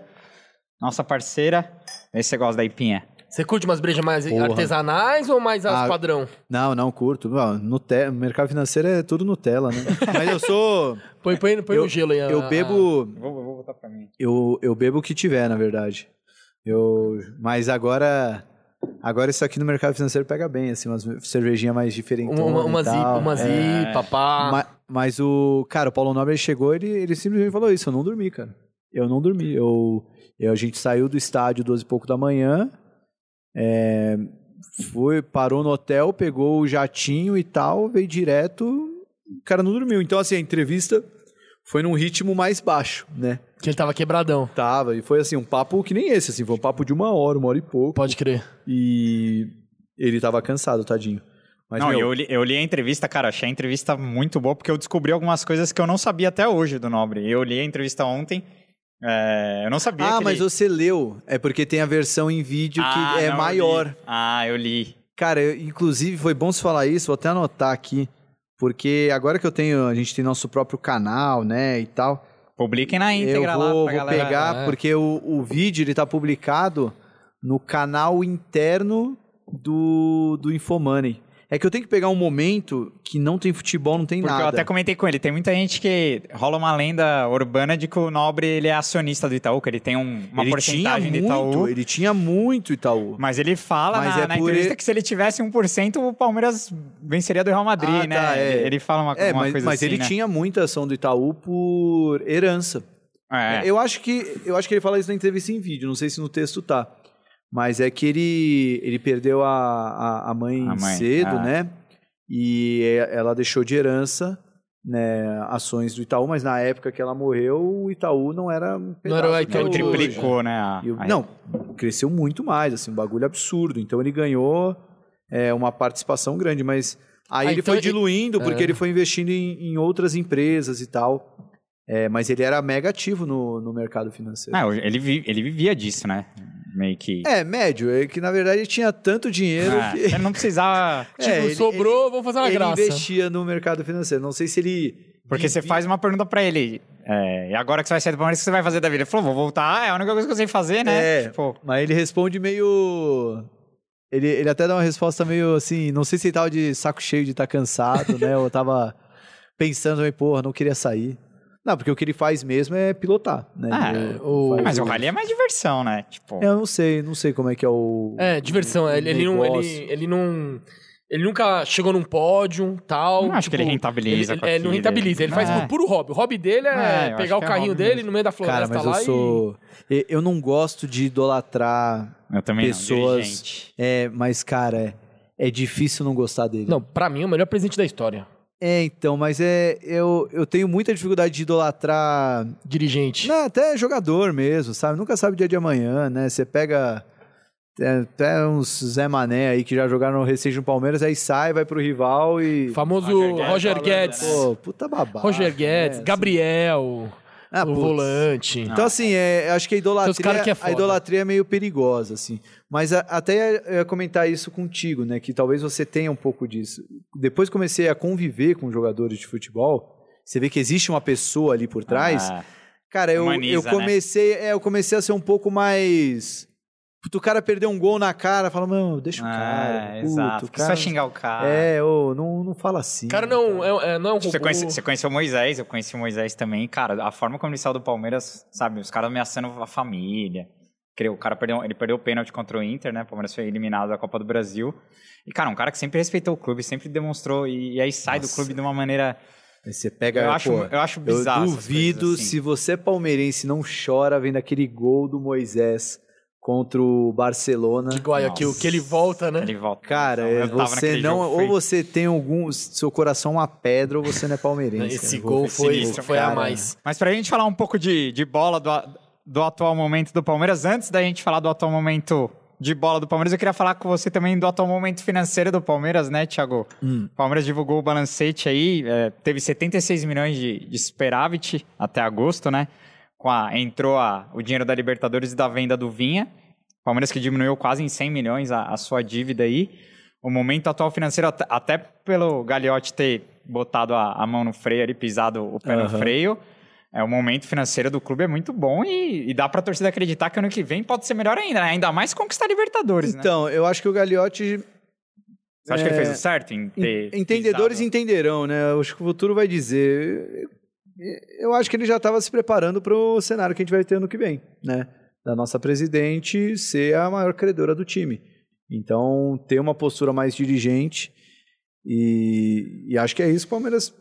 Speaker 1: Nossa parceira. Vê se você gosta da Ipinha.
Speaker 2: Você curte umas brejas mais
Speaker 3: Porra.
Speaker 2: artesanais ou mais as
Speaker 3: Ah,
Speaker 2: padrão?
Speaker 3: Não, não, curto. Não, Nute- mercado financeiro é tudo Nutella, né? Mas eu sou.
Speaker 2: Põe, põe, põe
Speaker 3: Eu-
Speaker 2: o gelo aí. a-
Speaker 3: Eu bebo.
Speaker 1: Vou, vou botar pra mim.
Speaker 3: Eu, eu bebo o que tiver, na verdade. Eu, mas agora. Agora isso aqui no mercado financeiro pega bem, assim, umas cervejinhas mais diferentes.
Speaker 2: uma, uma, zipa, uma
Speaker 3: É.
Speaker 2: zipa, pá.
Speaker 3: Ma- Mas, o. Cara, o Paulo Nobre chegou ele, ele simplesmente falou isso. Eu não dormi, cara. Eu não dormi. Eu, eu- a gente saiu do estádio 12 e pouco da manhã. é, foi, parou no hotel, pegou o jatinho e tal, veio direto. O cara não dormiu. Então, assim, a entrevista foi num ritmo mais baixo, né?
Speaker 2: Que ele tava quebradão.
Speaker 3: Tava, e foi assim, um papo que nem esse, assim, foi um papo de uma hora, uma hora e pouco.
Speaker 2: Pode crer.
Speaker 3: E ele tava cansado, tadinho. Mas,
Speaker 1: não,
Speaker 3: meu,
Speaker 1: eu, li, eu li a entrevista, cara, achei a entrevista muito boa, porque eu descobri algumas coisas que eu não sabia até hoje do Nobre. Eu li a entrevista ontem, é, eu não sabia
Speaker 3: Ah,
Speaker 1: que
Speaker 3: mas
Speaker 1: ele...
Speaker 3: você leu. É porque tem a versão em vídeo
Speaker 1: Ah,
Speaker 3: que é
Speaker 1: não, eu
Speaker 3: maior.
Speaker 1: li. Ah, eu li.
Speaker 3: Cara, eu- inclusive foi bom você falar isso, vou até anotar aqui. Porque agora que eu tenho, a gente tem nosso próprio canal, né, e tal.
Speaker 1: Publiquem na
Speaker 3: eu
Speaker 1: íntegra lá
Speaker 3: vou,
Speaker 1: pra
Speaker 3: vou
Speaker 1: galera.
Speaker 3: pegar,
Speaker 2: É.
Speaker 3: porque o, o vídeo ele tá publicado no canal interno do, do Infomoney. É que eu tenho que pegar um momento que não tem futebol, não tem
Speaker 1: Porque
Speaker 3: nada.
Speaker 1: eu até comentei com ele, tem muita gente que rola uma lenda urbana de que o Nobre ele é acionista do Itaú, que ele tem um- uma
Speaker 3: ele
Speaker 1: porcentagem
Speaker 3: tinha
Speaker 1: do Itaú.
Speaker 3: muito, ele tinha muito Itaú.
Speaker 1: Mas ele fala
Speaker 3: Mas
Speaker 1: na,
Speaker 3: é
Speaker 1: na entrevista
Speaker 3: ele-
Speaker 1: que se ele tivesse 1%, o Palmeiras venceria do Real Madrid,
Speaker 3: Ah,
Speaker 1: né?
Speaker 3: tá, é.
Speaker 1: Ele- fala uma,
Speaker 3: É,
Speaker 1: uma
Speaker 3: mas,
Speaker 1: coisa
Speaker 3: mas
Speaker 1: assim,
Speaker 3: ele
Speaker 1: né?
Speaker 3: tinha muita ação do Itaú por herança.
Speaker 1: É.
Speaker 3: Eu acho que eu acho que ele fala isso na entrevista em vídeo, não sei se no texto tá. Mas é que ele, ele perdeu a, a, a mãe,
Speaker 1: A mãe,
Speaker 3: cedo,
Speaker 1: ah.
Speaker 3: né? E é- ela deixou de herança né, ações do Itaú, mas na época que ela morreu, o Itaú não era um
Speaker 2: Não era o
Speaker 3: pedaço
Speaker 2: Itaú
Speaker 3: hoje.
Speaker 1: triplicou, né? a-
Speaker 3: E não, cresceu muito mais, assim, um bagulho absurdo. Então ele ganhou é, uma participação grande, mas aí
Speaker 2: Ah,
Speaker 3: ele
Speaker 2: então
Speaker 3: foi
Speaker 2: ele-
Speaker 3: diluindo porque
Speaker 2: é.
Speaker 3: ele foi investindo em, em outras empresas e tal. É, mas ele era mega ativo no, no mercado financeiro.
Speaker 1: Ah, ele, vi- ele vivia disso, né? Meio que.
Speaker 3: É, médio, é que na verdade ele tinha tanto dinheiro
Speaker 1: Ah,
Speaker 3: que
Speaker 1: ele não precisava.
Speaker 3: É,
Speaker 2: Tipo,
Speaker 3: ele-
Speaker 2: sobrou, vamos fazer uma
Speaker 3: ele
Speaker 2: graça.
Speaker 3: investia no mercado financeiro. Não sei se ele.
Speaker 1: Porque você faz uma pergunta pra ele. É, e agora que você vai sair do Palmeiras, o que você vai fazer da vida? Ele falou, vou voltar, é a única coisa que eu sei fazer, né?
Speaker 3: É,
Speaker 1: Tipo,
Speaker 3: mas ele responde meio. Ele, ele até dá uma resposta meio assim. Não sei se ele tava de saco cheio de estar cansado, né? Ou tava pensando porra, não queria sair. Não, porque o que ele faz mesmo é pilotar, né?
Speaker 1: Ah,
Speaker 3: Ele
Speaker 2: o-
Speaker 3: faz
Speaker 1: mas o rally é mais diversão, né? Tipo,
Speaker 3: Eu não sei, não sei como é que é o.
Speaker 2: É, diversão.
Speaker 3: o
Speaker 2: Ele, ele, não, ele, ele não. Ele nunca chegou num pódio tal.
Speaker 1: Não acho que ele rentabiliza
Speaker 2: Ele, é, ele não
Speaker 1: aquilo.
Speaker 2: rentabiliza. Ele faz
Speaker 1: É.
Speaker 2: por puro hobby. O hobby dele
Speaker 1: É,
Speaker 2: é, pegar o
Speaker 1: é
Speaker 2: carrinho
Speaker 1: hobby
Speaker 2: dele
Speaker 1: mesmo.
Speaker 2: no meio da floresta
Speaker 3: Cara, mas
Speaker 2: lá
Speaker 3: eu sou. e- Eu não gosto de idolatrar.
Speaker 1: eu também
Speaker 3: pessoas-
Speaker 1: não.
Speaker 3: É, mas, cara, é, é difícil não gostar dele.
Speaker 2: Não, pra mim é o melhor presente da história.
Speaker 3: É, então, mas é. Eu, eu tenho muita dificuldade de idolatrar
Speaker 2: Dirigente.
Speaker 3: Não, até jogador mesmo, sabe? Nunca sabe o dia de amanhã, né? Você pega é, até uns Zé Mané aí que já jogaram no recente no Palmeiras, aí sai, vai pro rival e.
Speaker 2: Famoso
Speaker 1: Roger
Speaker 2: Roger
Speaker 1: Guedes
Speaker 3: Pô, puta babá.
Speaker 2: Roger Guedes, Gabriel,
Speaker 3: Ah,
Speaker 2: o
Speaker 3: putz.
Speaker 2: volante.
Speaker 3: Então, assim, é, acho que a idolatria,
Speaker 2: é
Speaker 3: a idolatria é meio perigosa, assim. Mas a- até eu ia comentar isso contigo, né? Que talvez você tenha um pouco disso. Depois que comecei a conviver com jogadores de futebol, você vê que existe uma pessoa ali por trás.
Speaker 1: Ah,
Speaker 3: Cara, eu,
Speaker 1: Humaniza,
Speaker 3: eu
Speaker 1: né?
Speaker 3: comecei, é, eu comecei a ser um pouco mais. Puto, o cara perdeu um gol na cara, fala, mano, deixa o cara.
Speaker 1: é,
Speaker 3: puto,
Speaker 1: exato. Você
Speaker 3: cara,
Speaker 1: vai xingar o cara.
Speaker 3: É, ô, não, não fala assim.
Speaker 2: O cara não é, é- não é um robô.
Speaker 1: Você, conhece, você conheceu o Moisés, eu conheci o Moisés também. Cara, a forma como ele saiu do Palmeiras, sabe? Os caras ameaçando a família. O cara perdeu, ele perdeu o pênalti contra o Inter, né? O Palmeiras foi eliminado da Copa do Brasil. E, cara, um cara que sempre respeitou o clube, sempre demonstrou. E, e aí sai
Speaker 3: Nossa.
Speaker 1: do clube de uma maneira.
Speaker 3: Aí você pega.
Speaker 1: Eu acho,
Speaker 3: pô,
Speaker 1: eu acho bizarro.
Speaker 3: eu duvido
Speaker 1: coisas, assim.
Speaker 3: se você é palmeirense não chora vendo aquele gol do Moisés contra o Barcelona.
Speaker 2: Guayaquil,
Speaker 1: Nossa.
Speaker 2: que ele volta, né?
Speaker 1: Ele volta.
Speaker 3: Cara, é,
Speaker 1: eu tava
Speaker 3: você não.
Speaker 1: jogo,
Speaker 3: Ou
Speaker 1: foi-
Speaker 3: você tem algum. Seu coração é uma pedra, ou você não é palmeirense.
Speaker 2: Esse
Speaker 3: cara.
Speaker 2: gol
Speaker 1: foi
Speaker 2: foi,
Speaker 1: sinistro,
Speaker 2: foi a mais.
Speaker 1: Mas pra gente falar um pouco de, de bola do, do atual momento do Palmeiras, antes da gente falar do atual momento de bola do Palmeiras, eu queria falar com você também do atual momento financeiro do Palmeiras, né, Thiago?
Speaker 3: Hum.
Speaker 1: O Palmeiras divulgou o balancete aí, é, teve 76 milhões de, de superávit até agosto, né? Com a, entrou a, o dinheiro da Libertadores e da venda do Vinha. Palmeiras que diminuiu quase em 100 milhões a, a sua dívida aí. O momento atual financeiro, até, até pelo Gagliotti ter botado a, a mão no freio ali, pisado o pé no
Speaker 3: Aham.
Speaker 1: freio, é, o momento financeiro do clube é muito bom e, e dá pra torcida acreditar que ano que vem pode ser melhor ainda, né? Ainda mais conquistar a Libertadores, né?
Speaker 3: Então, eu acho que o Gagliotti.
Speaker 1: Você acha que ele
Speaker 3: é,
Speaker 1: fez o certo em ter
Speaker 3: Entendedores
Speaker 1: pisado?
Speaker 3: entenderão, né? Eu acho que o futuro vai dizer. Eu acho que ele já estava se preparando para o cenário que a gente vai ter ano que vem, né? Da nossa presidente ser a maior credora do time. Então, ter uma postura mais dirigente. E, e acho que é isso que o Palmeiras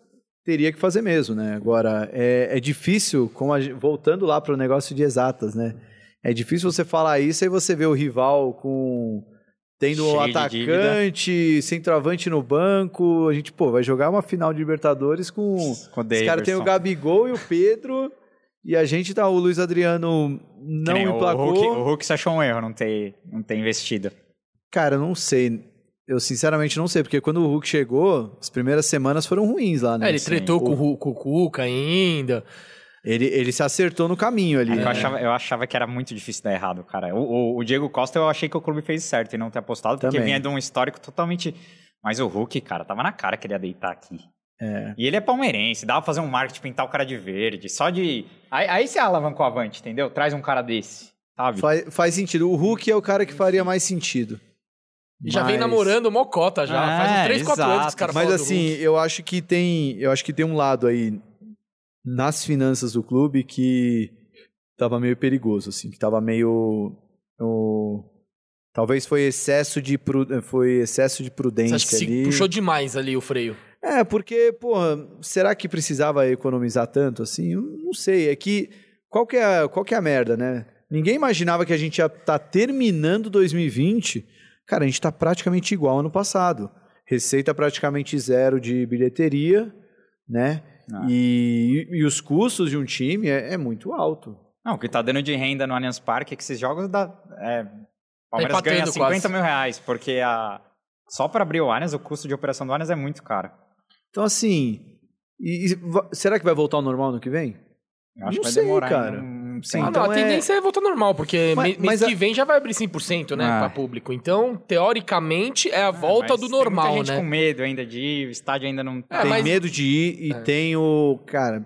Speaker 3: teria que fazer mesmo, né? Agora, é, é difícil, a voltando lá para o negócio de exatas, né? É difícil você falar isso e você ver o rival com tendo o
Speaker 1: Cheio
Speaker 3: atacante, centroavante no banco. A gente, pô, vai jogar uma final de Libertadores com.
Speaker 1: Com
Speaker 3: Os caras têm o. Gabigol e o Pedro. E a gente tá. O Luiz Adriano não
Speaker 1: nem o
Speaker 3: emplacou.
Speaker 1: Hulk, o Hulk se achou um erro não ter, não ter investido.
Speaker 3: Cara, eu não sei. Eu sinceramente não sei, porque quando o Hulk chegou, as primeiras semanas foram ruins lá, né?
Speaker 2: É, ele
Speaker 3: Assim,
Speaker 2: tretou
Speaker 3: o-
Speaker 2: com, o com o Cuca ainda.
Speaker 3: Ele, ele se acertou no caminho ali.
Speaker 1: Eu,
Speaker 3: né?
Speaker 1: achava, eu achava que era muito difícil dar errado, cara. O, o- o Diego Costa, eu achei que o clube fez certo em não ter apostado, porque
Speaker 3: Também.
Speaker 1: vinha de um histórico totalmente. Mas o Hulk, cara, tava na cara que ele ia deitar aqui.
Speaker 3: É.
Speaker 1: E ele é palmeirense, dava pra fazer um marketing, pintar o cara de verde, só de. Aí, aí você alavancou avante, entendeu? Traz um cara desse, sabe?
Speaker 3: Faz, faz sentido. O Hulk é o cara que faria mais sentido.
Speaker 2: E já vem
Speaker 3: Mas-
Speaker 2: namorando Mocota já.
Speaker 1: É,
Speaker 2: Faz uns 3, 4 anos que os caras
Speaker 3: Mas assim,
Speaker 2: Hulk.
Speaker 3: eu acho que tem, eu acho que tem um lado aí nas finanças do clube que tava meio perigoso, assim, que tava meio o- talvez foi excesso de pru- foi excesso de
Speaker 2: Você
Speaker 3: prudência
Speaker 2: acha que se
Speaker 3: ali.
Speaker 2: puxou demais ali o freio?
Speaker 3: É, porque, porra, será que precisava economizar tanto assim? Eu não sei. É que qual que é, a- qual que é a merda, né? Ninguém imaginava que a gente ia estar terminando 2020. Cara, a gente tá praticamente igual ao ano passado. Receita praticamente zero de bilheteria, né?
Speaker 1: Ah.
Speaker 3: E, e os custos de um time é, é muito alto.
Speaker 1: Não, o que tá dando de renda no Allianz Parque é que esses jogos dá. É, Palmeiras
Speaker 2: empatando
Speaker 1: ganha 50
Speaker 2: quase.
Speaker 1: mil reais, porque a, só para abrir o Allianz, o custo de operação do Allianz é muito caro.
Speaker 3: Então, assim, e- e será que vai voltar ao normal no que vem?
Speaker 1: Eu acho
Speaker 3: Não
Speaker 1: que vai
Speaker 3: sei,
Speaker 1: demorar
Speaker 3: cara.
Speaker 1: ainda
Speaker 3: Sim.
Speaker 2: Ah,
Speaker 3: então
Speaker 2: não, a
Speaker 3: é-
Speaker 2: tendência é voltar normal, porque
Speaker 3: Mas-
Speaker 2: mês
Speaker 3: mas a-
Speaker 2: que vem já vai abrir 100%, né,
Speaker 1: Ah.
Speaker 2: pra público. Então, teoricamente, é a volta
Speaker 1: Mas
Speaker 2: do
Speaker 1: tem
Speaker 2: normal,
Speaker 1: muita gente
Speaker 2: né?
Speaker 1: com medo ainda de ir, o estádio ainda não tá.
Speaker 2: É,
Speaker 3: tem
Speaker 2: mas-
Speaker 3: medo de ir e
Speaker 2: É.
Speaker 3: tem o. Cara,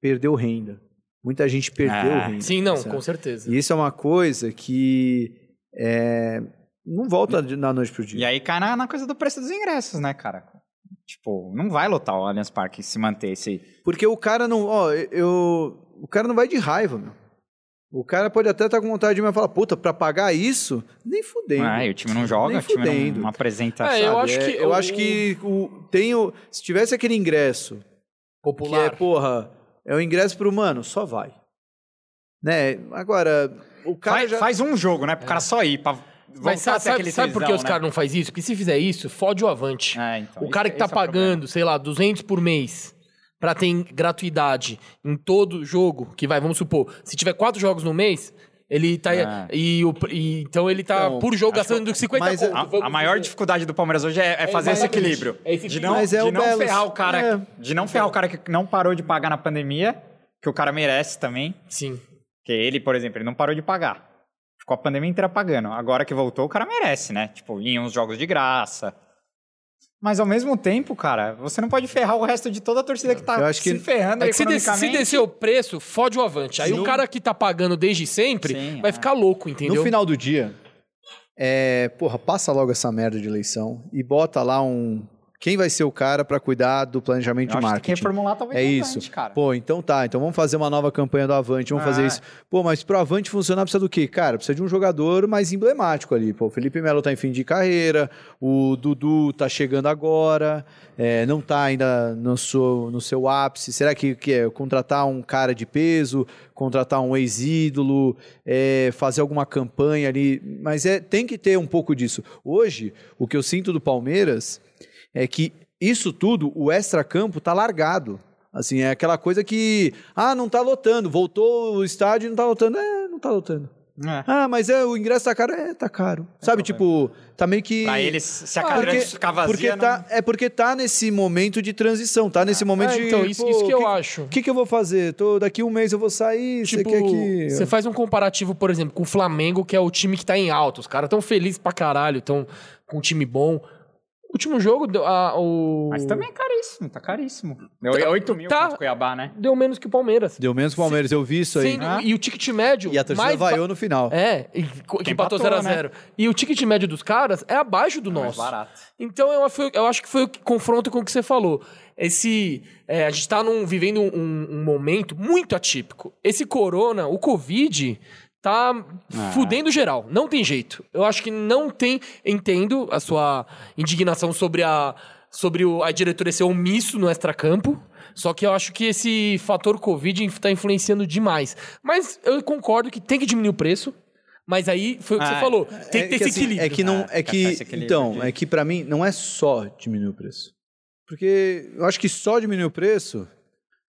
Speaker 3: perdeu renda. Muita gente perdeu
Speaker 1: Ah,
Speaker 3: renda.
Speaker 2: Sim, não,
Speaker 3: certo?
Speaker 2: com certeza.
Speaker 3: E isso é uma coisa que é, não volta de- na noite pro dia.
Speaker 1: E aí cai na, na coisa do preço dos ingressos, né, cara? Tipo, não vai lotar o Allianz Parque se manter esse.
Speaker 3: Porque o cara não. Ó, eu. O cara não vai de raiva, meu. O cara pode até estar com vontade de me falar, puta, pra pagar isso, nem fudendo.
Speaker 1: Ah, e o time não joga,
Speaker 3: Nem
Speaker 1: o time não,
Speaker 3: fudendo.
Speaker 1: não apresenta.
Speaker 2: É, eu acho que
Speaker 3: eu
Speaker 2: o-
Speaker 3: acho que o, tem o, se tivesse aquele ingresso
Speaker 2: Popular.
Speaker 3: que é, porra, é o ingresso pro mano, só vai. Né? Agora, o cara
Speaker 1: faz,
Speaker 3: já
Speaker 1: faz um jogo, né? Pro cara só ir. Pra
Speaker 2: Mas sabe, sabe, sabe por que os
Speaker 1: né?
Speaker 2: caras não fazem isso? Porque se fizer isso, fode o avante.
Speaker 1: É, então,
Speaker 2: o cara que tá
Speaker 1: é
Speaker 2: pagando, sei lá, 200 por mês pra ter gratuidade em todo jogo, que vai, vamos supor, se tiver quatro jogos no mês, ele tá.
Speaker 1: É.
Speaker 2: E, o, e- então ele tá
Speaker 3: Então,
Speaker 2: por jogo gastando 50
Speaker 3: mas
Speaker 2: conto.
Speaker 1: A,
Speaker 2: vamos
Speaker 1: a maior
Speaker 2: dizer.
Speaker 1: dificuldade do Palmeiras hoje é, é fazer esse equilíbrio.
Speaker 2: É esse
Speaker 1: de não,
Speaker 3: Mas é
Speaker 1: de
Speaker 3: o
Speaker 1: não
Speaker 3: Belos.
Speaker 1: ferrar o cara.
Speaker 3: É.
Speaker 1: De não ferrar o cara que não parou de pagar na pandemia, que o cara merece também.
Speaker 2: Sim.
Speaker 1: Porque ele, por exemplo, ele não parou de pagar. Ficou a pandemia inteira pagando. Agora que voltou, o cara merece, né? Tipo, em uns jogos de graça. Mas ao mesmo tempo, cara, você não pode ferrar o resto de toda a torcida que tá
Speaker 3: Eu acho que-
Speaker 1: se ferrando
Speaker 2: É que se, se descer o preço, fode o avante. Aí
Speaker 3: Sim.
Speaker 2: o cara que tá pagando desde sempre
Speaker 1: Sim,
Speaker 2: vai
Speaker 1: é.
Speaker 2: ficar louco, entendeu?
Speaker 3: no final do dia, é, porra, passa logo essa merda de eleição e bota lá um Quem vai ser o cara para cuidar do planejamento
Speaker 1: Eu
Speaker 3: de
Speaker 1: acho que tem que
Speaker 3: marketing?
Speaker 1: reformular talvez
Speaker 3: É
Speaker 1: o
Speaker 3: isso.
Speaker 1: Avante, cara.
Speaker 3: Pô, então tá. Então vamos fazer uma nova campanha do Avante, vamos fazer
Speaker 1: Ah.
Speaker 3: isso. Pô, mas pro Avante funcionar precisa do quê? Cara, precisa de um jogador mais emblemático ali. Pô, o Felipe Melo tá em fim de carreira, o Dudu tá chegando agora, é, não tá ainda no seu, no seu ápice. Será que, que é contratar um cara de peso, contratar um ex-ídolo, é, fazer alguma campanha ali? Mas é, tem que ter um pouco disso. Hoje, o que eu sinto do Palmeiras é que isso tudo, o extra-campo tá largado. Assim, é aquela coisa que, ah, não tá lotando, voltou o estádio e não tá lotando. É, não tá lotando.
Speaker 1: É.
Speaker 3: Ah, mas é, o ingresso tá caro? É, tá caro. Sabe, tipo, tá meio que...
Speaker 1: Pra eles, se a
Speaker 3: Ah, porque,
Speaker 1: ficar vazia...
Speaker 3: porque
Speaker 1: não-
Speaker 3: tá, é porque tá nesse momento de transição, tá nesse momento
Speaker 2: É,
Speaker 3: de...
Speaker 2: então, isso, isso que eu
Speaker 3: que,
Speaker 2: acho.
Speaker 3: O que, que eu vou fazer? Tô, daqui um mês eu vou sair, você
Speaker 2: Tipo,
Speaker 3: quer que...
Speaker 2: você faz um comparativo, por exemplo, com o Flamengo, que é o time que tá em alta. Os caras tão felizes pra caralho, tão com um time bom. Último jogo, a- o...
Speaker 1: Mas também é caríssimo, tá caríssimo. Deu 8 mil
Speaker 2: Tá.
Speaker 1: contra o Cuiabá, né?
Speaker 2: deu menos que o Palmeiras.
Speaker 3: Deu menos que o Palmeiras, eu vi isso aí.
Speaker 2: Sendo-
Speaker 1: Ah.
Speaker 2: E o ticket médio...
Speaker 3: E a torcida
Speaker 2: mais
Speaker 3: vaiou no final.
Speaker 2: É, e, que empatou
Speaker 1: empatou,
Speaker 2: 0x0. E o ticket médio dos caras é abaixo do
Speaker 1: Mais
Speaker 2: nosso.
Speaker 1: barato.
Speaker 2: Então eu, eu acho que foi o que confronta com o que você falou. Esse. é, a gente tá num- vivendo um, um momento muito atípico. Esse corona, o Covid, tá
Speaker 1: Ah.
Speaker 2: fudendo geral. Não tem jeito. Eu acho que não tem. Entendo a sua indignação sobre a. Sobre o, a diretoria ser omisso no extracampo. Só que eu acho que esse fator Covid está influenciando demais. Mas eu concordo que tem que diminuir o preço. Mas aí foi o que
Speaker 1: Ah,
Speaker 2: você falou. Tem que ter esse
Speaker 3: assim,
Speaker 2: equilíbrio.
Speaker 3: É que não,
Speaker 1: Ah,
Speaker 3: é
Speaker 1: que
Speaker 3: então, é que pra mim não é só diminuir o preço. Porque eu acho que só diminuir o preço,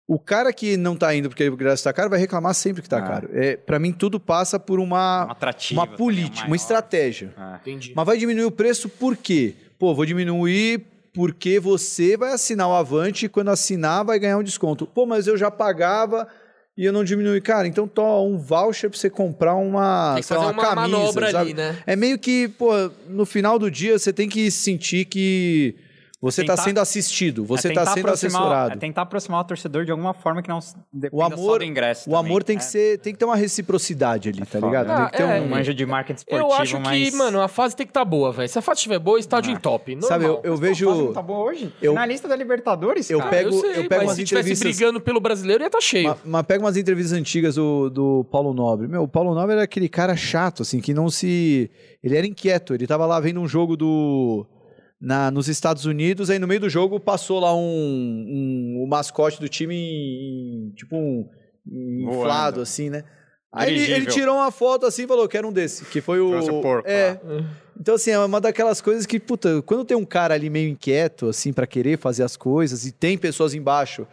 Speaker 3: o cara que não tá indo porque o ingresso tá caro vai reclamar sempre que tá
Speaker 1: Ah.
Speaker 3: caro. É, para mim tudo passa por uma
Speaker 1: Um
Speaker 3: uma política, uma estratégia.
Speaker 1: Ah.
Speaker 2: Entendi.
Speaker 3: Mas vai diminuir o preço por quê? Pô, vou diminuir porque você vai assinar o Avante e quando assinar vai ganhar um desconto. Pô, mas eu já pagava e eu não diminui. Cara, então toma um voucher pra você comprar uma,
Speaker 2: Tem que
Speaker 3: lá,
Speaker 2: fazer
Speaker 3: uma,
Speaker 2: uma
Speaker 3: camisa,
Speaker 2: manobra
Speaker 3: sabe?
Speaker 2: ali, né?
Speaker 3: É meio que, pô, no final do dia você tem que sentir que você está sendo assistido, você
Speaker 1: É
Speaker 3: está
Speaker 1: tentar
Speaker 3: sendo assessorado.
Speaker 1: É tentar aproximar o torcedor de alguma forma que não
Speaker 3: O
Speaker 1: só
Speaker 3: amor,
Speaker 1: do ingresso
Speaker 3: o
Speaker 1: também.
Speaker 3: amor tem que
Speaker 1: É.
Speaker 3: ser, tem que ter uma reciprocidade ali, tá
Speaker 1: foda,
Speaker 3: ligado?
Speaker 1: né?
Speaker 3: Tem que ter
Speaker 2: Ah, é,
Speaker 3: um,
Speaker 1: manjo de marketing esportivo,
Speaker 2: Eu acho
Speaker 1: mas...
Speaker 2: que, mano, a fase tem que estar boa, velho. Se a fase estiver boa, estádio em top. Normal.
Speaker 3: sabe, eu, eu
Speaker 1: Pô, a
Speaker 3: vejo
Speaker 1: fase não tá boa hoje?
Speaker 3: eu-
Speaker 1: Finalista da Libertadores,
Speaker 3: eu
Speaker 1: cara.
Speaker 3: pego-
Speaker 2: eu sei,
Speaker 3: eu pego
Speaker 2: mas
Speaker 3: umas
Speaker 2: se
Speaker 3: entrevistas-
Speaker 2: brigando pelo brasileiro, ia estar cheio.
Speaker 3: Mas, mas pega umas entrevistas antigas do, do Paulo Nobre. Meu, o Paulo Nobre era aquele cara chato, assim, que não se. Ele era inquieto. Ele tava lá vendo um jogo do. Na, nos Estados Unidos, aí no meio do jogo passou lá um, um- o mascote do time em- em- tipo um inflado,
Speaker 1: Voando.
Speaker 3: assim, né? Aí ele, ele tirou uma foto assim e falou que era um desse, que foi o.
Speaker 1: Trouxe o porco
Speaker 3: é.
Speaker 1: lá.
Speaker 3: Então, assim, é uma daquelas coisas que, puta, quando tem um cara ali meio inquieto, assim, pra querer fazer as coisas, e tem pessoas embaixo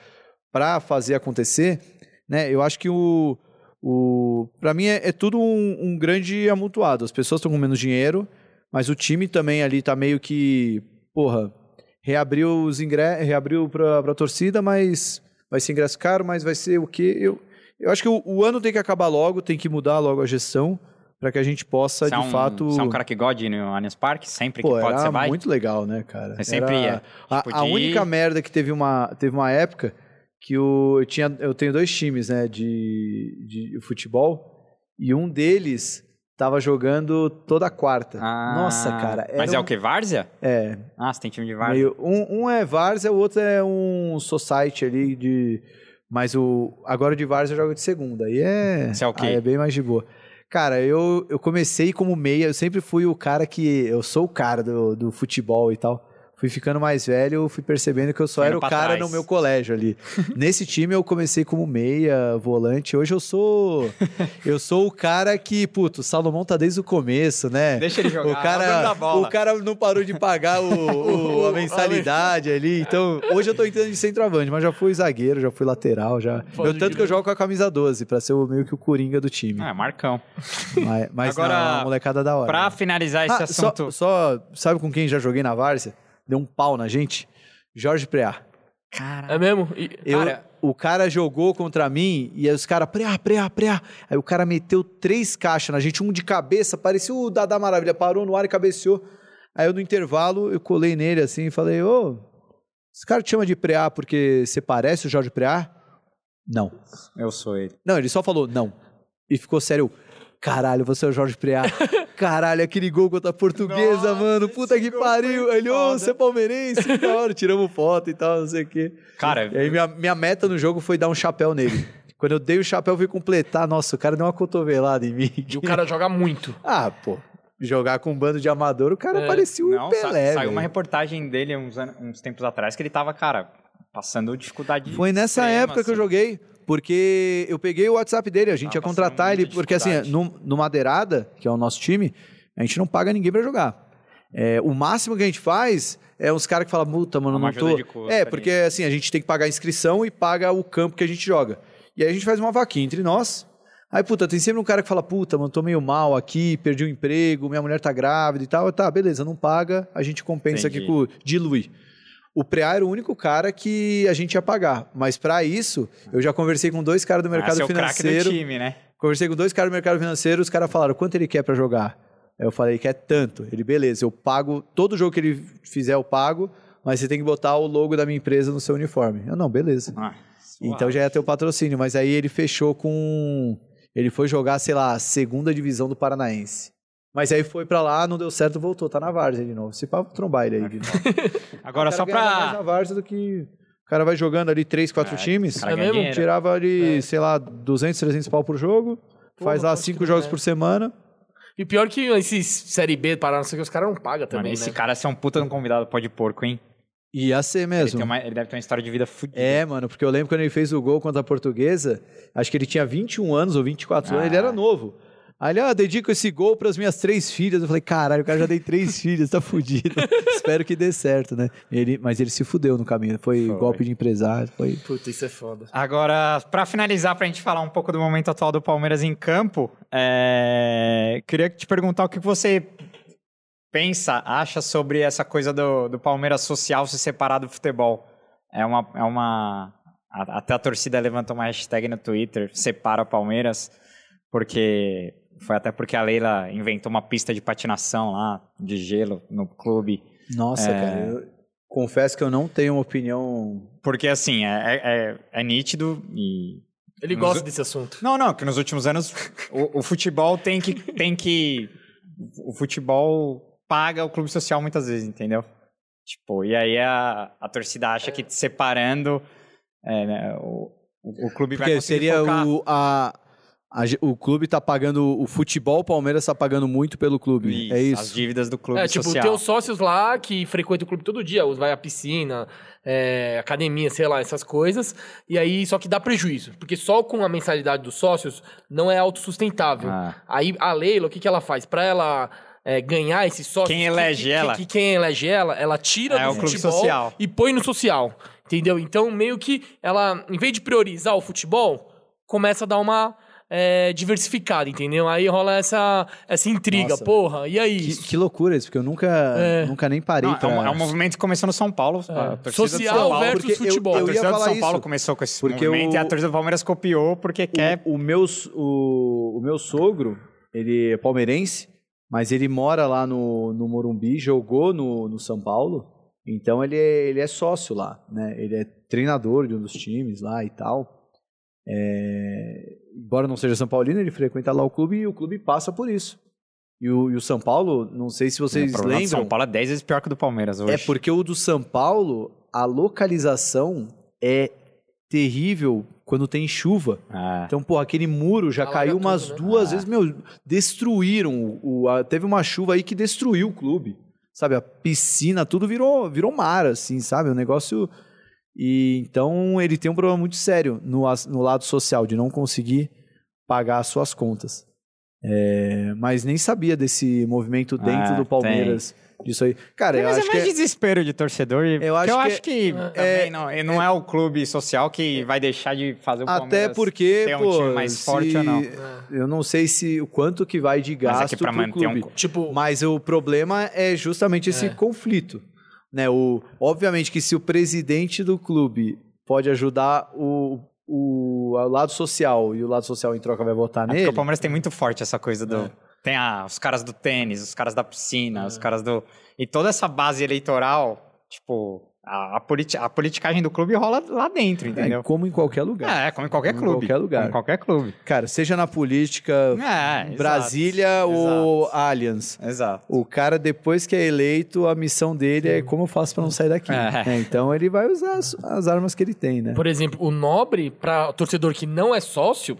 Speaker 3: pra fazer acontecer, né? Eu acho que o. o pra mim é, é tudo um, um grande amontoado. As pessoas estão com menos dinheiro, mas o time também ali tá meio que. Porra, reabriu os ingressos, reabriu pra, pra torcida, mas vai ser ingresso caro, mas vai ser o quê? Eu, eu acho que o, o ano tem que acabar logo, tem que mudar logo a gestão, pra que a gente possa,
Speaker 1: Você é
Speaker 3: de
Speaker 1: um,
Speaker 3: fato.
Speaker 1: Você é um cara que gosta de ir no Allianz Parque? Sempre que
Speaker 3: Pô,
Speaker 1: pode,
Speaker 3: era
Speaker 1: você vai?
Speaker 3: muito legal, né, cara?
Speaker 1: Você sempre
Speaker 3: Era-
Speaker 1: ia,
Speaker 3: A,
Speaker 1: tipo,
Speaker 3: a única merda que teve uma, teve uma época que o, eu, tinha, eu tenho dois times, né, de, de futebol, e um deles tava jogando toda quarta.
Speaker 1: Ah,
Speaker 3: Nossa, cara.
Speaker 1: Mas é
Speaker 3: um-
Speaker 1: o que? Várzea?
Speaker 3: É.
Speaker 1: Ah, você tem time de Várzea.
Speaker 3: meio- um, um é Várzea, o outro é um society ali de... Mas o agora o de Várzea joga de segunda. Aí é...
Speaker 1: Você é o quê?
Speaker 3: Aí é bem mais de boa. Cara, eu, eu comecei como meia, eu sempre fui o cara que. Eu sou o cara do, do futebol e tal. Fui ficando mais velho, fui percebendo que eu só era o cara
Speaker 1: trás.
Speaker 3: no meu colégio ali. Nesse time eu comecei como meia, volante. Hoje eu sou. Eu sou o cara que, puto, o Salomão tá desde o começo, né?
Speaker 1: Deixa ele jogar,
Speaker 3: O
Speaker 1: é
Speaker 3: cara, o cara não parou de pagar o, o- a mensalidade ali. Então, hoje eu tô entrando de centroavante, mas já fui zagueiro, já fui lateral, já.
Speaker 2: Pode
Speaker 3: eu tanto que eu jogo com a camisa 12, pra ser o, meio que o coringa do time.
Speaker 1: Ah, Marcão.
Speaker 3: Mas, mas
Speaker 1: Agora,
Speaker 3: não, a molecada da hora.
Speaker 1: Pra
Speaker 3: né?
Speaker 1: finalizar esse
Speaker 3: Ah, só,
Speaker 1: assunto...
Speaker 3: só, sabe com quem já joguei na Várzea? Deu um pau na gente? Jorge Preá.
Speaker 1: Cara,
Speaker 2: É mesmo? E-
Speaker 3: Eu,
Speaker 1: Cara-
Speaker 3: o cara jogou contra mim e aí os caras, preá, preá, preá. Aí o cara meteu três caixas na gente, um de cabeça, parecia o Dada Maravilha, parou no ar e cabeceou. Aí eu no intervalo, eu colei nele assim e falei, ô, esse cara te chama de preá porque você parece o Jorge Preá? Não.
Speaker 1: eu sou ele.
Speaker 3: Não, ele só falou não. E ficou sério, caralho, você é o Jorge Preá. caralho, aquele gol contra a portuguesa,
Speaker 1: Nossa,
Speaker 3: mano. Puta que pariu. Ele, ô,
Speaker 1: foda.
Speaker 3: você é palmeirense, que da hora. Tiramos foto e tal, não sei o quê.
Speaker 1: Cara,
Speaker 3: E aí minha, minha meta no jogo foi dar um chapéu nele. Quando eu dei o chapéu, eu fui completar. Nossa, o cara deu uma cotovelada em mim.
Speaker 2: E o cara joga muito.
Speaker 3: Ah, pô. Jogar com um bando de amador, o cara
Speaker 2: É.
Speaker 3: parecia um
Speaker 1: não, sa-
Speaker 3: Pelé,
Speaker 1: saiu uma reportagem dele uns, uns tempos atrás que ele tava, cara, passando dificuldade
Speaker 3: Foi nessa
Speaker 1: extrema,
Speaker 3: época que eu
Speaker 1: assim.
Speaker 3: joguei, porque eu peguei o WhatsApp dele, a gente
Speaker 1: Tava
Speaker 3: ia contratar ele, porque assim, no, no Madeirada, que é o nosso time, a gente não paga ninguém pra jogar. É, o máximo que a gente faz é uns caras que falam, puta, mano,
Speaker 1: Uma
Speaker 3: não tô...
Speaker 1: custo
Speaker 3: é,
Speaker 1: ali.
Speaker 3: porque assim, a gente tem que pagar a inscrição e paga o campo que a gente joga. E aí a gente faz uma vaquinha entre nós. Aí, puta, tem sempre um cara que fala, puta, mano, tô meio mal aqui, perdi o emprego, minha mulher tá grávida e tal. Tá, beleza, não paga, a gente compensa
Speaker 1: Entendi.
Speaker 3: aqui com dilui. O Preá era o único cara que a gente ia pagar. Mas pra isso, eu já conversei com dois caras do
Speaker 1: Ah,
Speaker 3: mercado
Speaker 1: seu craque do
Speaker 3: financeiro.
Speaker 1: time, né?
Speaker 3: Conversei com dois caras do mercado financeiro, os caras falaram quanto ele quer pra jogar. Aí eu falei, quer tanto. Ele, beleza, eu pago, todo jogo que ele fizer eu pago, mas você tem que botar o logo da minha empresa no seu uniforme. Eu, não, beleza.
Speaker 1: Ah,
Speaker 3: Então já ia ter o patrocínio, mas aí ele fechou com. Ele foi jogar, sei lá, a segunda divisão do Paranaense. Mas aí foi pra lá, não deu certo, voltou, tá na Várzea de novo. Se pá, vou trombar ele aí. de novo.
Speaker 1: Agora, só
Speaker 3: ganhava mais
Speaker 1: pra...
Speaker 3: na Várzea do que. O cara vai jogando ali três, quatro
Speaker 1: É,
Speaker 3: times.
Speaker 2: É mesmo?
Speaker 3: Tirava ali, sei lá, 200, 300 pau por jogo. faz
Speaker 2: Porra,
Speaker 3: lá
Speaker 2: pode
Speaker 3: cinco jogos
Speaker 2: né?
Speaker 3: por semana.
Speaker 2: E pior que esses Série B, Paraná, não sei o que, os caras não pagam
Speaker 1: Mano,
Speaker 2: também,
Speaker 1: esse
Speaker 2: né?
Speaker 1: cara é um puta de um convidado pó de porco, hein?
Speaker 3: Ia ser
Speaker 1: Ele,
Speaker 3: mesmo.
Speaker 1: tem uma- ele deve ter uma história de vida fodida.
Speaker 3: É, mano, porque eu lembro quando ele fez o gol contra a Portuguesa, acho que ele tinha 21 anos ou 24 anos,
Speaker 1: Ah.
Speaker 3: ele era novo. Aí ele, ah, dedico esse gol pras minhas três filhas. Eu falei, caralho, o cara já dei três filhas, tá fudido. Espero que dê certo, né? Ele, mas ele se fudeu no caminho. Foi,
Speaker 1: Foi.
Speaker 3: golpe de empresário, foi.
Speaker 2: Puta, isso é foda.
Speaker 1: Agora, pra finalizar, pra gente falar um pouco do momento atual do Palmeiras em campo, é, queria te perguntar o que você pensa, acha sobre essa coisa do, do Palmeiras social se separar do futebol. É uma. É uma a- até a torcida levantou uma hashtag no Twitter, separa o Palmeiras, porque. Foi até porque a Leila inventou uma pista de patinação lá, de gelo, no clube.
Speaker 3: Nossa,
Speaker 1: É.
Speaker 3: cara, eu confesso que eu não tenho uma opinião.
Speaker 1: Porque, assim, é, é, é nítido e
Speaker 2: Ele
Speaker 1: Nos-
Speaker 2: gosta desse assunto.
Speaker 1: Não, não, que nos últimos anos o, o futebol tem que, tem que. O futebol paga o clube social muitas vezes, entendeu? Tipo, e aí a, a torcida acha que separando é, né, o, o, o clube vai
Speaker 3: Porque
Speaker 1: conseguir
Speaker 3: seria
Speaker 1: focar.
Speaker 3: o. A, a o clube tá pagando. O futebol, o Palmeiras tá pagando muito pelo clube. é
Speaker 1: As
Speaker 3: isso.
Speaker 1: dívidas do clube
Speaker 2: É, tipo,
Speaker 1: social.
Speaker 2: tem os sócios lá que frequentam o clube todo dia, vai à piscina, é, academia, sei lá, essas coisas. E aí, só que dá prejuízo. Porque só com a mensalidade dos sócios não é autossustentável.
Speaker 1: Ah.
Speaker 2: Aí a Leila, o que, que ela faz? Pra ela é, ganhar esses sócios.
Speaker 1: Quem
Speaker 2: que-
Speaker 1: elege
Speaker 2: que,
Speaker 1: ela?
Speaker 2: Que, que quem elege ela, ela tira
Speaker 1: É,
Speaker 2: do
Speaker 1: o clube
Speaker 2: futebol
Speaker 1: social.
Speaker 2: e põe no social. Entendeu? Então, meio que ela, em vez de priorizar o futebol, começa a dar uma. É, diversificada, entendeu? Aí rola essa, essa intriga,
Speaker 3: Nossa.
Speaker 2: porra, e aí?
Speaker 3: Que, que loucura isso, porque eu nunca,
Speaker 2: É.
Speaker 3: nunca nem parei
Speaker 1: Não, é,
Speaker 3: pra...
Speaker 1: um, é um movimento que começou no São Paulo. A do
Speaker 2: Social
Speaker 1: São Paulo,
Speaker 2: versus
Speaker 3: porque eu-
Speaker 2: futebol.
Speaker 1: A
Speaker 3: eu ia
Speaker 1: torcida do São Paulo
Speaker 3: isso.
Speaker 1: começou com esse
Speaker 3: Porque
Speaker 1: movimento
Speaker 3: o-
Speaker 1: e a torcida do Palmeiras copiou porque quer.
Speaker 3: O, o meu, o, o meu sogro, ele é palmeirense, mas ele mora lá no, no Morumbi, jogou no, no São Paulo, então ele é, ele é sócio lá, né? Ele é treinador de um dos times lá e tal. É, embora não seja São Paulino, ele frequenta lá o clube e o clube passa por isso. E o, e o São Paulo, não sei se vocês
Speaker 1: o
Speaker 3: lembram,
Speaker 1: São Paulo é 10 vezes pior que o do Palmeiras hoje.
Speaker 3: é porque o do São Paulo, a localização é terrível quando tem chuva.
Speaker 1: Ah.
Speaker 3: Então, pô, aquele muro já
Speaker 2: Alaga
Speaker 3: caiu
Speaker 2: tudo,
Speaker 3: umas
Speaker 2: né?
Speaker 3: duas
Speaker 1: Ah.
Speaker 3: vezes, meu, destruíram. O, a- teve uma chuva aí que destruiu o clube. Sabe, a piscina, tudo virou, virou mar, assim, sabe? O negócio. E então ele tem um problema muito sério no, no lado social, de não conseguir pagar as suas contas. É, mas nem sabia desse movimento dentro
Speaker 1: Ah,
Speaker 3: do Palmeiras. Disso aí. Cara, eu
Speaker 1: Mas
Speaker 3: acho
Speaker 1: é
Speaker 3: que.
Speaker 1: mais
Speaker 3: é-
Speaker 1: desespero de torcedor.
Speaker 3: Eu acho
Speaker 1: eu
Speaker 3: que
Speaker 1: acho que também não, não é o clube social que vai deixar de fazer o
Speaker 3: Até
Speaker 1: Palmeiras
Speaker 3: porque,
Speaker 1: ter um
Speaker 3: pô,
Speaker 1: time mais
Speaker 3: se-
Speaker 1: forte ou não.
Speaker 3: Eu não sei se o quanto que vai de
Speaker 1: Mas é
Speaker 3: gasto
Speaker 1: que pra
Speaker 3: pro
Speaker 1: manter um
Speaker 3: clube.
Speaker 1: co-
Speaker 2: Tipo,
Speaker 3: Mas o problema é justamente esse
Speaker 2: É.
Speaker 3: conflito. Né? O, obviamente que se o presidente do clube pode ajudar o, o, o lado social e o lado social em troca vai votar
Speaker 1: É porque
Speaker 3: nele.
Speaker 1: o Palmeiras tem muito forte essa coisa do. Tem a, os caras do tênis, os caras da piscina, os caras do. E toda essa base eleitoral, tipo, A, a, politi a politicagem do clube rola lá dentro, entendeu?
Speaker 3: É, como em qualquer lugar.
Speaker 1: É, como em qualquer
Speaker 3: Como em
Speaker 1: clube.
Speaker 3: qualquer lugar.
Speaker 1: Como em qualquer clube.
Speaker 3: Cara, seja na política,
Speaker 1: É,
Speaker 3: Brasília
Speaker 1: exato,
Speaker 3: ou
Speaker 1: exato.
Speaker 3: Allianz.
Speaker 1: Exato.
Speaker 3: O cara, depois que é eleito, a missão dele é como eu faço pra não sair daqui.
Speaker 1: É.
Speaker 3: É, então ele vai usar as, as armas que ele tem, né?
Speaker 2: Por exemplo, o Nobre, pra torcedor que não é sócio,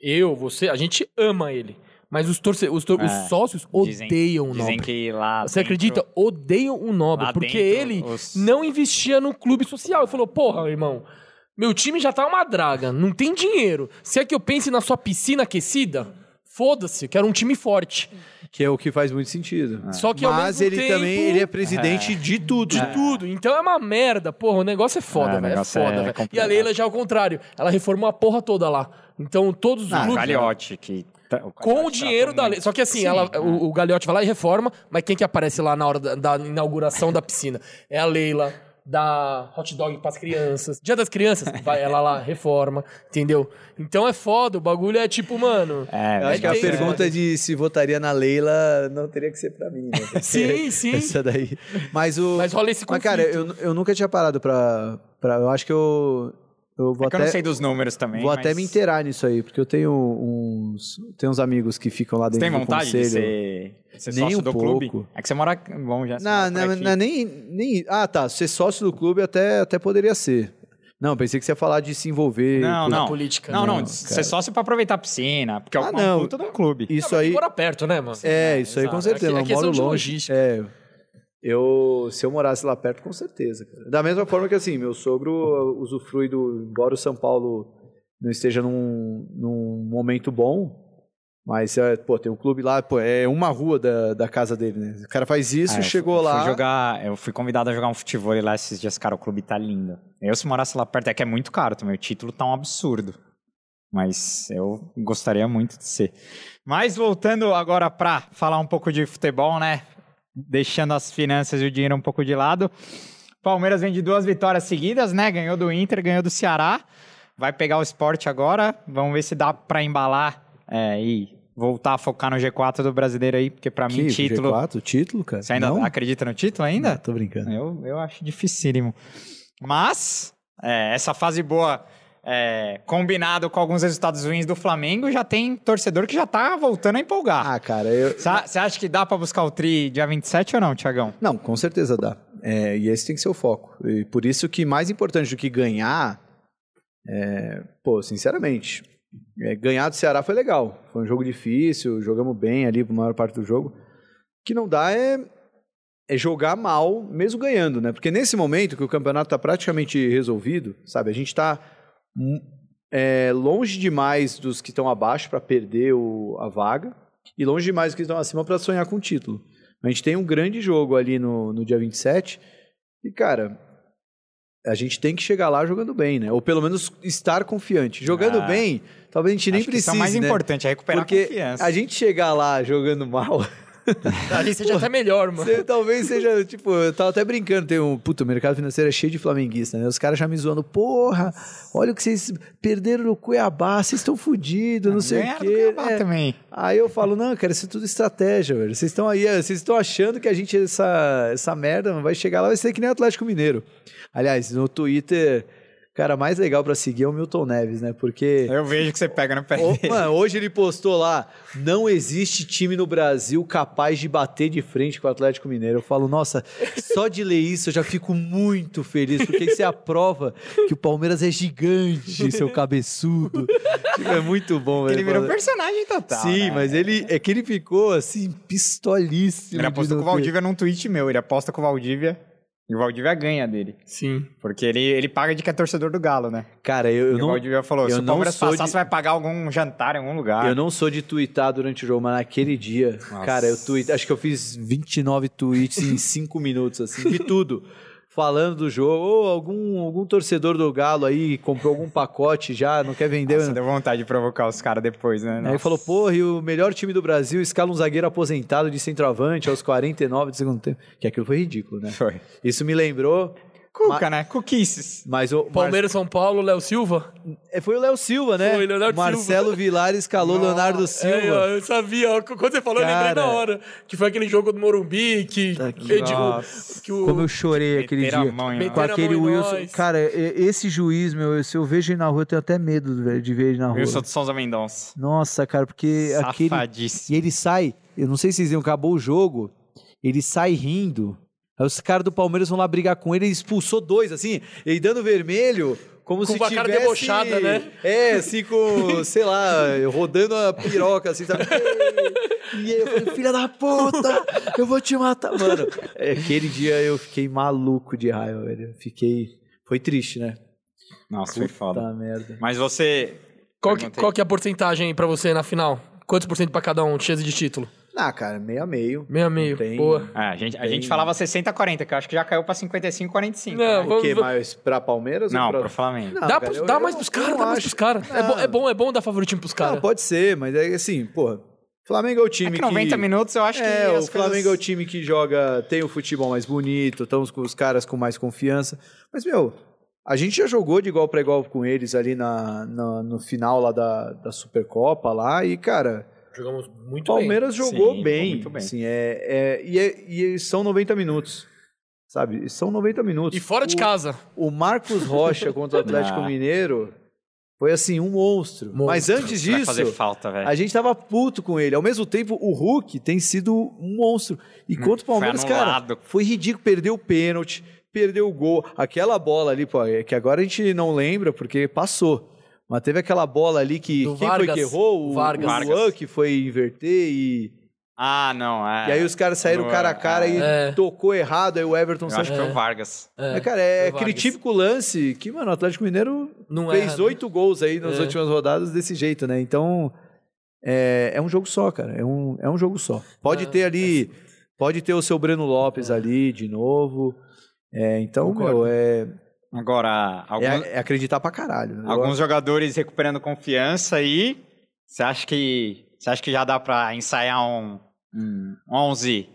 Speaker 2: eu, você, a gente ama ele. Mas os, torce os, tor-
Speaker 1: É.
Speaker 2: os sócios
Speaker 1: Dizem-
Speaker 2: odeiam o
Speaker 1: Dizem
Speaker 2: Nobre.
Speaker 1: que lá.
Speaker 2: Você
Speaker 1: dentro-
Speaker 2: acredita? Odeiam o Nobre. Porque
Speaker 1: dentro,
Speaker 2: ele
Speaker 1: os-
Speaker 2: não investia no clube social. Ele falou, porra, irmão, meu time já tá uma draga, não tem dinheiro. Se é que eu pense na sua piscina aquecida, foda-se, quero um time forte.
Speaker 3: Que é o que faz muito sentido.
Speaker 2: Só que ao
Speaker 3: Mas
Speaker 2: mesmo
Speaker 3: ele
Speaker 2: tempo-
Speaker 3: também ele é presidente de tudo.
Speaker 2: De tudo. Então é uma merda. Porra, o negócio é foda,
Speaker 1: É,
Speaker 2: velho. É,
Speaker 1: negócio
Speaker 2: foda,
Speaker 1: é
Speaker 2: velho. E a. Leila já é o contrário. Ela reformou a porra toda lá. Então todos os
Speaker 1: Ah,
Speaker 2: clubes...
Speaker 1: Gagliotti, que. Tá-
Speaker 2: Com o
Speaker 1: Gagliotti
Speaker 2: dinheiro
Speaker 1: tratou
Speaker 2: da lei. Só que assim,
Speaker 1: Sim,
Speaker 2: ela,
Speaker 1: é.
Speaker 2: o, o Gagliotti vai lá e reforma, mas quem que aparece lá na hora da, da inauguração da piscina? É a Leila, da hot dog pras crianças. Dia das crianças, vai ela lá, reforma, entendeu? Então é foda, o bagulho é tipo, mano.
Speaker 1: É,
Speaker 3: Eu acho que a pergunta de se votaria na Leila não teria que ser pra mim, né?
Speaker 2: Sim, sim.
Speaker 3: Essa daí. Mas o.
Speaker 2: Mas rola esse
Speaker 3: Mas,
Speaker 2: conflito.
Speaker 3: cara, eu, eu nunca tinha parado pra, pra. Eu acho que eu. Eu vou
Speaker 1: É que
Speaker 3: até.
Speaker 1: eu não sei dos números também.
Speaker 3: Vou
Speaker 1: mas
Speaker 3: até me inteirar nisso aí, porque eu tenho uns. Tem uns amigos que ficam lá
Speaker 1: Você
Speaker 3: dentro
Speaker 1: tem
Speaker 3: do
Speaker 1: vontade
Speaker 3: conselho.
Speaker 1: de ser, ser
Speaker 3: Nem
Speaker 1: sócio
Speaker 3: um
Speaker 1: do
Speaker 3: pouco.
Speaker 1: clube? É que você mora. Bom, já. você
Speaker 3: Não, não, não é nem, nem. Ah, tá. Ser sócio do clube até, até poderia ser. Não, pensei que você ia falar de se envolver.
Speaker 1: Não, não.
Speaker 2: política.
Speaker 1: Não, não.
Speaker 3: Não,
Speaker 1: ser sócio pra aproveitar a piscina. Porque é
Speaker 3: Ah,
Speaker 1: uma
Speaker 3: não.
Speaker 1: puta de um clube.
Speaker 3: Isso aí.
Speaker 2: Mora perto, né, mano?
Speaker 3: É, isso aí
Speaker 1: exato.
Speaker 3: com certeza.
Speaker 2: É
Speaker 3: eu
Speaker 2: que- é
Speaker 3: moro
Speaker 2: de
Speaker 3: longe.
Speaker 2: logística.
Speaker 3: É. Eu, se eu morasse lá perto, com certeza. Cara. Da mesma forma que assim, meu sogro usufrui do. Embora o São Paulo não esteja num, num momento bom, mas é, pô, tem um clube lá, pô, é uma rua da, da casa dele, né? O cara faz isso,
Speaker 1: Ah, eu
Speaker 3: chegou
Speaker 1: fui-
Speaker 3: lá.
Speaker 1: Fui jogar, eu fui convidado a jogar um futebol lá esses dias, cara. O clube tá lindo. Eu, se morasse lá perto, é que é muito caro também. O título tá um absurdo. Mas eu gostaria muito de ser. Mas voltando agora pra falar um pouco de futebol, né? Deixando as finanças e o dinheiro um pouco de lado. Palmeiras vem de duas vitórias seguidas, né? Ganhou do Inter, ganhou do Ceará. Vai pegar o esporte agora. Vamos ver se dá pra embalar é, e voltar a focar no G4 do brasileiro aí, porque pra mim, título.
Speaker 3: G4, título, cara?
Speaker 1: Você ainda
Speaker 3: Não?
Speaker 1: acredita no título ainda?
Speaker 3: Não, tô brincando.
Speaker 1: Eu, eu acho dificílimo. Mas, é, essa fase boa, é, combinado com alguns resultados ruins do Flamengo, já tem torcedor que já tá voltando a empolgar.
Speaker 3: Ah, cara, eu.
Speaker 1: Você acha que dá pra buscar o tri dia 27 ou não, Tiagão?
Speaker 3: Não, com certeza dá. É, e esse tem que ser o foco. E por isso que mais importante do que ganhar, é, pô, sinceramente, é, ganhar do Ceará foi legal. Foi um jogo difícil, jogamos bem ali por maior parte do jogo. O que não dá é, é jogar mal, mesmo ganhando, né? Porque nesse momento que o campeonato está praticamente resolvido, sabe? A gente está é, longe demais dos que estão abaixo para perder o- a vaga e longe demais dos que estão acima para sonhar com o título. A gente tem um grande jogo ali no, no dia 27 e, cara, a gente tem que chegar lá jogando bem, né? Ou pelo menos estar confiante. Jogando
Speaker 1: Ah.
Speaker 3: bem, talvez a gente nem
Speaker 1: que isso
Speaker 3: precise,
Speaker 1: é o mais
Speaker 3: né?
Speaker 1: importante, é recuperar
Speaker 3: Porque
Speaker 1: a confiança.
Speaker 3: a gente chegar lá jogando mal,
Speaker 2: Ali seja até melhor, mano.
Speaker 3: você talvez seja, tipo, eu tava até brincando, tem um, puta, o mercado financeiro é cheio de flamenguista, né? Os caras já me zoando, porra, olha o que vocês perderam no Cuiabá, vocês estão fodidos, não sei o quê.
Speaker 1: Cuiabá
Speaker 3: É.
Speaker 1: também.
Speaker 3: Aí eu falo, não, cara, isso é tudo estratégia, velho. Vocês estão aí, eh, vocês estão achando que a gente, essa, essa merda, vai chegar lá, vai ser que nem o Atlético Mineiro. Aliás, no Twitter, cara mais legal pra seguir é o Milton Neves, né? Porque.
Speaker 1: Eu vejo que você pega no pé
Speaker 3: mano, hoje ele postou lá: não existe time no Brasil capaz de bater de frente com o Atlético Mineiro. Eu falo, nossa, só de ler isso eu já fico muito feliz, porque isso é a prova que o Palmeiras é gigante, seu cabeçudo. Tipo, é muito bom, velho.
Speaker 1: Ele virou personagem total.
Speaker 3: Sim,
Speaker 1: né?
Speaker 3: mas ele é que ele ficou assim, pistolíssimo.
Speaker 1: Ele
Speaker 3: não
Speaker 1: com o Valdívia num tweet meu. Ele aposta com o Valdívia e o Valdívia ganha dele.
Speaker 2: Sim.
Speaker 1: Porque ele, ele paga de que é torcedor do Galo, né?
Speaker 3: Cara, eu, eu
Speaker 1: e o
Speaker 3: não.
Speaker 1: Valdívia falou:
Speaker 3: eu
Speaker 1: se o
Speaker 3: não
Speaker 1: Palmeiras
Speaker 3: sou
Speaker 1: passar,
Speaker 3: de-
Speaker 1: você vai pagar algum jantar em algum lugar.
Speaker 3: Eu não sou de twittar durante o jogo, mas naquele dia,
Speaker 1: Nossa.
Speaker 3: cara, eu tweet, acho que eu fiz 29 tweets em 5 minutos, assim, de tudo. Falando do jogo, ou algum, algum torcedor do Galo aí comprou algum pacote já, não quer vender.
Speaker 1: Nossa, deu vontade de provocar os caras depois, né?
Speaker 3: Aí
Speaker 1: Nossa.
Speaker 3: falou, porra, e o melhor time do Brasil escala um zagueiro aposentado de centroavante aos 49 do segundo tempo. Que aquilo foi ridículo, né?
Speaker 1: Foi.
Speaker 3: Isso me lembrou
Speaker 1: Cuca, né? Cuquices.
Speaker 3: Mas o
Speaker 2: Palmeiras, São Paulo, Léo Silva.
Speaker 3: É, Foi o Léo Silva, né?
Speaker 2: Foi, Leonardo
Speaker 3: Marcelo Vilar escalou Leonardo Silva.
Speaker 2: É, eu sabia, ó, quando você falou, eu lembrei
Speaker 3: Cara.
Speaker 2: na hora. Que foi aquele jogo do Morumbi, que,
Speaker 3: Tá
Speaker 1: Nossa.
Speaker 2: que o...
Speaker 4: Como eu chorei aquele
Speaker 1: Meteram
Speaker 4: dia.
Speaker 1: mão
Speaker 4: Com aquele Wilson.
Speaker 2: nós.
Speaker 4: Cara, esse juiz, meu, se eu vejo ele na rua, eu tenho até medo velho, de ver ele na rua.
Speaker 1: Wilson de Souza Mendonça.
Speaker 4: Nossa, cara, porque aquele.
Speaker 1: Safadíssimo.
Speaker 4: E ele sai, eu não sei se vocês viram, acabou o jogo, ele sai rindo.
Speaker 3: Aí os caras do Palmeiras vão lá brigar com ele, ele expulsou dois, assim, ele dando vermelho, como
Speaker 2: Com
Speaker 3: se
Speaker 2: uma cara
Speaker 3: tivesse...
Speaker 2: debochada, né?
Speaker 3: É, assim, com, sei lá, rodando a piroca, assim, sabe? E eu falei, filha da puta, eu vou te matar. Mano, é, aquele dia eu fiquei maluco de raiva, velho. Fiquei... Foi triste, né?
Speaker 1: Nossa, foi foda.
Speaker 3: Tá merda.
Speaker 1: Mas você...
Speaker 2: Qual, que, qual que é a porcentagem aí pra você na final? Quantos por cento pra cada um, chance de título?
Speaker 3: Ah, cara, meio a meio.
Speaker 2: Meio a meio,
Speaker 3: Tem-
Speaker 2: boa.
Speaker 1: Ah, a gente, a
Speaker 3: Tem-
Speaker 1: gente falava 60-40, que eu acho que já caiu pra 55-45.
Speaker 2: Não,
Speaker 1: né?
Speaker 3: O
Speaker 2: vamos-
Speaker 3: que,
Speaker 2: vamos-
Speaker 3: mais pra Palmeiras
Speaker 1: Não,
Speaker 3: ou pra...
Speaker 1: pro Flamengo.
Speaker 3: Não,
Speaker 2: dá
Speaker 3: cara,
Speaker 2: pros-
Speaker 3: eu-
Speaker 2: dá
Speaker 3: eu
Speaker 2: mais pros caras, dá mais pros caras. É, bom, é, bom, é bom dar favoritismo pros caras.
Speaker 3: pode ser, mas é assim, porra. Flamengo é o
Speaker 1: É
Speaker 3: time
Speaker 1: que 90
Speaker 3: que...
Speaker 1: minutos eu acho que
Speaker 3: É, o Flamengo
Speaker 1: coisas-
Speaker 3: é o time que joga, tem o futebol mais bonito, estamos com os caras com mais confiança. Mas, meu, a gente já jogou de igual para igual com eles ali na, na- no final lá da, da Supercopa lá e, cara,
Speaker 2: Jogamos muito
Speaker 3: o Palmeiras jogou
Speaker 1: Sim,
Speaker 3: bem.
Speaker 1: muito bem.
Speaker 3: Assim, é, é, e, é- e são 90 minutos, sabe? São 90
Speaker 2: bem.
Speaker 3: minutos.
Speaker 2: E fora de
Speaker 3: O-
Speaker 2: casa.
Speaker 3: O Marcos Rocha contra o Atlético
Speaker 1: Ah.
Speaker 3: Mineiro foi, assim, um monstro.
Speaker 2: Monstro.
Speaker 3: Mas antes
Speaker 1: Vai
Speaker 3: disso...
Speaker 1: fazer falta.
Speaker 3: A gente tava puto com ele. Ao mesmo tempo, o Hulk tem sido um monstro. E contra o Palmeiras,
Speaker 1: foi
Speaker 3: cara, foi ridículo. Perdeu o pênalti, perdeu o gol. Aquela bola ali, pô, é que agora a gente não lembra porque passou. Mas teve aquela bola ali que.
Speaker 2: Do
Speaker 3: quem
Speaker 2: Vargas.
Speaker 3: foi que errou? O
Speaker 2: Vargas.
Speaker 3: o Luan que foi inverter e.
Speaker 1: Ah, não, é.
Speaker 3: E aí os caras saíram
Speaker 1: No-
Speaker 3: cara a cara e
Speaker 2: É.
Speaker 3: tocou errado. Aí o Everton
Speaker 1: Eu
Speaker 3: saiu.
Speaker 1: acho que foi o Vargas.
Speaker 3: Mas, cara, é aquele típico lance que, mano, o Atlético Mineiro
Speaker 2: Não
Speaker 3: fez
Speaker 2: né?
Speaker 3: oito gols aí nas
Speaker 2: É.
Speaker 3: últimas rodadas desse jeito, né? Então, é, é um jogo só, cara. É um, é um jogo só. Pode
Speaker 2: É,
Speaker 3: ter ali, pode ter o seu Breno Lopes ali de novo. É, então,
Speaker 2: Concordo.
Speaker 3: meu, é,
Speaker 1: Agora, alguns,
Speaker 3: é, é acreditar pra caralho. né?
Speaker 1: alguns jogadores recuperando confiança aí. Você acha que você acha que já dá pra ensaiar um, um 11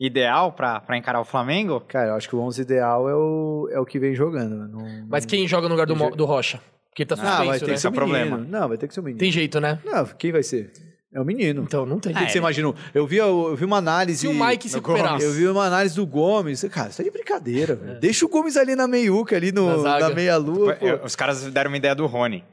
Speaker 1: ideal pra, pra encarar o Flamengo?
Speaker 3: Cara, eu acho que o 11 ideal é o, é o que vem jogando. né? Não-
Speaker 2: Mas quem joga no lugar do, do Rocha? Porque ele tá
Speaker 3: Ah, vai
Speaker 2: suspenso,
Speaker 3: ter
Speaker 2: né?
Speaker 3: que ser
Speaker 1: é o problema.
Speaker 3: Não, vai ter que ser o menino.
Speaker 2: Tem jeito, né?
Speaker 3: Não, quem vai ser? É o menino.
Speaker 2: Então, não tem.
Speaker 3: O que, que
Speaker 1: É,
Speaker 3: você imaginou? Eu vi, eu, vi uma análise.
Speaker 2: Se o Mike se recuperasse.
Speaker 3: Eu vi uma análise do Gomes. Cara, isso tá de brincadeira, velho. Deixa o Gomes ali na meiuca, ali
Speaker 2: Na
Speaker 3: no,
Speaker 2: zaga.
Speaker 3: na meia-lua.
Speaker 1: Os caras deram uma ideia do Rony.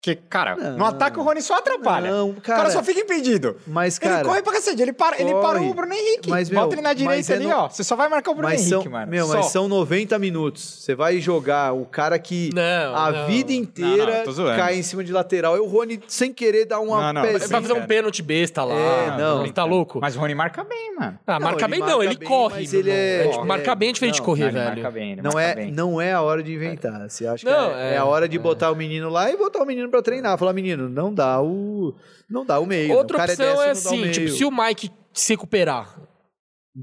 Speaker 1: Que, cara,
Speaker 3: Não.
Speaker 1: no ataque o Rony só atrapalha.
Speaker 3: Não,
Speaker 1: o
Speaker 3: cara,
Speaker 1: cara só fica impedido.
Speaker 3: Mas,
Speaker 1: ele
Speaker 3: cara.
Speaker 1: corre pra cacete, ele para, ele para o Bruno Henrique.
Speaker 3: Mas, meu,
Speaker 1: Bota ele na direita
Speaker 3: é
Speaker 1: ali,
Speaker 3: no-
Speaker 1: ó. Você só vai marcar o Bruno
Speaker 3: mas
Speaker 1: Henrique,
Speaker 3: são,
Speaker 1: mano.
Speaker 3: Meu,
Speaker 1: só.
Speaker 3: mas são 90 minutos. Você vai jogar o cara que
Speaker 2: Não,
Speaker 3: a
Speaker 2: não.
Speaker 3: vida inteira
Speaker 1: Não, não,
Speaker 3: cai em cima de lateral. Aí o Rony, sem querer, dá uma
Speaker 1: Não, não,
Speaker 3: pezinha.
Speaker 2: Ele vai fazer um
Speaker 1: cara.
Speaker 2: pênalti besta lá.
Speaker 3: É, não.
Speaker 2: Ele tá louco?
Speaker 1: Mas o Rony marca bem, mano.
Speaker 2: Ah,
Speaker 3: Não,
Speaker 2: marca
Speaker 3: ele
Speaker 2: bem
Speaker 3: marca
Speaker 2: não, ele corre.
Speaker 3: mas ele
Speaker 2: irmão.
Speaker 3: é-
Speaker 2: tipo, marcar bem é diferente de
Speaker 3: não,
Speaker 2: correr,
Speaker 1: ele
Speaker 2: velho.
Speaker 1: marca ele
Speaker 3: Não
Speaker 1: marca
Speaker 3: é, não é a hora de inventar. Você acha
Speaker 2: Não,
Speaker 3: que é, é
Speaker 2: é,
Speaker 3: a hora de botar o menino lá e botar o menino pra treinar. Falar, menino, não dá o. Não dá o meio.
Speaker 2: Outra
Speaker 3: cara
Speaker 2: opção é
Speaker 3: dá o
Speaker 2: assim, tipo, se o Mike se recuperar,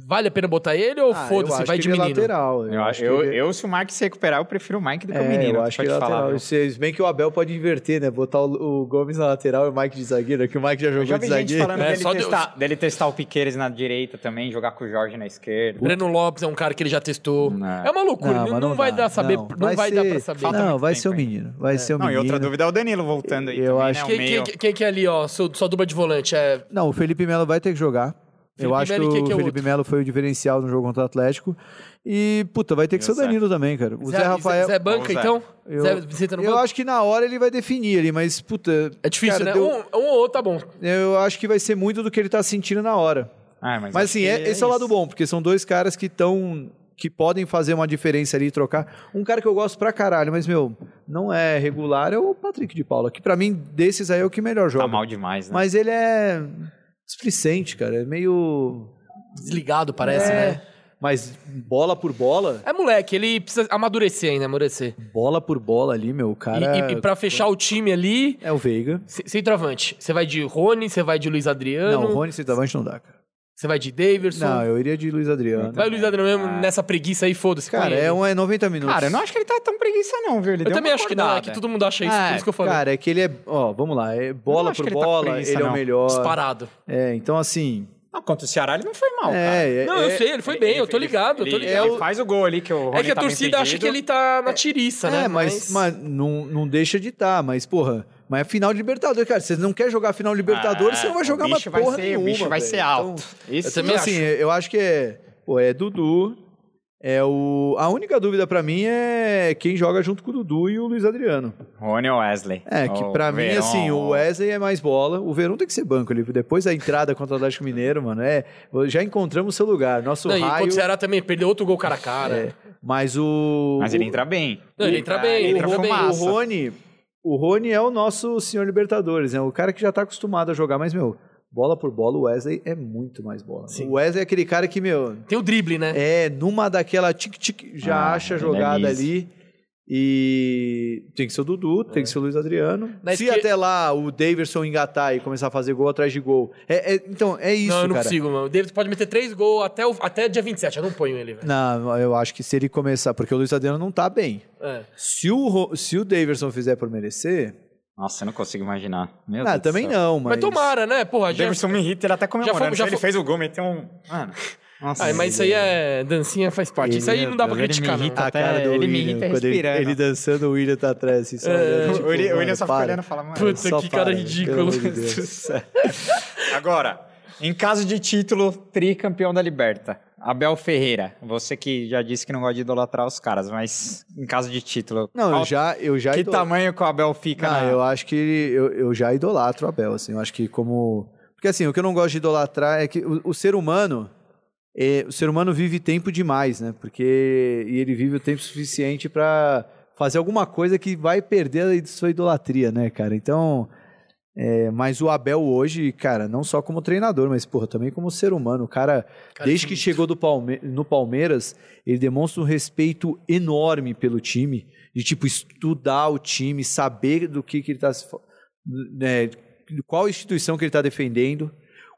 Speaker 2: vale a pena botar ele ou
Speaker 3: Ah, eu
Speaker 2: foda-se,
Speaker 3: acho
Speaker 2: vai
Speaker 3: que
Speaker 2: de
Speaker 3: ele é
Speaker 2: menino?
Speaker 3: lateral.
Speaker 1: Eu,
Speaker 3: acho que
Speaker 1: eu,
Speaker 3: ele-
Speaker 1: eu, se o Mike se recuperar, eu prefiro o Mike do que o
Speaker 3: É,
Speaker 1: menino.
Speaker 3: eu acho que ele é
Speaker 1: te falar,
Speaker 3: lateral.
Speaker 1: viu?
Speaker 3: Se bem que o Abel pode inverter, né? Botar o, o Gomes na lateral e o Mike de zagueiro, que o Mike já
Speaker 1: Eu
Speaker 3: jogou
Speaker 1: já
Speaker 3: de
Speaker 1: gente
Speaker 3: zagueiro.
Speaker 1: falando
Speaker 2: É,
Speaker 1: dele,
Speaker 2: só Deus.
Speaker 1: testar, dele testar o Piqueires na direita também, jogar com o Jorge na esquerda.
Speaker 2: Breno Lopes é um cara que ele já testou.
Speaker 1: Não.
Speaker 2: É uma loucura, não,
Speaker 3: mas
Speaker 2: não vai
Speaker 3: dá,
Speaker 2: dar saber, não, vai, dar
Speaker 3: ser-
Speaker 2: pra saber.
Speaker 1: Falta
Speaker 3: Não, vai ser o menino. Vai ser o
Speaker 1: Não, e
Speaker 3: menino.
Speaker 1: outra dúvida é o Danilo voltando aí
Speaker 3: Eu acho
Speaker 1: né? O
Speaker 2: Quem, que é ali, ó, sua dupla de volante? É
Speaker 3: Não, o Felipe Melo vai ter que jogar. Eu
Speaker 2: Felipe
Speaker 3: acho
Speaker 2: Melo
Speaker 3: que o
Speaker 2: que é o
Speaker 3: Felipe
Speaker 2: outro?
Speaker 3: Melo foi o diferencial no jogo contra o Atlético. E, puta, vai ter que ser
Speaker 1: o
Speaker 3: Danilo também, cara. O Zé, Rafael.
Speaker 2: Zé Banca,
Speaker 1: Ou Zé.
Speaker 2: então?
Speaker 3: Eu,
Speaker 2: Zé Vicente no
Speaker 3: eu acho que na hora ele vai definir ali, mas, puta.
Speaker 2: É difícil,
Speaker 3: cara,
Speaker 2: né?
Speaker 3: deu-
Speaker 2: Um, um ou outro tá bom.
Speaker 3: Eu acho que vai ser muito do que ele tá sentindo na hora.
Speaker 1: Ah, mas
Speaker 3: Mas assim,
Speaker 1: que
Speaker 3: é- esse é o lado bom, porque são dois caras que estão. que podem fazer uma diferença ali e trocar. Um cara que eu gosto pra caralho, mas, meu, não é regular, é o Patrick de Paula, que pra mim, desses aí é o que melhor joga.
Speaker 1: Tá mal demais, né?
Speaker 3: Mas ele é displicente, cara. É meio.
Speaker 2: Desligado, parece,
Speaker 3: É,
Speaker 2: né?
Speaker 3: Mas bola por bola,
Speaker 2: É moleque, ele precisa amadurecer ainda, amadurecer.
Speaker 3: bola por bola ali, meu, o
Speaker 2: E,
Speaker 3: cara.
Speaker 2: e, e pra fechar o time ali,
Speaker 3: É o Veiga.
Speaker 2: ce- centroavante. Você vai de Rony, você vai de Luiz Adriano,
Speaker 3: Não, Rony centroavante não dá, cara.
Speaker 2: Você vai de Daverson.
Speaker 3: Não, eu iria de Luiz Adriano.
Speaker 2: Vai o Luiz Adriano mesmo nessa preguiça aí, foda-se.
Speaker 3: Cara,
Speaker 2: ele.
Speaker 3: é, um, é 90 minutos.
Speaker 1: Cara, eu não acho que ele tá tão preguiça não, viu? Ele
Speaker 2: Eu também acho que não, é que todo mundo acha isso,
Speaker 1: É,
Speaker 2: por isso que eu falei.
Speaker 3: Cara, é que ele é. Ó, vamos lá. É bola por
Speaker 1: que ele tá
Speaker 3: bola,
Speaker 1: preguiça,
Speaker 3: ele é o melhor.
Speaker 2: Disparado.
Speaker 3: É, então assim.
Speaker 1: Não, contra o Ceará ele não foi mal, cara.
Speaker 3: É, é,
Speaker 2: Não, eu
Speaker 3: é-
Speaker 2: sei, ele foi bem, eu tô ligado, eu tô
Speaker 1: Ele-
Speaker 2: ligado.
Speaker 1: Ele faz o gol ali que o
Speaker 2: É
Speaker 1: Rony
Speaker 2: que a
Speaker 1: tava
Speaker 2: torcida acha que ele tá na tiriça, né?
Speaker 3: É, mas, mas não, não deixa de estar, mas, porra, mas é final de Libertadores, cara. Você não quer jogar final de Libertadores,
Speaker 1: Ah,
Speaker 3: você não vai
Speaker 1: o
Speaker 3: jogar uma
Speaker 1: bicho vai
Speaker 3: porra
Speaker 1: ser- o
Speaker 3: nenhuma.
Speaker 1: bicho vai
Speaker 3: velho.
Speaker 1: ser alto.
Speaker 3: Então,
Speaker 1: Isso
Speaker 3: eu também,
Speaker 1: eu
Speaker 3: assim, eu acho que é, pô, é Dudu. É o, a única dúvida pra mim é quem joga junto com o Dudu e o Luiz Adriano.
Speaker 1: Rony ou Wesley?
Speaker 3: É, que
Speaker 1: O
Speaker 3: pra mim,
Speaker 1: Verón,
Speaker 3: assim, o Wesley é mais bola. O Verão tem que ser banco ali. Depois da entrada contra o Atlético Mineiro, mano, é. Já encontramos seu lugar. Nosso
Speaker 2: Não, e
Speaker 3: raio.
Speaker 2: contra o Ceará também, perdeu outro gol cara a cara.
Speaker 3: é, mas o.
Speaker 1: Mas ele entra bem.
Speaker 2: Não, ele entra bem, ele
Speaker 1: entra
Speaker 2: entrou bem.
Speaker 3: O. Rony, o Rony é o nosso senhor Libertadores, né? O cara que já tá acostumado a jogar, mas, meu, bola por bola, o Wesley é muito mais bola.
Speaker 2: Sim.
Speaker 3: O Wesley é aquele cara que, meu,
Speaker 2: Tem o drible, né?
Speaker 3: é numa daquela tic-tic, já
Speaker 1: Ah,
Speaker 3: acha a
Speaker 1: é
Speaker 3: jogada
Speaker 1: liso.
Speaker 3: ali. E tem que ser o Dudu, tem que ser o Luiz Adriano.
Speaker 2: Na
Speaker 3: Se
Speaker 2: esquer-
Speaker 3: até lá o Daverson engatar e começar a fazer gol atrás de gol. É, é- então, é isso,
Speaker 2: não, eu não
Speaker 3: cara.
Speaker 2: consigo, mano. O David pode meter três gols até, o, até dia 27, eu não ponho ele, velho.
Speaker 3: Não, eu acho que se ele começar, porque o Luiz Adriano não tá bem.
Speaker 2: É.
Speaker 3: Se o, se o Daverson fizer por merecer,
Speaker 1: Nossa, eu não consigo imaginar. Meu
Speaker 3: ah, também não, mas...
Speaker 2: Mas tomara, né? Porra,
Speaker 1: O
Speaker 2: já...
Speaker 1: Davidson me irrita, ele até comemorando.
Speaker 2: fomos- já
Speaker 1: ele
Speaker 2: fomos-
Speaker 1: fez o gol, meteu um... Mano, nossa.
Speaker 2: Ah, mas isso aí é dancinha, faz parte. Isso aí não dá pra
Speaker 1: Ele me
Speaker 2: criticar, não.
Speaker 1: irrita.
Speaker 3: A cara do
Speaker 1: ele me
Speaker 3: William,
Speaker 1: irrita
Speaker 3: quando ele,
Speaker 1: respirando.
Speaker 3: ele dançando, o William tá atrás, assim, só
Speaker 2: É,
Speaker 3: olhando, tipo,
Speaker 1: o William,
Speaker 3: mano,
Speaker 1: William só
Speaker 3: para.
Speaker 1: fica olhando e fala, mano...
Speaker 2: Puta,
Speaker 3: Só
Speaker 2: que cara
Speaker 3: para,
Speaker 2: ridículo.
Speaker 3: de Deus.
Speaker 1: Agora, em caso de título, tricampeão da Liberta. Abel Ferreira, você que já disse que não gosta de idolatrar os caras, mas em caso de título,
Speaker 3: Não, eu
Speaker 1: qual-
Speaker 3: já, eu já
Speaker 1: que
Speaker 3: idol-
Speaker 1: tamanho que o Abel fica
Speaker 3: Não,
Speaker 1: na...
Speaker 3: eu acho que eu, eu já idolatro o Abel, assim, eu acho que como... Porque assim, o que eu não gosto de idolatrar é que o, o ser humano, é, o ser humano vive tempo demais, né? Porque e ele vive o tempo suficiente pra fazer alguma coisa que vai perder a sua idolatria, né, cara? Então, é, mas o Abel hoje, cara, não só como treinador, mas porra, também como ser humano, o cara,
Speaker 2: Cara,
Speaker 3: desde que
Speaker 2: sim.
Speaker 3: chegou do Palme no Palmeiras, ele demonstra um respeito enorme pelo time, de tipo estudar o time, saber do que, que ele está né, qual instituição que ele está defendendo.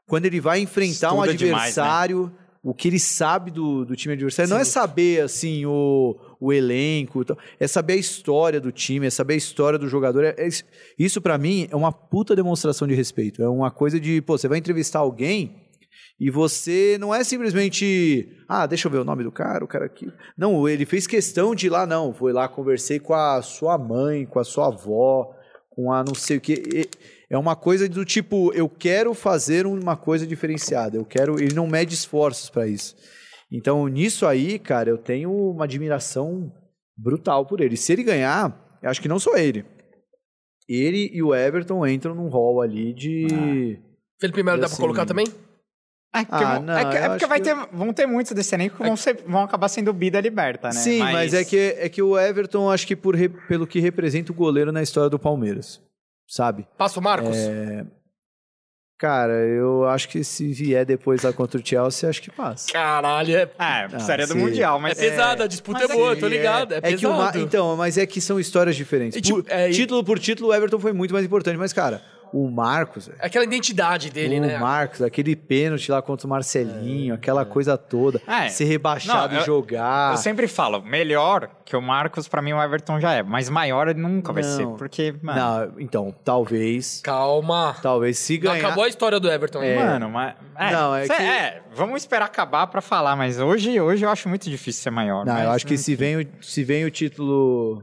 Speaker 3: Quando ele vai enfrentar um
Speaker 1: Estuda demais, né?
Speaker 3: adversário, o que ele sabe do, do time adversário não é
Speaker 2: Sim.
Speaker 3: saber assim o, o elenco, é saber a história do time, é saber a história do jogador. É- é isso- para mim é uma puta demonstração de respeito. É uma coisa de, pô, você vai entrevistar alguém e você não é simplesmente, ah, deixa eu ver o nome do cara, o cara aqui. Não, ele fez questão de ir lá, não. Foi lá, conversei com a sua mãe, com a sua avó, com a não sei o quê. E- É uma coisa do tipo, eu quero fazer uma coisa diferenciada. Eu quero. Ele não mede esforços para isso. Então, nisso aí, cara, eu tenho uma admiração brutal por ele. Se ele ganhar, eu acho que não só ele. Ele e o Everton entram num hall ali de.
Speaker 2: Felipe Melo dá pra
Speaker 3: Assim,
Speaker 2: colocar também?
Speaker 1: É, porque,
Speaker 3: Ah,
Speaker 1: vão-
Speaker 3: não,
Speaker 1: é que- é porque vai
Speaker 3: que-
Speaker 1: ter, vão ter muitos desse elenco que vão, ser- vão acabar sendo bida liberta, né?
Speaker 3: Sim, mas... é, que, é que o Everton, acho que por pelo que representa o goleiro na história do Palmeiras. Sabe?
Speaker 2: Passa o Marcos?
Speaker 3: É. Cara, eu acho que se vier depois lá contra o Chelsea, acho que passa.
Speaker 2: Caralho, é,
Speaker 1: É, precisaria do
Speaker 3: sim.
Speaker 1: Mundial,
Speaker 2: é
Speaker 1: mas...
Speaker 2: pesado, a disputa
Speaker 1: mas
Speaker 2: é boa,
Speaker 1: é-
Speaker 2: tô ligado. É,
Speaker 3: É que o Ma-
Speaker 2: pesado.
Speaker 3: então, mas é que são histórias diferentes.
Speaker 2: E, tipo,
Speaker 3: Por-
Speaker 2: é,
Speaker 3: Título por título, o Everton foi muito mais importante. Mas, cara, o Marcos,
Speaker 2: É aquela identidade dele,
Speaker 3: o
Speaker 2: né?
Speaker 3: Marcos, aquele pênalti lá contra o Marcelinho, aquela coisa toda.
Speaker 1: É.
Speaker 3: Ser rebaixado
Speaker 1: Não,
Speaker 3: e jogar.
Speaker 1: Eu sempre falo, melhor que o Marcos, pra mim o Everton já é, mas maior ele nunca vai ser,
Speaker 3: Não.
Speaker 1: porque, mano...
Speaker 3: Não, então, talvez.
Speaker 2: Calma.
Speaker 3: Talvez se
Speaker 2: Não
Speaker 3: ganhar.
Speaker 2: acabou a história do Everton ainda.
Speaker 1: Mano, mas... É,
Speaker 3: Não, é
Speaker 1: cê-
Speaker 3: que-
Speaker 1: é, vamos esperar acabar pra falar, mas hoje, hoje eu acho muito difícil ser maior.
Speaker 3: Não,
Speaker 1: mas,
Speaker 3: eu acho que se vem o, se vem o título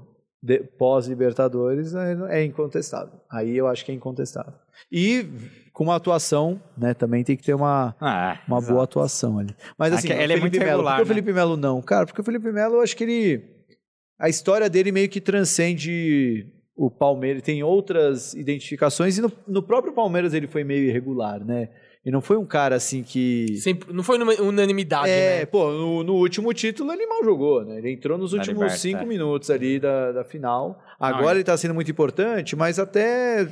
Speaker 3: pós-Libertadores, é, é incontestável. Aí eu acho que é incontestável. E com uma atuação, né, também tem que ter uma,
Speaker 1: Ah,
Speaker 3: uma
Speaker 1: exato.
Speaker 3: boa atuação ali. Mas
Speaker 1: Ah,
Speaker 3: assim, o
Speaker 1: ele é muito
Speaker 3: Melo,
Speaker 1: regular,
Speaker 3: por que o
Speaker 1: né?
Speaker 3: Felipe Melo não? Cara, porque o Felipe Melo, eu acho que ele... A história dele meio que transcende o Palmeiras. Tem outras identificações e no, no próprio Palmeiras ele foi meio irregular, né? E não foi um cara assim que...
Speaker 2: Sempre- não foi numa unanimidade,
Speaker 3: É,
Speaker 2: né?
Speaker 3: pô, no, no último título ele mal jogou, né? Ele entrou nos
Speaker 1: Na
Speaker 3: últimos
Speaker 1: Liberta,
Speaker 3: cinco
Speaker 1: é.
Speaker 3: minutos ali da, da final. Agora
Speaker 1: ele-
Speaker 3: ele tá sendo muito importante, mas até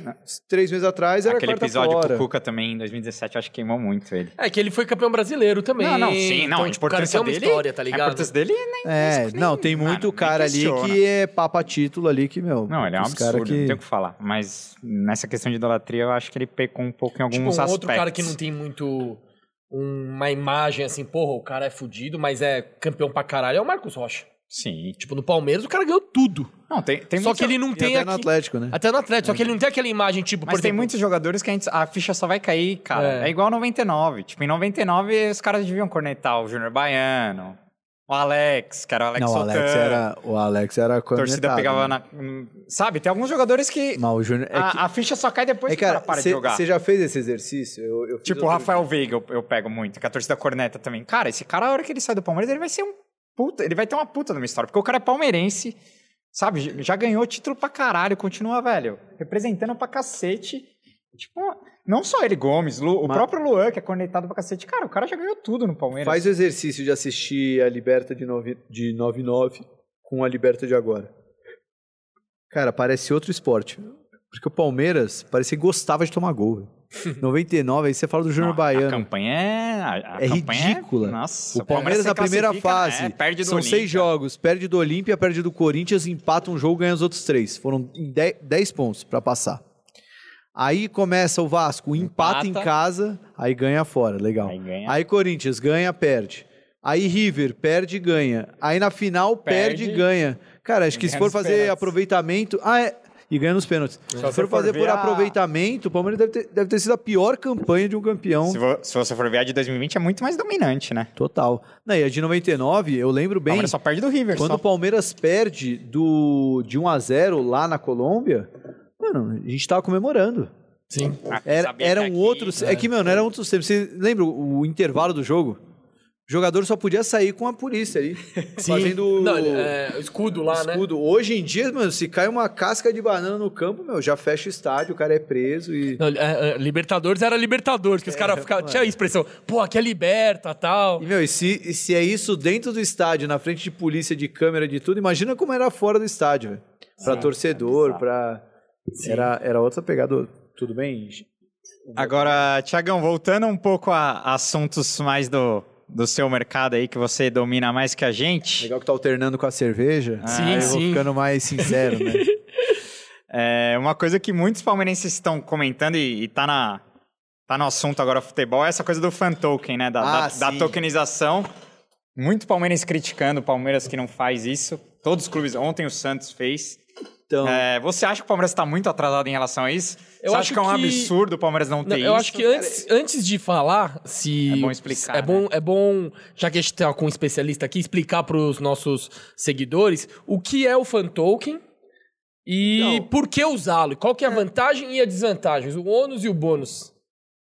Speaker 3: três meses atrás era
Speaker 1: Aquele episódio
Speaker 3: fora.
Speaker 1: com o Cuca também, em 2017, eu acho que queimou muito ele.
Speaker 2: É que ele foi campeão brasileiro também.
Speaker 1: Não, não, sim, não,
Speaker 2: Então,
Speaker 1: a
Speaker 2: tipo, o cara
Speaker 1: importância
Speaker 2: tem uma
Speaker 1: dele...
Speaker 2: história, tá
Speaker 1: A
Speaker 2: ligado?
Speaker 1: importância dele nem...
Speaker 3: É,
Speaker 1: nem-
Speaker 3: não, tem muito cara ali que é papa título ali que, meu...
Speaker 1: Não, ele é um absurdo,
Speaker 3: que...
Speaker 1: não tem o que falar. Mas nessa questão de idolatria, eu acho que ele pecou um pouco em alguns
Speaker 2: Tipo, um
Speaker 1: aspectos.
Speaker 2: outro cara que não tem muito uma imagem assim, porra, o cara é fudido, mas é campeão pra caralho, é o Marcos Rocha.
Speaker 1: Sim.
Speaker 2: Tipo, no Palmeiras o cara ganhou tudo.
Speaker 1: Não, tem, tem
Speaker 2: só
Speaker 1: muitos-
Speaker 2: que ele não
Speaker 3: E
Speaker 2: tem
Speaker 3: até no
Speaker 2: aqui...
Speaker 3: Atlético, né?
Speaker 2: Até no Atlético, só que ele não tem aquela imagem, tipo,
Speaker 1: Mas
Speaker 2: por
Speaker 1: tem
Speaker 2: exemplo...
Speaker 1: muitos jogadores que a, gente, a ficha só vai cair, cara.
Speaker 2: É.
Speaker 1: É. igual 99. Tipo, em 99 os caras deviam cornetar o Júnior Baiano, o Alex, que era o Alex
Speaker 3: Não, o. Alex era, o Alex era
Speaker 1: A torcida pegava
Speaker 3: né?
Speaker 1: na. Sabe, tem alguns jogadores que.
Speaker 3: Mas o Júnior... É que,
Speaker 1: a, a ficha só cai depois
Speaker 3: é,
Speaker 1: que o cara para de jogar.
Speaker 3: você já fez esse exercício? Eu, eu fiz
Speaker 1: Tipo, o Rafael Veiga eu, eu pego muito, que a torcida corneta também. Cara, esse cara, a hora que ele sai do Palmeiras, ele vai ser um puta. Ele vai ter uma puta numa história. Porque o cara é palmeirense, sabe? Já- ganhou título pra caralho, continua, velho, representando pra cacete. Tipo, não só ele, Gomes, Lu- o
Speaker 3: Mas-
Speaker 1: próprio Luan, que é cornetado pra cacete. Cara, o cara já ganhou tudo no Palmeiras.
Speaker 3: Faz o exercício de assistir a Liberta de, novi, de 99 com a Liberta de agora. Cara, parece outro esporte. Porque o Palmeiras parecia que gostava de tomar gol. Velho. 99, aí você fala do Júnior Baiano.
Speaker 1: A campanha é. a- a
Speaker 3: É
Speaker 1: campanha
Speaker 3: ridícula.
Speaker 1: Nossa,
Speaker 3: O Palmeiras na primeira
Speaker 1: classifica,
Speaker 3: fase,
Speaker 1: né, perde do
Speaker 3: são
Speaker 1: Olímpia.
Speaker 3: seis jogos, perde do Olímpia, perde do Corinthians, empata um jogo, ganha os outros três. Foram em 10 pontos pra passar. Aí começa o Vasco, empata, em
Speaker 1: Empata.
Speaker 3: casa, aí ganha fora, legal.
Speaker 1: Aí ganha.
Speaker 3: Aí Corinthians ganha, perde. Aí River perde e ganha. Aí na final perde, e ganha. Cara, acho que se for fazer aproveitamento. Ah, é. E ganha nos pênaltis. Se
Speaker 1: você
Speaker 3: for
Speaker 1: for
Speaker 3: fazer por
Speaker 1: a-
Speaker 3: aproveitamento, o Palmeiras deve ter, deve ter sido a pior campanha de um campeão.
Speaker 1: Se, vo- se você for ver a de 2020, é muito mais dominante, né?
Speaker 3: Total. Não, e a de 99, eu lembro
Speaker 1: O
Speaker 3: bem.
Speaker 1: Palmeiras só perde do River.
Speaker 3: Quando
Speaker 1: só.
Speaker 3: o Palmeiras perde do, de 1 a 0 lá na Colômbia, mano, a gente tava comemorando.
Speaker 2: Sim.
Speaker 3: Era, era um
Speaker 1: aqui-
Speaker 3: outro. É que, mano, era outros tempos. Você lembra o o intervalo do jogo? Jogador só podia sair com a polícia ali.
Speaker 2: Sim.
Speaker 3: Fazendo
Speaker 2: Não, é, o escudo lá, né?
Speaker 3: escudo. Hoje em dia, mano, se cai uma casca de banana no campo, meu, já fecha o estádio, o cara é preso e.
Speaker 2: Não, é, é, Libertadores era Libertadores, que os caras ficavam. Tinha a expressão, pô, aqui é liberta tal.
Speaker 3: E, meu, e se, e se é isso dentro do estádio, na frente de polícia, de câmera, de tudo, imagina como era fora do estádio, velho. Pra torcedor, pra. Era, era outra pegada. Tudo bem?
Speaker 1: Agora, Tiagão, voltando um pouco a assuntos mais do, do seu mercado aí, que você domina mais que a gente.
Speaker 3: Legal que tá alternando com a cerveja.
Speaker 2: Sim,
Speaker 3: Aí eu vou
Speaker 2: sim.
Speaker 3: ficando mais sincero, né?
Speaker 1: É, uma coisa que muitos palmeirenses estão comentando e, e tá, na, tá no assunto agora futebol é essa coisa do fan token, né? Da,
Speaker 3: Ah,
Speaker 1: da, da
Speaker 3: sim.
Speaker 1: tokenização. Muito palmeirense criticando o Palmeiras que não faz isso. Todos os clubes, ontem o Santos fez.
Speaker 3: Então,
Speaker 1: É, você acha que o Palmeiras está muito atrasado em relação a isso?
Speaker 2: Eu
Speaker 1: você
Speaker 2: acho
Speaker 1: acha que é um
Speaker 2: que-
Speaker 1: absurdo o Palmeiras não ter
Speaker 2: Não,
Speaker 1: isso?
Speaker 2: eu acho que antes, antes de falar, se.
Speaker 1: É bom explicar,
Speaker 2: É bom, é bom, já que a gente tá com um especialista aqui, explicar para os nossos seguidores o que é o fan token e
Speaker 3: Então-
Speaker 2: por que usá-lo. Qual que é a vantagem e a desvantagem, o ônus e o bônus.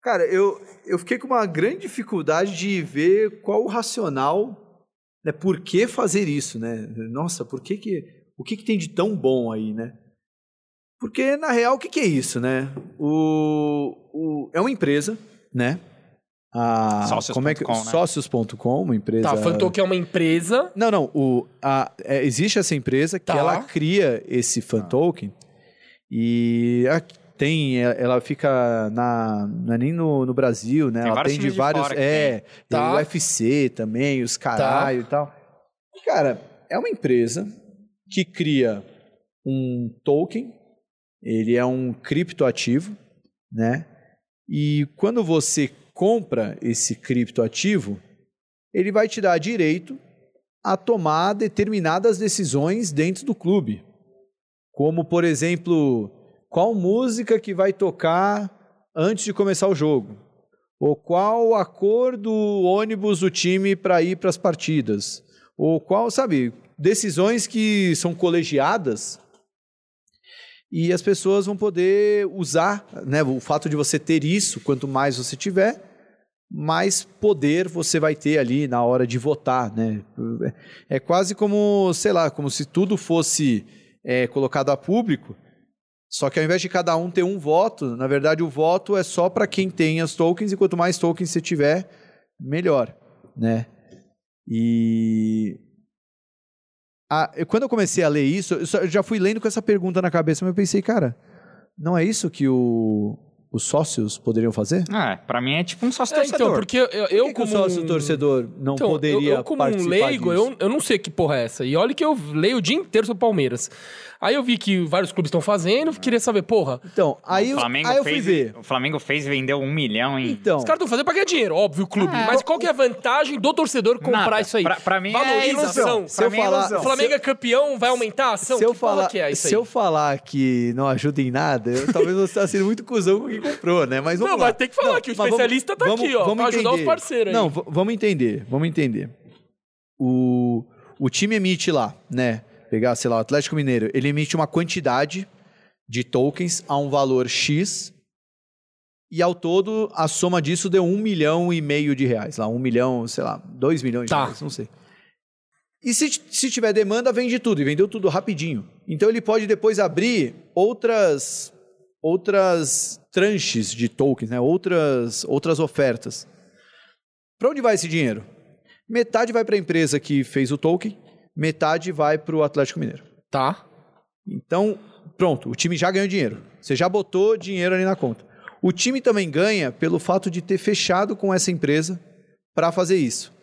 Speaker 3: cara, eu, eu fiquei com uma grande dificuldade de ver qual o racional, né? Por que fazer isso, né? Nossa, por que que... O que que tem de tão bom aí, né? Porque, na real, o que que é isso, né? O, o, é uma empresa, né? A,
Speaker 1: Sócios
Speaker 3: como é que,
Speaker 1: ponto com, né?
Speaker 3: Sócios.com, uma empresa...
Speaker 2: Tá, o fan token é uma empresa.
Speaker 3: Não, não. O, a, é, existe essa empresa que
Speaker 2: Tá.
Speaker 3: ela cria esse fan token e a- tem, é- ela fica na, não é nem no, no Brasil, né?
Speaker 1: Tem
Speaker 3: ela tem de
Speaker 1: de
Speaker 3: vários,
Speaker 1: que
Speaker 3: é, tem
Speaker 2: Tá.
Speaker 3: o UFC também, os caralho e tal. Cara, é uma empresa que cria um token, ele é um criptoativo, né? E quando você compra esse criptoativo, ele vai te dar direito a tomar determinadas decisões dentro do clube. Como, por exemplo, qual música que vai tocar antes de começar o jogo? Ou qual a cor do ônibus do time para ir para as partidas? Ou qual, sabe, decisões que são colegiadas e as pessoas vão poder usar, né, o fato de você ter isso, quanto mais você tiver, mais poder você vai ter ali na hora de votar, né? É quase como, sei lá, como se tudo fosse é, colocado a público, só que ao invés de cada um ter um voto, na verdade o voto é só para quem tem as tokens e quanto mais tokens você tiver, melhor, né? E eu- quando eu comecei a ler isso, eu só- eu já fui lendo com essa pergunta na cabeça, mas eu pensei, cara, não é isso que o os sócios poderiam fazer?
Speaker 1: Ah, pra mim é tipo um sócio
Speaker 2: É,
Speaker 1: torcedor.
Speaker 2: então, porque eu, eu,
Speaker 3: Por que, que o
Speaker 2: como
Speaker 3: sócio
Speaker 2: um-
Speaker 3: torcedor não
Speaker 2: Então,
Speaker 3: poderia
Speaker 2: eu, eu como um leigo,
Speaker 3: disso?
Speaker 2: eu, eu não sei que porra é essa. E olha que eu leio o dia inteiro sobre Palmeiras. Aí eu vi que vários clubes estão fazendo, queria saber, porra,
Speaker 3: Então, aí,
Speaker 1: o Flamengo
Speaker 3: aí eu fui
Speaker 1: fez,
Speaker 3: ver.
Speaker 1: O Flamengo fez e vendeu um milhão em.
Speaker 3: Então,
Speaker 2: os caras estão fazendo pra ganhar dinheiro, óbvio, o clube.
Speaker 1: É,
Speaker 2: mas qual que é a vantagem do torcedor comprar
Speaker 1: Nada.
Speaker 2: isso aí?
Speaker 1: Pra, pra mim é
Speaker 2: Valorização.
Speaker 1: ilusão.
Speaker 3: Se
Speaker 1: Pra
Speaker 3: eu
Speaker 1: mim é
Speaker 3: falar-
Speaker 1: ilusão.
Speaker 2: O Flamengo é campeão, vai aumentar a ação?
Speaker 3: se eu, falar,
Speaker 2: que é isso aí?
Speaker 3: se eu falar que não ajuda em nada, eu, talvez você esteja sendo muito cuzão com quem comprou, né? Mas vamos
Speaker 2: Não,
Speaker 3: lá.
Speaker 2: mas tem que falar que o especialista tá aqui, ó, pra ajudar os parceiros aí.
Speaker 3: Não, vamos entender, vamos entender. O, o time emite lá, né? Pegar, sei lá, o Atlético Mineiro, ele emite uma quantidade de tokens a um valor X e ao todo a soma disso deu um milhão e meio de reais. Lá, um milhão, sei lá, dois milhões
Speaker 2: Tá.
Speaker 3: de reais, não sei. E se, se tiver demanda, vende tudo. E vendeu tudo rapidinho. Então ele pode depois abrir outras outras tranches de tokens, né? outras, outras ofertas. Para onde vai esse dinheiro? Metade vai para a empresa que fez o token, metade vai para o Atlético Mineiro.
Speaker 2: Tá.
Speaker 3: Então, pronto, o time já ganhou dinheiro. Você já botou dinheiro ali na conta. O time também ganha pelo fato de ter fechado com essa empresa para fazer isso.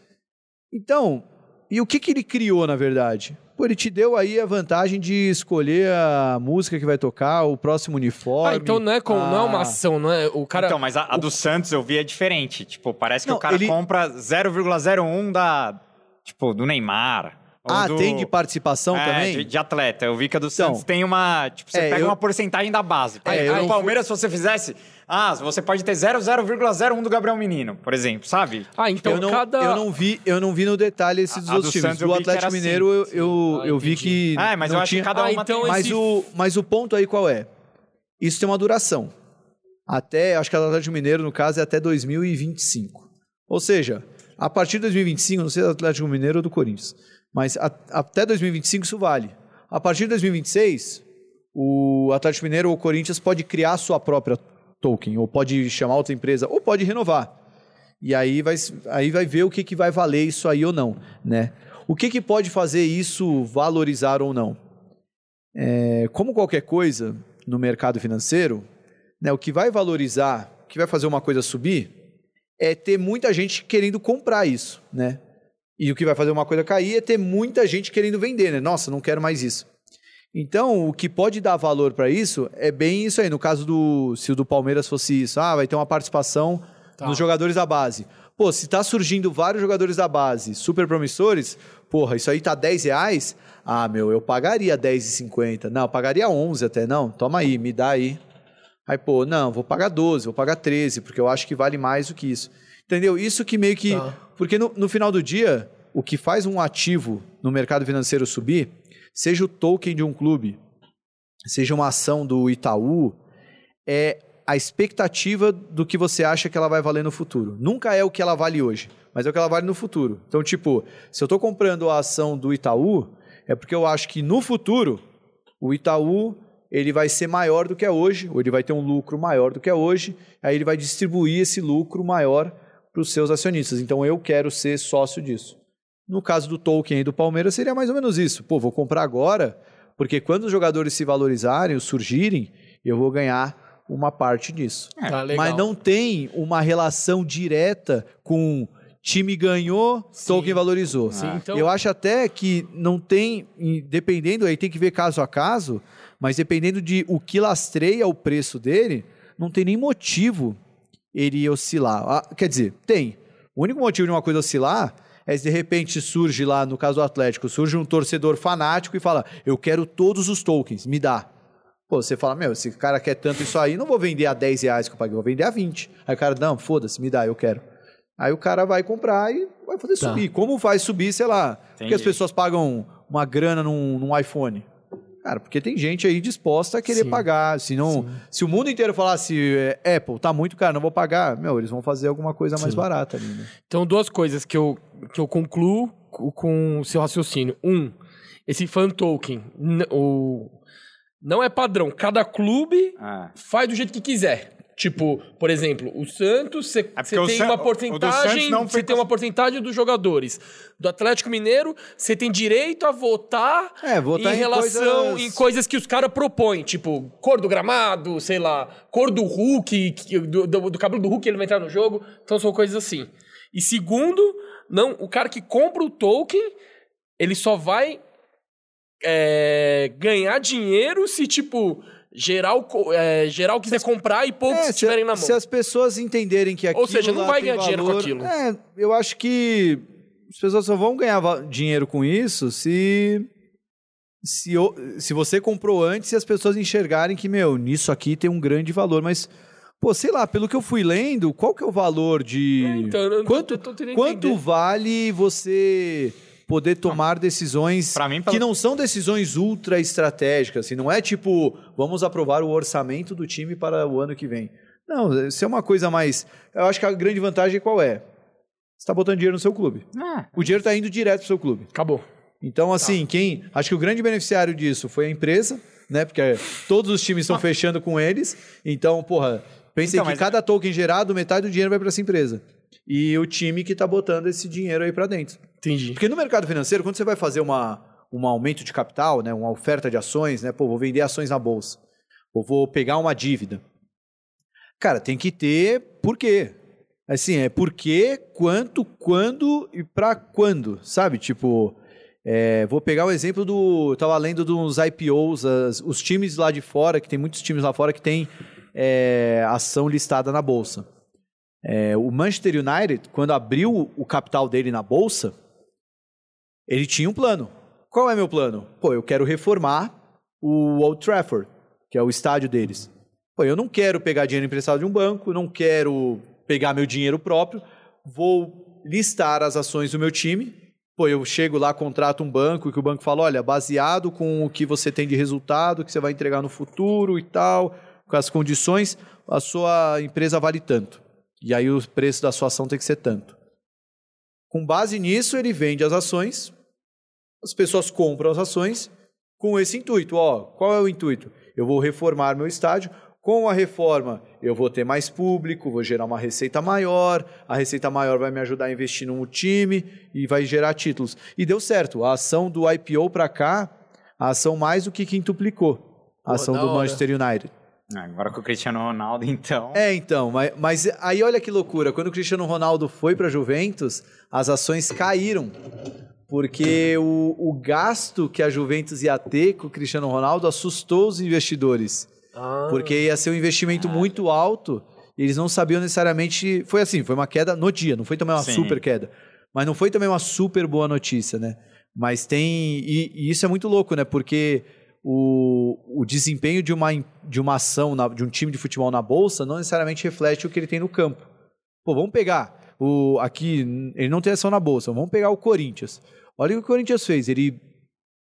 Speaker 3: Então, e o que, que ele criou, na verdade? Pô, ele te deu aí a vantagem de escolher a música que vai tocar, o próximo uniforme.
Speaker 2: Ah, então não é, com, não é uma
Speaker 3: a-
Speaker 2: ação, não é? O cara.
Speaker 1: Então, mas a, a do Santos eu vi é diferente. Tipo, parece que
Speaker 3: Não,
Speaker 1: o cara
Speaker 3: ele-
Speaker 1: compra 0,01 da. Tipo, do Neymar.
Speaker 3: Ah,
Speaker 1: do-
Speaker 3: tem de participação
Speaker 1: é,
Speaker 3: também?
Speaker 1: De, de atleta. Eu vi que a do
Speaker 3: Então,
Speaker 1: Santos tem uma. Tipo, você
Speaker 3: é,
Speaker 1: pega
Speaker 3: eu-
Speaker 1: uma porcentagem da base.
Speaker 3: É,
Speaker 1: no
Speaker 3: não
Speaker 1: Palmeiras, se você fizesse. Ah, você pode ter 0,01 do Gabriel Menino, por exemplo, sabe?
Speaker 2: Ah, então
Speaker 3: eu, não,
Speaker 2: cada.
Speaker 3: eu, não vi, eu não vi no detalhe esses
Speaker 1: A- a
Speaker 3: outros
Speaker 1: do
Speaker 3: times.
Speaker 1: Santos eu
Speaker 3: Do Atlético
Speaker 1: assim.
Speaker 3: Mineiro, eu, eu,
Speaker 2: Ah,
Speaker 3: eu vi que.
Speaker 1: Ah, mas
Speaker 3: não
Speaker 1: eu acho
Speaker 3: tinha...
Speaker 1: que cada
Speaker 2: Ah,
Speaker 1: uma
Speaker 2: então
Speaker 1: tem.
Speaker 3: Mas
Speaker 2: esse-
Speaker 3: o, mas o ponto aí qual é? Isso tem uma duração. Até, acho que a do Atlético Mineiro, no caso, é até 2025. Ou seja, a partir de 2025, não sei se é do Atlético Mineiro ou do Corinthians, mas a- até 2025 isso vale. A partir de 2026, o Atlético Mineiro ou o Corinthians pode criar sua própria token, ou pode chamar outra empresa, ou pode renovar. E aí vai, aí vai ver o que, que vai valer isso aí ou não, né? O que, que pode fazer isso valorizar ou não? É, como qualquer coisa no mercado financeiro, né, o que vai valorizar, o que vai fazer uma coisa subir, é ter muita gente querendo comprar isso, né? E o que vai fazer uma coisa cair é ter muita gente querendo vender, né? Nossa, não quero mais isso. Então, o que pode dar valor para isso é bem isso aí. No caso do. Se o do Palmeiras fosse isso, ah, vai ter uma participação
Speaker 2: Tá.
Speaker 3: nos jogadores da base. Pô, se tá surgindo vários jogadores da base super promissores, porra, isso aí tá 10 reais. Ah, meu, eu pagaria 10,50. Não, eu pagaria 11 até. Não, toma aí, me dá aí. Aí, pô, não, vou pagar 12, vou pagar 13, porque eu acho que vale mais do que isso. Entendeu? Isso que meio que.
Speaker 2: Tá.
Speaker 3: Porque no, no final do dia, o que faz um ativo no mercado financeiro subir, seja o token de um clube, seja uma ação do Itaú, é a expectativa do que você acha que ela vai valer no futuro. Nunca é o que ela vale hoje, mas é o que ela vale no futuro. Então, tipo, se eu estou comprando a ação do Itaú, é porque eu acho que no futuro o Itaú ele vai ser maior do que é hoje, ou ele vai ter um lucro maior do que é hoje, aí ele vai distribuir esse lucro maior para os seus acionistas. Então eu quero ser sócio disso. No caso do token aí do Palmeiras seria mais ou menos isso. Pô, vou comprar agora, porque quando os jogadores se valorizarem, ou surgirem, eu vou ganhar uma parte disso.
Speaker 2: Tá legal.
Speaker 3: Mas não tem uma relação direta com time ganhou, token valorizou.
Speaker 2: Sim, então-
Speaker 3: Eu acho até que não tem, e dependendo, aí tem que ver caso a caso, mas dependendo de o que lastreia o preço dele, não tem nem motivo ele oscilar. Ah, quer dizer, tem. O único motivo de uma coisa oscilar é se de repente surge lá, no caso do Atlético, surge um torcedor fanático e fala: Eu quero todos os tokens, me dá. Pô, você fala, meu, esse cara quer tanto isso aí, não vou vender a 10 reais que eu paguei, vou vender a 20. Aí o cara, não, foda-se, me dá, eu quero. Aí o cara vai comprar e vai fazer
Speaker 2: Tá.
Speaker 3: subir. Como faz subir, sei lá, porque as
Speaker 1: Entendi.
Speaker 3: pessoas pagam uma grana num, num iPhone? Cara, porque tem gente aí disposta a querer
Speaker 2: Sim.
Speaker 3: pagar. Se, não, se o mundo inteiro falasse, é, Apple, tá muito caro, não vou pagar, meu, eles vão fazer alguma coisa mais
Speaker 2: Sim.
Speaker 3: barata ali, né?
Speaker 2: Então, duas coisas que eu, que eu concluo co- com o seu raciocínio. Um, esse fan token o, não é padrão. Cada clube
Speaker 1: Ah,
Speaker 2: faz do jeito que quiser. Tipo, por exemplo, o Santos, você
Speaker 1: É
Speaker 2: tem
Speaker 1: San-
Speaker 2: uma porcentagem, você tem uma porcentagem dos jogadores. Do Atlético Mineiro, você tem direito a votar,
Speaker 3: É, votar
Speaker 2: em
Speaker 3: em
Speaker 2: relação
Speaker 3: coisas-
Speaker 2: em coisas que os caras propõem, tipo, cor do gramado, sei lá, cor do Hulk, que- do, do, do cabelo do Hulk ele vai entrar no jogo. Então são coisas assim. E segundo, não, o cara que compra o token, ele só vai é, ganhar dinheiro se, tipo, geral, é, geral quiser comprar e poucos
Speaker 3: É, se,
Speaker 2: estiverem na mão.
Speaker 3: se as pessoas entenderem que aquilo
Speaker 2: seja, não vai ganhar dinheiro com
Speaker 3: valor-
Speaker 2: aquilo.
Speaker 3: É, eu acho que as pessoas só vão ganhar dinheiro com isso se se, se você comprou antes e as pessoas enxergarem que, meu, nisso aqui tem um grande valor, mas pô, sei lá, pelo que eu fui lendo, qual que é o valor de
Speaker 2: É, então, eu não tô-
Speaker 3: quanto
Speaker 2: eu tô
Speaker 3: quanto
Speaker 2: entender.
Speaker 3: vale você poder tomar decisões
Speaker 1: Pra mim,
Speaker 3: que não são decisões ultra estratégicas, assim, não é tipo, vamos aprovar o orçamento do time para o ano que vem. Não, isso é uma coisa mais. Eu acho que a grande vantagem qual é? Você está botando dinheiro no seu clube.
Speaker 1: Ah,
Speaker 3: O dinheiro está indo direto para o seu clube.
Speaker 2: Acabou.
Speaker 3: Então, assim, quem. Acho que o grande beneficiário disso foi a empresa, né? Porque todos os times estão fechando com eles. Então, porra, pensem
Speaker 1: Então,
Speaker 3: que
Speaker 1: mas-
Speaker 3: cada token gerado, metade do dinheiro vai para essa empresa. E o time que está botando esse dinheiro aí para dentro.
Speaker 2: Entendi.
Speaker 3: Porque no mercado financeiro, quando você vai fazer uma, um aumento de capital, né, uma oferta de ações, né, pô, vou vender ações na bolsa, ou vou pegar uma dívida. Cara, tem que ter por quê. Assim, é por quê, quanto, quando e pra quando, sabe? Tipo, é, vou pegar o exemplo do. Eu tava lendo dos IPOs, as- os times lá de fora, que tem muitos times lá fora que tem é, ação listada na bolsa. É, o Manchester United, quando abriu o capital dele na bolsa, ele tinha um plano. Qual é meu plano? Pô, eu quero reformar o Old Trafford, que é o estádio deles. Pô, eu não quero pegar dinheiro emprestado de um banco, não quero pegar meu dinheiro próprio, vou listar as ações do meu time. Pô, eu chego lá, contrato um banco, que o banco fala, olha, baseado com o que você tem de resultado, que você vai entregar no futuro e tal, com as condições, a sua empresa vale tanto. E aí o preço da sua ação tem que ser tanto. Com base nisso, ele vende as ações, as pessoas compram as ações com esse intuito. Ó, qual é o intuito? Eu vou reformar meu estádio. Com a reforma, eu vou ter mais público, vou gerar uma receita maior. A receita maior vai me ajudar a investir no time e vai gerar títulos. E deu certo. A ação do IPO para cá, a ação mais do que quintuplicou. A ação do. Manchester United.
Speaker 1: Agora com o Cristiano Ronaldo, então.
Speaker 3: É, então, mas, mas aí olha que loucura. Quando o Cristiano Ronaldo foi para Juventus, as ações caíram. Porque o, o gasto que a Juventus ia ter com o Cristiano Ronaldo assustou os investidores.
Speaker 2: Ah,
Speaker 3: Porque ia ser um investimento muito alto. E eles não sabiam necessariamente. Foi assim, foi uma queda no dia, não foi também uma
Speaker 1: Sim.
Speaker 3: super queda. Mas não foi também uma super boa notícia, né? Mas tem. E, e isso é muito louco, né? Porque o, o desempenho de uma, de uma ação, na- de um time de futebol na bolsa, não necessariamente reflete o que ele tem no campo. Pô, vamos pegar. O, aqui, ele não tem ação na bolsa, vamos pegar o Corinthians. Olha o que o Corinthians fez. Ele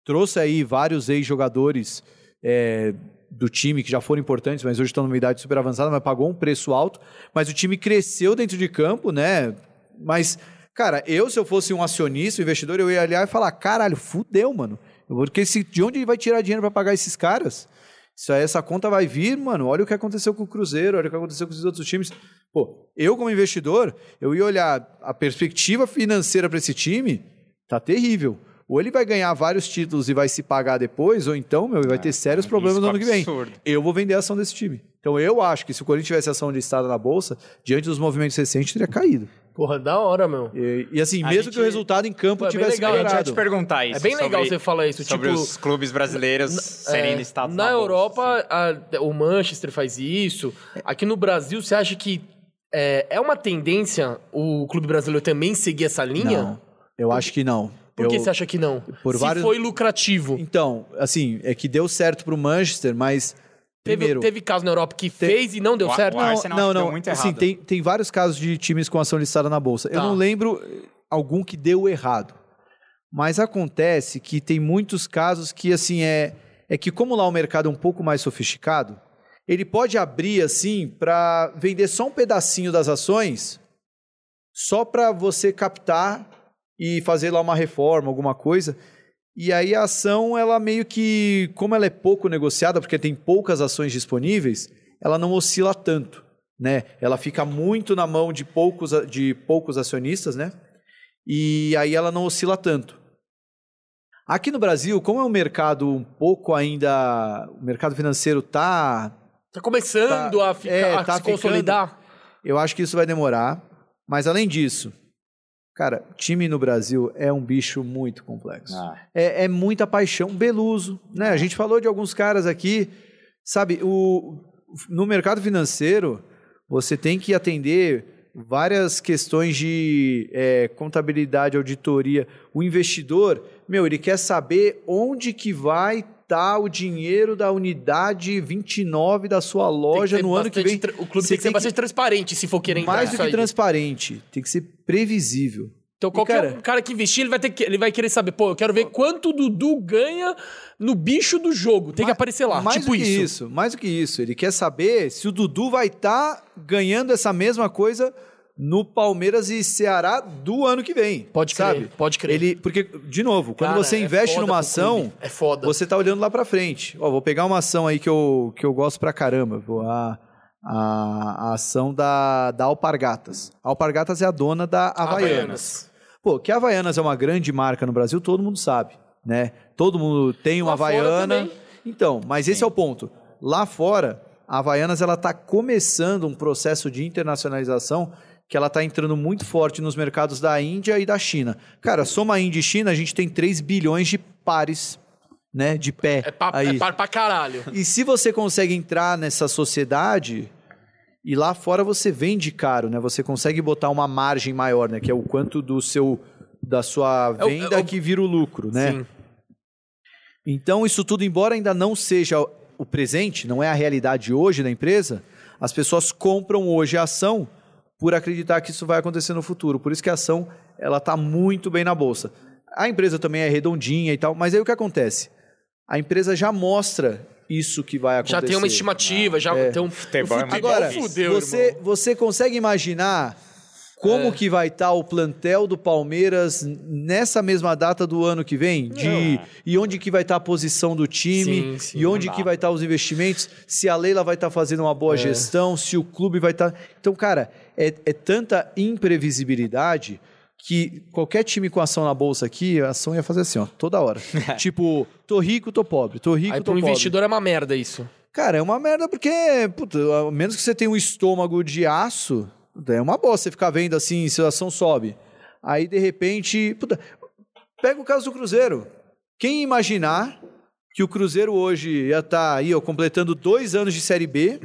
Speaker 3: trouxe aí vários ex-jogadores é, do time que já foram importantes, mas hoje estão numa idade super avançada, mas pagou um preço alto. Mas o time cresceu dentro de campo, né? Mas, cara, eu, se eu fosse um acionista, um investidor, eu ia olhar e falar: caralho, fudeu, mano. Porque se, de onde ele vai tirar dinheiro para pagar esses caras? Isso aí, essa conta vai vir, mano. Olha o que aconteceu com o Cruzeiro, olha o que aconteceu com os outros times. Pô, eu, como investidor, eu ia olhar a perspectiva financeira para esse time, tá terrível. Ou ele vai ganhar vários títulos e vai se pagar depois, ou então, meu, ele vai ter sérios problemas no ano que vem.
Speaker 1: absurdo.
Speaker 3: Eu vou vender a ação desse time. Então eu acho que se o Corinthians tivesse ação listada na bolsa, diante dos movimentos recentes, teria caído.
Speaker 2: Porra, da hora, meu.
Speaker 3: E, e assim,
Speaker 1: A
Speaker 3: mesmo
Speaker 1: gente-
Speaker 3: que o resultado em campo
Speaker 2: Pô, é bem
Speaker 3: tivesse
Speaker 2: legal,
Speaker 1: A gente
Speaker 3: melhorado.
Speaker 1: te perguntar isso.
Speaker 2: É bem legal
Speaker 1: sobre-
Speaker 2: você falar isso.
Speaker 1: Sobre
Speaker 2: tipo,
Speaker 1: os clubes brasileiros serem
Speaker 2: É,
Speaker 1: listados
Speaker 2: na,
Speaker 1: na, bolsa,
Speaker 2: Europa, a- o Manchester faz isso. Aqui no Brasil, você acha que é, é uma tendência o clube brasileiro também seguir essa linha?
Speaker 3: Não, eu acho que não.
Speaker 2: Por que
Speaker 3: Eu-
Speaker 2: você acha que não?
Speaker 3: por
Speaker 2: Se
Speaker 3: vários-
Speaker 2: foi lucrativo.
Speaker 3: Então, assim, é que deu certo pro Manchester, mas primeiro,
Speaker 2: teve caso na Europa que fez e não deu
Speaker 1: O-
Speaker 2: certo?
Speaker 1: o Arsenal
Speaker 3: não,
Speaker 1: deu
Speaker 3: não,
Speaker 1: muito
Speaker 3: assim,
Speaker 1: errado.
Speaker 3: tem, tem vários casos de times com ação listada na bolsa. Eu
Speaker 2: Tá.
Speaker 3: não lembro eh, algum que deu errado. Mas acontece que tem muitos casos que assim é é que como lá o mercado é um pouco mais sofisticado, ele pode abrir assim para vender só um pedacinho das ações só para você captar e fazer lá uma reforma, alguma coisa. E aí a ação, ela meio que, como ela é pouco negociada, porque tem poucas ações disponíveis, ela não oscila tanto. né? Ela fica muito na mão de poucos, de poucos acionistas, né? E aí ela não oscila tanto. Aqui no Brasil, como é um mercado um pouco ainda, o mercado financeiro tá,
Speaker 2: Tá começando
Speaker 3: Tá-
Speaker 2: a, ficar,
Speaker 3: é,
Speaker 2: a
Speaker 3: tá
Speaker 2: se consolidar.
Speaker 3: eu acho que isso vai demorar. Mas além disso, cara, time no Brasil é um bicho muito complexo.
Speaker 1: Ah.
Speaker 3: É, é muita paixão. Beluso, né? A gente falou de alguns caras aqui, sabe? O, no mercado financeiro, você tem que atender várias questões de é, contabilidade, auditoria. O investidor, meu, ele quer saber onde que vai estar o dinheiro da unidade 29 da sua loja no ano que vem.
Speaker 2: tra- O clube tem que ser bastante transparente se for querer entrar
Speaker 3: Mais do que
Speaker 2: aí.
Speaker 3: transparente, tem que ser previsível.
Speaker 2: Então qualquer
Speaker 3: cara-
Speaker 2: cara que investir, ele vai, ter que, ele vai querer saber, pô, eu quero ver quanto o Dudu ganha no bicho do jogo. Tem que aparecer lá,
Speaker 3: mais
Speaker 2: tipo
Speaker 3: do que
Speaker 2: isso.
Speaker 3: isso. mais do que isso. Ele quer saber se o Dudu vai estar ganhando essa mesma coisa no Palmeiras e Ceará do ano que vem.
Speaker 2: Pode crer,
Speaker 3: sabe?
Speaker 2: pode crer.
Speaker 3: Ele, porque de novo, quando
Speaker 2: Cara,
Speaker 3: você
Speaker 2: é
Speaker 3: investe
Speaker 2: foda
Speaker 3: numa ação.
Speaker 2: É foda.
Speaker 3: você tá olhando lá pra frente. Ó, vou pegar uma ação aí que eu, que eu gosto pra caramba. A, a, a ação da, da Alpargatas. A Alpargatas é a dona da Havaianas. Pô, que a Havaianas é uma grande marca no Brasil, todo mundo sabe, né? Todo mundo tem uma
Speaker 2: Lá
Speaker 3: Havaiana. Então, mas esse é o ponto. Lá fora, a Havaianas ela tá começando um processo de internacionalização que ela tá entrando muito forte nos mercados da Índia e da China. Cara, soma Índia e China, a gente tem 3 bilhões de pares, né, de pé
Speaker 2: É pra,
Speaker 3: aí.
Speaker 2: é pra, pra caralho.
Speaker 3: E se você consegue entrar nessa sociedade e lá fora você vende caro, né? Você consegue botar uma margem maior, né? Que é o quanto do seu da sua
Speaker 2: É o-
Speaker 3: venda
Speaker 2: é o-
Speaker 3: que vira o lucro, né?
Speaker 2: Sim.
Speaker 3: Então isso tudo, embora ainda não seja o presente, não é a realidade hoje da empresa, as pessoas compram hoje a ação por acreditar que isso vai acontecer no futuro. Por isso que a ação ela está muito bem na bolsa. A empresa também é redondinha e tal, mas aí o que acontece? A empresa já mostra isso que vai acontecer.
Speaker 2: Já tem uma estimativa, já tem um.
Speaker 1: Futebol é muito
Speaker 3: Agora,
Speaker 2: fudeu,
Speaker 3: você,
Speaker 2: irmão.
Speaker 3: você consegue imaginar como
Speaker 2: É.
Speaker 3: que vai estar o plantel do Palmeiras nessa mesma data do ano que vem? De, e onde que vai estar a posição do time?
Speaker 2: Sim, sim,
Speaker 3: e onde que vai estar os investimentos? Se a Leila vai estar fazendo uma
Speaker 2: É.
Speaker 3: boa gestão? Se o clube vai estar... Então, cara, é, é tanta imprevisibilidade que qualquer time com ação na bolsa aqui, a ação ia fazer assim, ó, toda hora. tipo, tô rico, tô pobre, tô rico,
Speaker 2: Aí
Speaker 3: tô
Speaker 2: pro
Speaker 3: pobre.
Speaker 2: investidor é uma merda isso.
Speaker 3: Cara, é uma merda porque, puta, a menos que você tenha um estômago de aço, é uma bosta você ficar vendo assim, se a ação sobe. Aí, de repente, puta, pega o caso do Cruzeiro. Quem imaginar que o Cruzeiro hoje ia estar aí, ó, completando dois anos de Série B,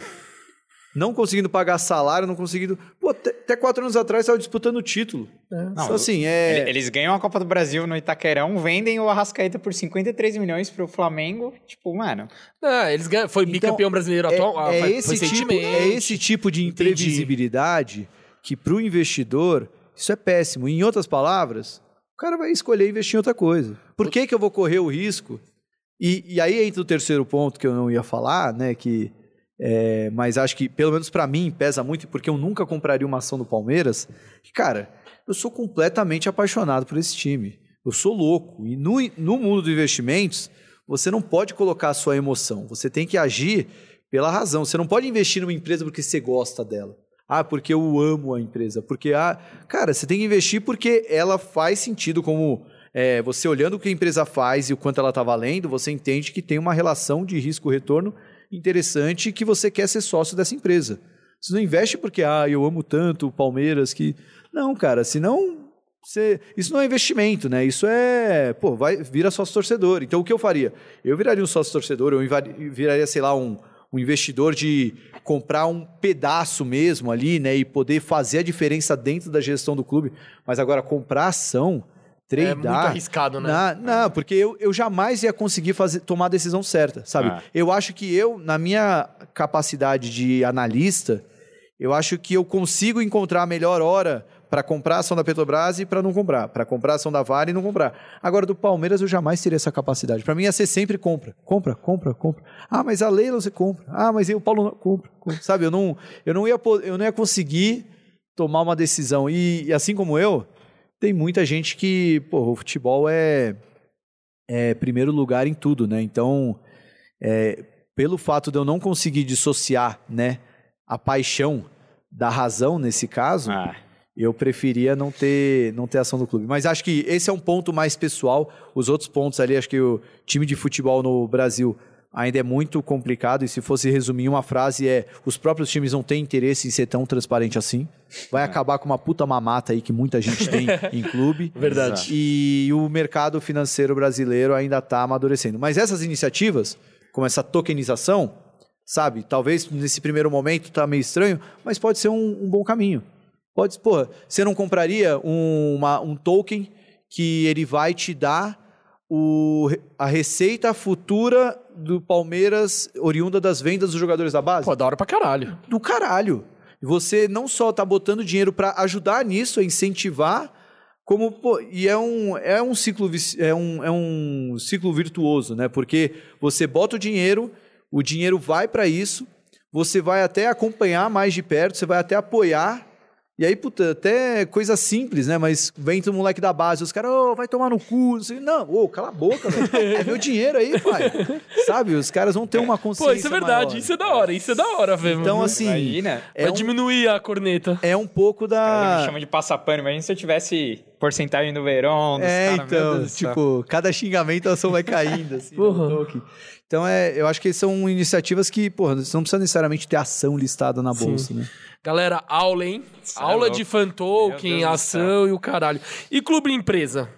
Speaker 3: não conseguindo pagar salário, não conseguindo... Pô, até- até quatro anos atrás estava disputando o título. Então, assim, é...
Speaker 1: Ele- Eles ganham a Copa do Brasil no Itaquerão, vendem o Arrascaeta por 53 milhões pro Flamengo. Tipo, mano.
Speaker 2: É, eles ganham, foi
Speaker 3: Então,
Speaker 2: bicampeão brasileiro atual. ah,
Speaker 3: É, é esse tipo, é esse tipo de
Speaker 2: Entendi.
Speaker 3: imprevisibilidade que para o investidor isso é péssimo. Em outras palavras, o cara vai escolher investir em outra coisa. Por que, que eu vou correr o risco? E, e aí entra o terceiro ponto que eu não ia falar, né? Que, é, mas acho que, pelo menos para mim, pesa muito, porque eu nunca compraria uma ação do Palmeiras. Cara, eu sou completamente apaixonado por esse time. Eu sou louco. E no, no mundo dos investimentos, você não pode colocar a sua emoção. Você tem que agir pela razão. Você não pode investir numa empresa porque você gosta dela. Ah, porque eu amo a empresa. Porque, ah, cara, você tem que investir porque ela faz sentido como. é, você olhando o que a empresa faz e o quanto ela está valendo, você entende que tem uma relação de risco-retorno interessante que você quer ser sócio dessa empresa. Você não investe porque, ah, eu amo tanto o Palmeiras que. Não, cara, senão. Você... Isso não é investimento, né? Isso é. Pô, vai, vira sócio torcedor. Então o que eu faria? Eu viraria um sócio torcedor, eu viraria, sei lá, um, um investidor de comprar um pedaço mesmo ali, né? E poder fazer a diferença dentro da gestão do clube. Mas agora, comprar ação,
Speaker 2: É muito arriscado, né?
Speaker 3: Na- não, porque eu, eu jamais ia conseguir fazer, tomar a decisão certa, sabe?
Speaker 1: Ah.
Speaker 3: Eu acho que eu, na minha capacidade de analista, eu acho que eu consigo encontrar a melhor hora para comprar a ação da Petrobras e para não comprar, para comprar a ação da Vale e não comprar. Agora do Palmeiras eu jamais teria essa capacidade. Para mim ia ser sempre compra, compra, compra, compra. Ah, mas a Leila você compra. Ah, mas eu, o Paulo não compra, compra. sabe? Eu não, eu não ia, eu não ia conseguir tomar uma decisão. E, e assim como eu, tem muita gente que, pô, o futebol é é primeiro lugar em tudo, né? Então, é, pelo fato de eu não conseguir dissociar, né, a paixão da razão nesse caso,
Speaker 1: Ah,
Speaker 3: eu preferia não ter, não ter ação do clube. Mas acho que esse é um ponto mais pessoal. Os outros pontos ali, acho que o time de futebol no Brasil ainda é muito complicado. E se fosse resumir uma frase, é: os próprios times não têm interesse em ser tão transparente assim. Vai acabar com uma puta mamata aí que muita gente tem em clube.
Speaker 2: Verdade.
Speaker 3: E o mercado financeiro brasileiro ainda está amadurecendo. Mas essas iniciativas, como essa tokenização, sabe? Talvez nesse primeiro momento tá meio estranho, mas pode ser um, um bom caminho. Pode, porra, você não compraria um, uma- um token que ele vai te dar o, a receita futura do Palmeiras oriunda das vendas dos jogadores da base?
Speaker 2: Pô, da hora pra caralho.
Speaker 3: do caralho. E você não só tá botando dinheiro para ajudar nisso, a incentivar, como pô, e é um é um ciclo é um, é um ciclo virtuoso, né? Porque você bota o dinheiro, o dinheiro vai para isso, você vai até acompanhar mais de perto, você vai até apoiar. E aí, puta, até coisa simples, né? Mas vem o moleque da base, os caras, ô, vai tomar no cu. Não, sei. não ô, cala a boca, velho. É meu dinheiro aí, pai. Sabe? Os caras vão ter uma consciência
Speaker 2: Pô, isso é verdade.
Speaker 3: maior.
Speaker 2: Isso é da hora. Isso é da hora, velho.
Speaker 3: Então, assim,
Speaker 1: imagina.
Speaker 3: é
Speaker 2: Vai
Speaker 3: um,
Speaker 2: diminuir a corneta.
Speaker 3: é um pouco
Speaker 1: Cara, me
Speaker 3: da.
Speaker 1: chama de passapano. Imagina se eu tivesse porcentagem do verão. Dos
Speaker 3: É,
Speaker 1: cara, meu
Speaker 3: então,
Speaker 1: Deus do céu.
Speaker 3: tipo, cada xingamento a ação vai caindo, assim,
Speaker 2: Porra.
Speaker 3: no token. Então, é, eu acho que são iniciativas que, porra, você não precisa necessariamente ter ação listada na bolsa, né?
Speaker 2: Galera, aula, hein?
Speaker 1: Cê é
Speaker 2: aula
Speaker 1: louco.
Speaker 2: de fan token,
Speaker 1: Meu Deus do
Speaker 2: ação e o caralho. E clube empresa?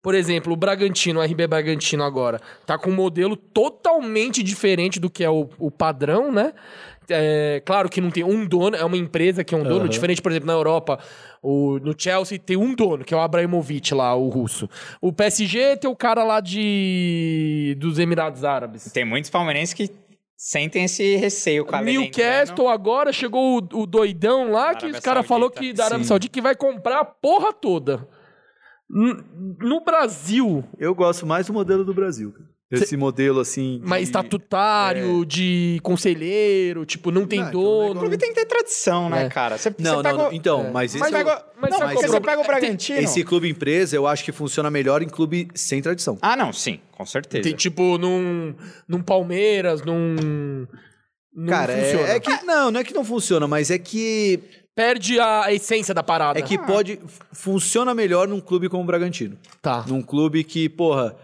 Speaker 2: Por exemplo, o Bragantino, o RB Bragantino agora, tá com um modelo totalmente diferente do que é o, o padrão, né? É, claro que não tem um dono, é uma empresa que é um dono,
Speaker 3: Aham.
Speaker 2: diferente, por exemplo, na Europa, o, no Chelsea tem um dono, que é o Abramovich lá, o russo. O PSG tem o cara lá de dos Emirados Árabes.
Speaker 1: Tem muitos palmeirenses que sentem esse receio com a
Speaker 2: Newcastle agora chegou o, o doidão lá que
Speaker 1: Arábia
Speaker 2: os falou
Speaker 1: Saudita.
Speaker 2: que da Arábia
Speaker 3: Sim.
Speaker 2: Saudita que vai comprar a porra toda. No Brasil,
Speaker 3: Eu gosto mais do modelo do Brasil. Esse modelo, assim... de-
Speaker 2: mas estatutário, de conselheiro, tipo, não tem
Speaker 3: Não, então,
Speaker 2: dono.
Speaker 1: O clube tem que ter tradição, né,
Speaker 2: É.
Speaker 1: cara? Você,
Speaker 3: Não,
Speaker 1: você
Speaker 3: não,
Speaker 1: pega
Speaker 3: não, então,
Speaker 2: É.
Speaker 3: mas,
Speaker 1: Mas,
Speaker 3: esse,
Speaker 1: pega,
Speaker 2: mas
Speaker 1: não, você
Speaker 2: é o
Speaker 1: pega o? Bragantino.
Speaker 3: esse clube empresa, eu acho que funciona melhor em clube sem tradição.
Speaker 1: Ah, não, sim, com certeza.
Speaker 2: Tem, tipo, num, num Palmeiras, num. Não
Speaker 3: Cara, é-
Speaker 2: funciona.
Speaker 3: é, que... Não, não é que não funciona, mas é que...
Speaker 2: Perde a essência da parada.
Speaker 3: É que pode... Funciona melhor num clube como o Bragantino.
Speaker 2: Tá.
Speaker 3: Num clube que, porra...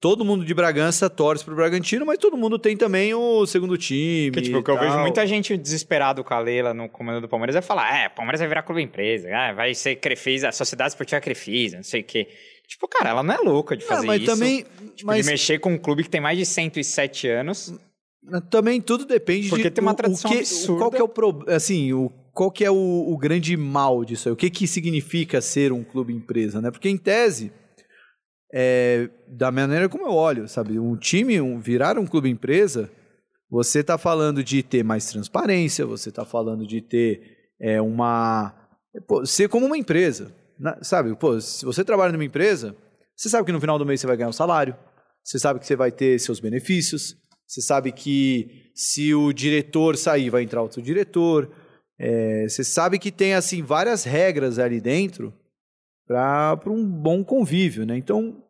Speaker 3: Todo mundo de Bragança torce pro Bragantino, mas todo mundo tem também o segundo time.
Speaker 1: Porque, tipo, o que eu vejo muita gente desesperado com a Leila no comando do Palmeiras é falar: é, Palmeiras vai virar clube empresa, ah, vai ser Crefisa, a Sociedade Esportiva Crefisa, não sei o quê. Tipo, cara, ela não é louca de
Speaker 3: Não,
Speaker 1: fazer
Speaker 3: mas
Speaker 1: isso.
Speaker 3: também,
Speaker 1: Tipo,
Speaker 3: mas
Speaker 1: de mexer com um clube que tem mais de 107 anos.
Speaker 3: também tudo depende
Speaker 1: Porque
Speaker 3: de
Speaker 1: tem uma tradição
Speaker 3: o que,
Speaker 1: absurda.
Speaker 3: Qual que é o pro, assim, o qual que é o, o grande mal disso aí? O que que significa ser um clube empresa, né? Porque em tese é, da maneira como eu olho, sabe, um time um, virar um clube empresa, você está falando de ter mais transparência, você está falando de ter é, uma pô, ser como uma empresa, sabe? Pô, se você trabalha numa empresa, você sabe que no final do mês você vai ganhar um salário, você sabe que você vai ter seus benefícios, você sabe que se o diretor sair, vai entrar outro diretor. É, você sabe que tem assim várias regras ali dentro para um bom convívio, né? Então,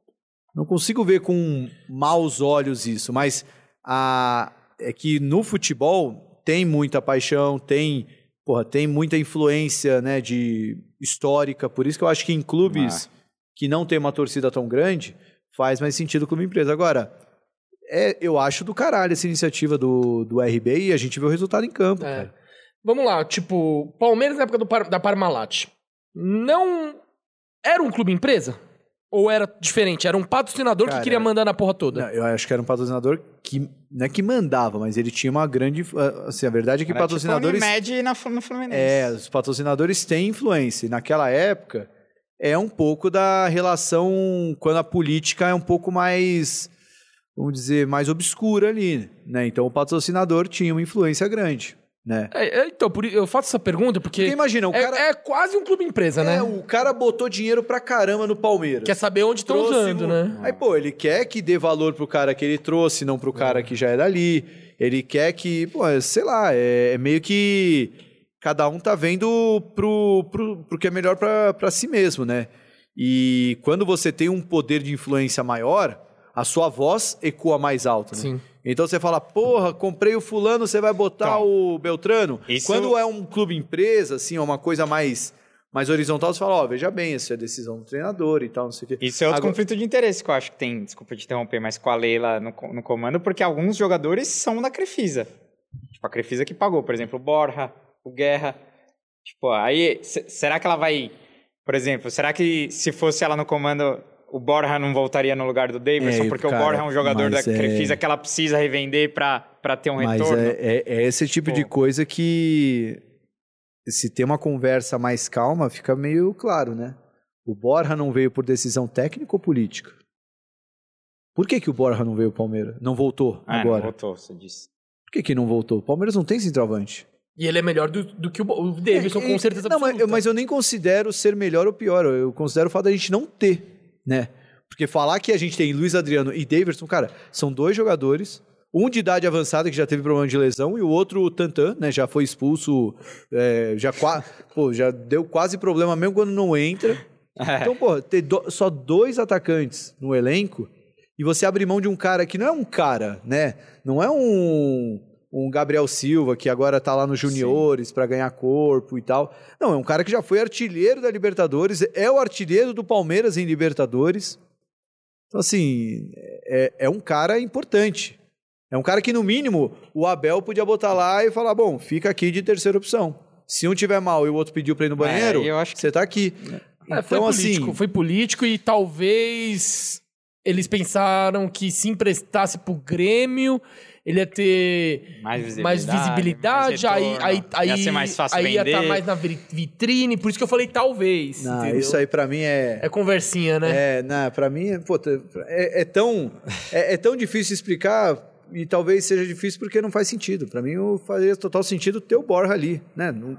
Speaker 3: não consigo ver com maus olhos isso, mas a, é que no futebol tem muita paixão, tem, porra, tem muita influência né, de histórica, por isso que eu acho que em clubes que não tem uma torcida tão grande, faz mais sentido o clube empresa. Agora, é, eu acho do caralho essa iniciativa do, do RB e a gente vê o resultado em campo.
Speaker 2: É. Vamos lá, tipo, Palmeiras na época do da Parmalat. Não era um clube empresa? Ou era diferente? Era um patrocinador
Speaker 3: Cara,
Speaker 2: que queria mandar na porra toda?
Speaker 3: Não, eu acho que era um patrocinador que não é que mandava, mas ele tinha uma grande. Assim, a verdade é que
Speaker 1: Era
Speaker 3: patrocinadores.
Speaker 1: Tipo Unimed na, no Fluminense.
Speaker 3: É, os patrocinadores têm influência. E naquela época, é um pouco da relação quando a política é um pouco mais, vamos dizer, mais obscura ali, né? Então o patrocinador tinha uma influência grande, né?
Speaker 2: É, é, então, por, eu faço essa pergunta porque,
Speaker 3: Porque imagina, o
Speaker 2: é,
Speaker 3: cara,
Speaker 2: é quase um clube empresa,
Speaker 3: é,
Speaker 2: né?
Speaker 3: o cara botou dinheiro pra caramba no Palmeiras.
Speaker 2: Quer saber onde estão
Speaker 3: Trouxe
Speaker 2: usando,
Speaker 3: um-
Speaker 2: né?
Speaker 3: Aí, pô, ele quer que dê valor pro cara que ele trouxe, não pro cara que já é dali. Ele quer que, pô, sei lá, é, é meio que cada um tá vendo pro, pro, pro que é melhor pra pra si mesmo, né? E quando você tem um poder de influência maior, a sua voz ecoa mais alto, né?
Speaker 2: Sim.
Speaker 3: Então você fala, porra, comprei o fulano, você vai botar
Speaker 1: Então,
Speaker 3: o Beltrano.
Speaker 1: isso-
Speaker 3: Quando é um clube empresa, assim, é uma coisa mais, mais horizontal, você fala, ó, veja bem, essa é decisão do treinador e tal, não sei o quê.
Speaker 1: Isso é outro
Speaker 3: Agora-
Speaker 1: conflito de interesse que eu acho que tem, desculpa te interromper, mas com a Leila no, no comando, porque alguns jogadores são da Crefisa. Tipo, a Crefisa que pagou, por exemplo, o Borja, o Guerra. Tipo, aí, se- será que ela vai. Por exemplo, será que se fosse ela no comando, o Borja não voltaria no lugar do Davidson?
Speaker 3: É,
Speaker 1: porque
Speaker 3: cara,
Speaker 1: o Borja é um jogador da
Speaker 3: mas é-
Speaker 1: Crefisa que ela precisa revender pra ter um
Speaker 3: Mas
Speaker 1: retorno.
Speaker 3: é, é- é esse tipo de
Speaker 1: Pô.
Speaker 3: coisa que, se tem uma conversa mais calma, fica meio claro, né? O Borja não veio por decisão técnica ou política? Por que, que o Borja não veio pro Palmeiras? Não voltou
Speaker 1: Ah, não
Speaker 3: agora?
Speaker 1: voltou, você disse.
Speaker 3: Por que, que não voltou? O Palmeiras não tem centroavante.
Speaker 2: E ele é melhor do, do que o, o Davidson, com certeza
Speaker 3: Não, mas,
Speaker 2: absoluta.
Speaker 3: mas eu nem considero ser melhor ou pior. Eu considero o fato da gente não ter, né? Porque falar que a gente tem Luiz Adriano e Daverson, cara, são dois jogadores. Um de idade avançada que já teve problema de lesão e o outro, o Tantan, né? Já foi expulso, é, já, pô, já deu quase problema mesmo quando não entra. Então, pô, ter do- só dois atacantes no elenco e você abrir mão de um cara que não é um cara, né? Não é um, um Gabriel Silva que agora tá lá nos juniores pra ganhar corpo e tal. Não, é um cara que já foi artilheiro da Libertadores, é o artilheiro do Palmeiras em Libertadores. Então, assim, é, é um cara importante. É um cara que, no mínimo, o Abel podia botar lá e falar: bom, fica aqui de terceira opção. Se um tiver mal e o outro pediu pra ir no banheiro,
Speaker 1: eu acho que-
Speaker 3: você tá aqui.
Speaker 2: É, foi
Speaker 3: então,
Speaker 2: político,
Speaker 3: assim,
Speaker 2: foi político e talvez eles pensaram que se emprestasse pro Grêmio, ele ia ter
Speaker 1: Mais visibilidade.
Speaker 2: mais visibilidade,
Speaker 1: mais
Speaker 2: aí,
Speaker 1: retorno,
Speaker 2: aí, aí,
Speaker 1: ia ser mais fácil
Speaker 2: aí ia
Speaker 1: vender.
Speaker 2: estar mais na vi- vitrine, por isso que eu falei talvez.
Speaker 3: Não,
Speaker 2: entendeu?
Speaker 3: isso aí pra mim é.
Speaker 2: É conversinha, né?
Speaker 3: É, não, pra mim, é, pô, é, é tão, é, é tão difícil explicar e talvez seja difícil porque não faz sentido. Pra mim, faria total sentido ter o Borja ali, né? Não-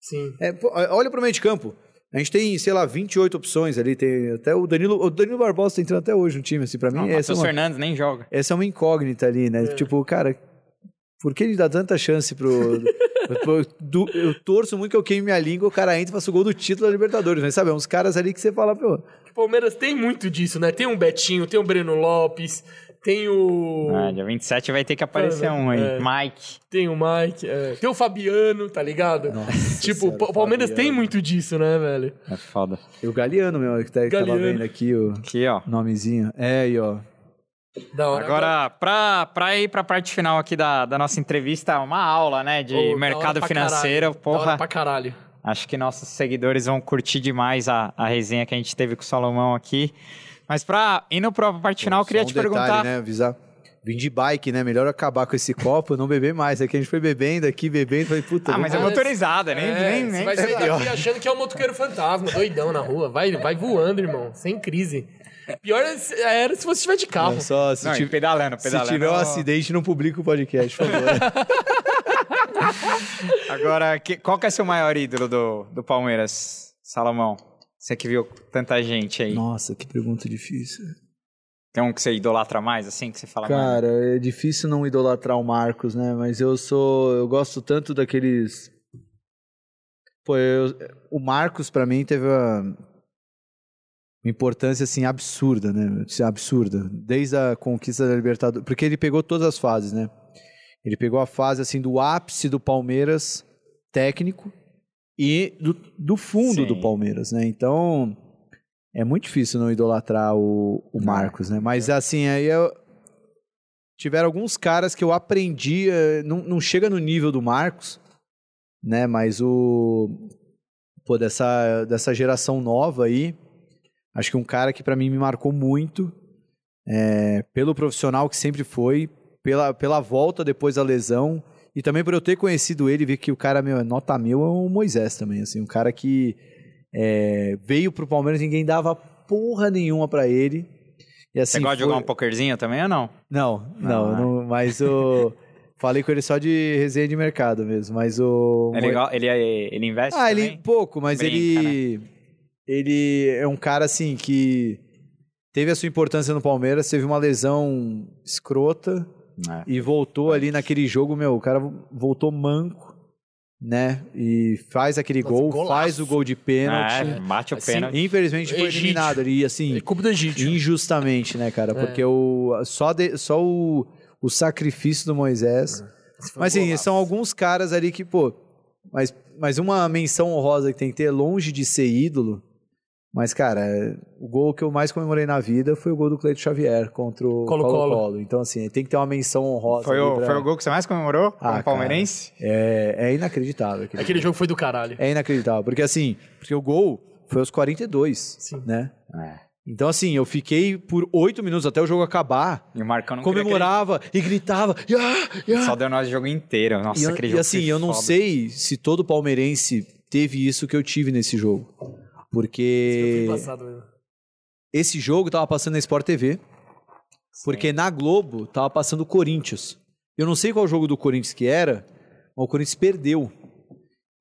Speaker 2: Sim.
Speaker 3: é, pô, olha pro meio de campo. A gente tem, sei lá, 28 opções ali. Tem até o Danilo. O Danilo Barbosa tá entrando até hoje no time, assim, pra mim.
Speaker 1: Não,
Speaker 3: essa, é uma,
Speaker 1: Fernandes nem joga.
Speaker 3: essa é uma incógnita ali, né? Tipo, cara, por que ele dá tanta chance pro. pro- do- eu torço muito que eu queime minha língua, o cara entra e faça o gol do título da Libertadores. Mas sabe, é uns caras ali que você fala, pô.
Speaker 2: O Palmeiras tem muito disso, né? Tem um Betinho, tem o Breno Lopes, tem o.
Speaker 1: Ah, dia 27 vai ter que aparecer
Speaker 2: Mano,
Speaker 1: um aí.
Speaker 2: é.
Speaker 1: Mike.
Speaker 2: Tem o Mike, é. tem o Fabiano, tá ligado? tipo,
Speaker 3: Senhora,
Speaker 2: o Palmeiras
Speaker 3: Fabiano.
Speaker 2: tem muito disso, né, velho?
Speaker 1: É foda.
Speaker 3: E o Galeano, meu, que tá, que tava
Speaker 2: Galeano.
Speaker 3: vendo aqui o
Speaker 1: Aqui, ó.
Speaker 3: nomezinho. É, aí, ó.
Speaker 2: Da hora.
Speaker 1: Agora, pra, pra ir pra parte final aqui da, da nossa entrevista, uma aula, né, de
Speaker 2: hora
Speaker 1: mercado financeiro.
Speaker 2: caralho, da hora
Speaker 1: Porra,
Speaker 2: pra caralho.
Speaker 1: acho que nossos seguidores vão curtir demais a, a resenha que a gente teve com o Salomão aqui. Mas pra indo pra parte final, eu queria
Speaker 3: Só um
Speaker 1: te
Speaker 3: detalhe,
Speaker 1: perguntar.
Speaker 3: né, avisar. Vim de bike, né? Melhor acabar com esse copo, não beber mais. É que a gente foi bebendo aqui, bebendo, falei, puta.
Speaker 1: Ah, mas é motorizada, nem,
Speaker 2: É,
Speaker 1: nem,
Speaker 2: você
Speaker 1: nem.
Speaker 2: vai sair daqui achando que é um motoqueiro fantasma, doidão na rua. Vai, vai voando, irmão, sem crise. Pior era se você estiver de carro.
Speaker 3: Olha só, se,
Speaker 1: Não,
Speaker 3: tiver,
Speaker 1: pedalando,
Speaker 3: se
Speaker 1: pedalando.
Speaker 3: tiver um acidente, não publica o podcast, por favor.
Speaker 1: Agora, que- qual que é seu maior ídolo do, do Palmeiras, Salomão? Você que viu tanta gente aí.
Speaker 3: Nossa, que pergunta difícil.
Speaker 1: Tem um que você idolatra mais, assim, que você fala?
Speaker 3: Cara, é difícil não idolatrar o Marcos, né? Mas eu sou. Eu gosto tanto daqueles. Pô, eu- o Marcos, pra mim, teve uma, uma importância, assim, absurda, né? Assim, Absurda. Desde a conquista da Libertadores. Porque ele pegou todas as fases, né? Ele pegou a fase, assim, do ápice do Palmeiras técnico e do, do fundo
Speaker 1: Sim.
Speaker 3: do Palmeiras, né? Então. É muito difícil não idolatrar o, o Marcos, né? Mas assim, aí eu. Tiveram alguns caras que eu aprendi. eh, Não, não chega no nível do Marcos, né? Mas o. Pô, dessa, dessa geração nova aí. Acho que um cara que pra mim me marcou muito. é, pelo profissional que sempre foi, pela, pela volta depois da lesão. E também por eu ter conhecido ele, ver que o cara, meu, é nota mil, é o Moisés também, assim. Um cara que é, veio pro Palmeiras, ninguém dava porra nenhuma pra ele. E, assim,
Speaker 1: Você gosta de
Speaker 3: foi-
Speaker 1: jogar um pokerzinho também ou não?
Speaker 3: Não,
Speaker 1: Não, né?
Speaker 3: não, mas o... Falei com ele só de resenha de mercado mesmo, mas o...
Speaker 1: Ele, go- ele, ele investe
Speaker 3: Ah, ele
Speaker 1: também?
Speaker 3: pouco, mas
Speaker 1: Brinca,
Speaker 3: ele... Ele é um cara, assim, que teve a sua importância no Palmeiras, teve uma lesão escrota
Speaker 1: É.
Speaker 3: e voltou ali naquele jogo, meu, o cara voltou manco, né? E faz aquele
Speaker 2: Nossa,
Speaker 3: gol,
Speaker 2: golaço.
Speaker 3: faz o gol de pênalti.
Speaker 1: É, bate o
Speaker 2: Assim,
Speaker 1: pênalti.
Speaker 3: Infelizmente foi
Speaker 2: Egídio.
Speaker 3: eliminado ali, assim,
Speaker 2: É culpa do Egídio.
Speaker 3: injustamente, né, cara?
Speaker 2: É.
Speaker 3: Porque o, só, de- só o, o sacrifício do Moisés.
Speaker 2: Um
Speaker 3: Mas assim,
Speaker 2: golaço.
Speaker 3: são alguns caras ali que, pô. Mas, mas uma menção honrosa que tem que ter, longe de ser ídolo. Mas, cara, o gol que eu mais comemorei na vida foi o gol do Cleito Xavier contra o
Speaker 2: Colo-Colo.
Speaker 3: Então, assim, tem que ter uma menção honrosa.
Speaker 1: Foi o,
Speaker 3: pra-
Speaker 1: foi o gol que você mais comemorou
Speaker 3: Ah,
Speaker 1: como palmeirense?
Speaker 3: É, é inacreditável. aquele
Speaker 2: Aquele jogo foi do caralho.
Speaker 3: É inacreditável. Porque assim, porque o gol foi aos 42,
Speaker 2: Sim.
Speaker 3: né?
Speaker 1: É.
Speaker 3: Então assim, eu fiquei por oito minutos até o jogo acabar,
Speaker 1: E o Marcão não
Speaker 3: comemorava e gritava. "Ya,
Speaker 1: que
Speaker 3: ya".
Speaker 1: ele- Só deu nós o jogo inteiro. Nossa,
Speaker 3: E,
Speaker 1: aquele
Speaker 3: e
Speaker 1: jogo
Speaker 3: assim,
Speaker 1: foi
Speaker 3: eu não
Speaker 1: foda.
Speaker 3: sei se todo palmeirense teve isso que eu tive nesse jogo. Porque esse jogo tava passando na Sport TV, porque na Globo tava passando o Corinthians. Eu não sei qual jogo do Corinthians que era, mas o Corinthians perdeu.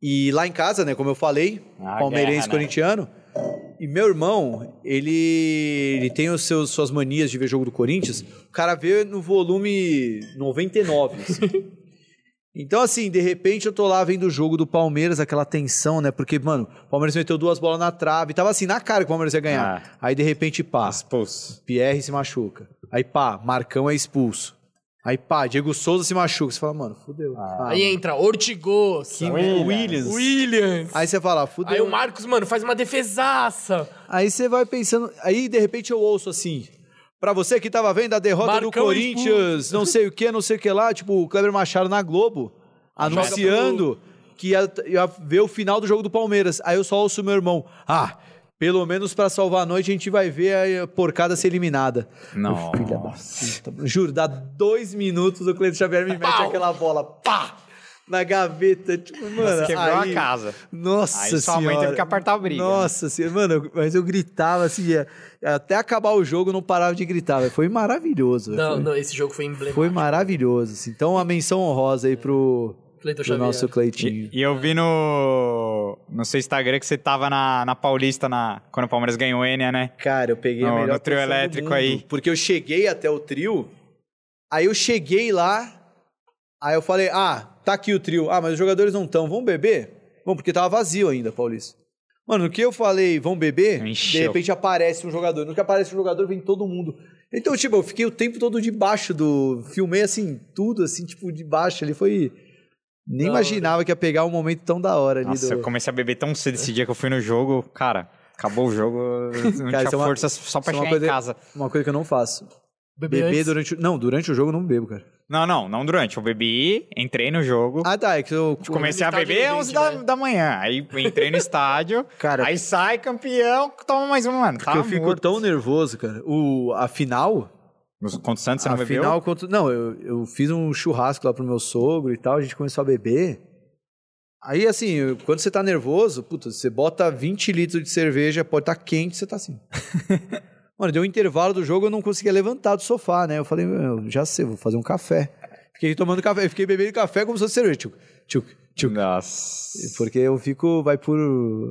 Speaker 3: E lá em casa, né, como eu falei,
Speaker 1: Ah,
Speaker 3: palmeirense
Speaker 1: guerra, né?
Speaker 3: corintiano. E meu irmão, ele, ele tem os seus, suas manias de ver jogo do Corinthians. O cara vê no volume 99. assim. Então, assim, de repente eu tô lá vendo o jogo do Palmeiras, aquela tensão, né? Porque, mano, o Palmeiras meteu duas bolas na trave. Tava assim, na cara que o Palmeiras ia ganhar. Aí, de repente, pá,
Speaker 1: Expulso.
Speaker 3: Pierre se machuca. Aí, pá, Marcão é expulso. Aí, pá, Diego Souza se machuca. Você fala, mano, fudeu. Ah,
Speaker 2: Aí entra Ortigosa.
Speaker 1: Williams.
Speaker 3: Williams. Aí você fala, fudeu.
Speaker 2: Aí o Marcos, mano, faz uma defesaça.
Speaker 3: Aí você vai pensando. Aí, de repente, eu ouço assim. Pra você que tava vendo a derrota do
Speaker 2: Marcão
Speaker 3: Corinthians, não sei o que, não sei o que lá, tipo, o Kleber Machado na Globo, anunciando que ia, ia ver o final do jogo do Palmeiras. Aí eu só ouço meu irmão. Ah, pelo menos pra salvar a noite a gente vai ver a porcada ser eliminada.
Speaker 1: Não.
Speaker 3: Filha da puta. Juro, dá dois minutos o Cleiton Xavier me mete
Speaker 2: Pau!
Speaker 3: aquela bola, pá! Na gaveta, tipo, mano.
Speaker 1: Quebrou
Speaker 3: aí-
Speaker 1: a casa.
Speaker 3: nossa
Speaker 1: Aí sua
Speaker 3: senhora.
Speaker 1: mãe teve que apertar a briga, né?
Speaker 3: Nossa senhora, mano, mas eu gritava assim, ia- até acabar o jogo eu não parava de gritar, foi maravilhoso.
Speaker 2: Não,
Speaker 3: foi,
Speaker 2: não, esse jogo foi emblemático.
Speaker 3: foi maravilhoso. assim. Então, uma menção honrosa aí pro,
Speaker 2: Cleiton Xavier.
Speaker 3: nosso Cleitinho.
Speaker 1: E, e eu vi no, no seu Instagram que você tava na, na Paulista na, quando o Palmeiras ganhou o Enia, né?
Speaker 3: Cara, eu peguei a
Speaker 1: No-
Speaker 3: melhor
Speaker 1: no trio elétrico
Speaker 3: mundo,
Speaker 1: aí.
Speaker 3: Porque eu cheguei até o trio, aí eu cheguei lá, aí eu falei, ah, tá aqui o trio. Ah, mas os jogadores não estão, vamos beber? Bom, porque tava vazio ainda, Paulista. Mano, no que eu falei, vamos beber,
Speaker 1: Encheu.
Speaker 3: de repente aparece um jogador. No que aparece um jogador, vem todo mundo. Então, tipo, eu fiquei o tempo todo debaixo do... Filmei, assim, tudo, assim, tipo, debaixo ali. Foi... Nem
Speaker 2: Da hora.
Speaker 3: imaginava que ia pegar um momento tão da hora ali
Speaker 1: Nossa,
Speaker 3: do...
Speaker 1: eu comecei a beber tão cedo esse dia que eu fui no jogo. Cara, acabou o jogo, não
Speaker 3: Cara,
Speaker 1: tinha
Speaker 3: é uma-
Speaker 1: força só pra
Speaker 3: é
Speaker 1: chegar
Speaker 3: coisa-
Speaker 1: em casa.
Speaker 3: Uma coisa que eu não faço.
Speaker 2: Beber
Speaker 3: Beber durante... o- Não, durante o jogo eu não bebo, cara.
Speaker 1: Não, não, não durante. Eu bebi, entrei no jogo.
Speaker 3: Ah, tá, é que eu...
Speaker 1: Comecei a beber às 11
Speaker 2: 20,
Speaker 1: da,
Speaker 2: né?
Speaker 1: da manhã. Aí entrei no estádio.
Speaker 3: Cara,
Speaker 1: aí sai campeão, toma mais um, mano.
Speaker 3: Porque
Speaker 1: Tá
Speaker 3: eu fico
Speaker 1: morto.
Speaker 3: tão nervoso, cara. O, a final.
Speaker 1: Contra o Santos, você não
Speaker 3: a
Speaker 1: bebeu?
Speaker 3: final contra. Não, eu, eu fiz um churrasco lá pro meu sogro e tal, a gente começou a beber. Aí, assim, quando você tá nervoso, puta, você bota 20 litros de cerveja, pode estar quente, você tá assim. Mano, deu um intervalo do jogo, eu não conseguia levantar do sofá, né? Eu falei, meu, já sei, vou fazer um café. Fiquei tomando café, fiquei bebendo café como se fosse cerveja. Tchuc, tchuc, tchuc.
Speaker 1: Nossa.
Speaker 3: Porque eu fico, vai por,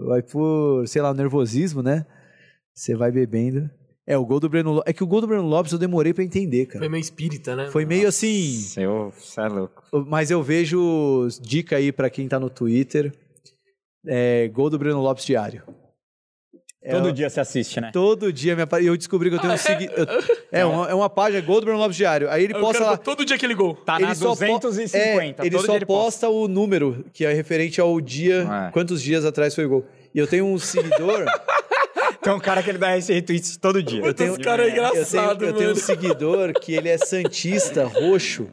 Speaker 3: vai por, sei lá, nervosismo, né? Você vai bebendo. É, o gol do Breno Lopes. É que o gol do Breno Lopes eu demorei pra entender, cara.
Speaker 2: Foi meio espírita, né?
Speaker 3: Foi meio assim.
Speaker 1: Seu, você é louco.
Speaker 3: Mas eu vejo dica aí pra quem tá no Twitter. É, gol do Breno Lopes diário. É,
Speaker 1: Todo
Speaker 3: eu-
Speaker 1: dia você assiste, né?
Speaker 3: Todo dia apare... eu descobri que eu tenho um seguidor. É uma, é uma página, gol do Breno Lopes diário. Aí ele
Speaker 2: o
Speaker 3: posta lá.
Speaker 2: todo dia aquele gol.
Speaker 1: Tá na
Speaker 3: só po-
Speaker 1: 250.
Speaker 3: É, ele
Speaker 1: todo
Speaker 3: só
Speaker 1: dia
Speaker 3: posta o número, que é referente ao dia,
Speaker 1: É.
Speaker 3: quantos dias atrás foi o gol. E eu tenho um seguidor.
Speaker 1: Tem um cara que ele dá esse retweet todo dia.
Speaker 3: Eu tenho,
Speaker 2: Esse cara é
Speaker 3: eu tenho,
Speaker 2: engraçado,
Speaker 3: eu tenho um seguidor que ele é santista, roxo,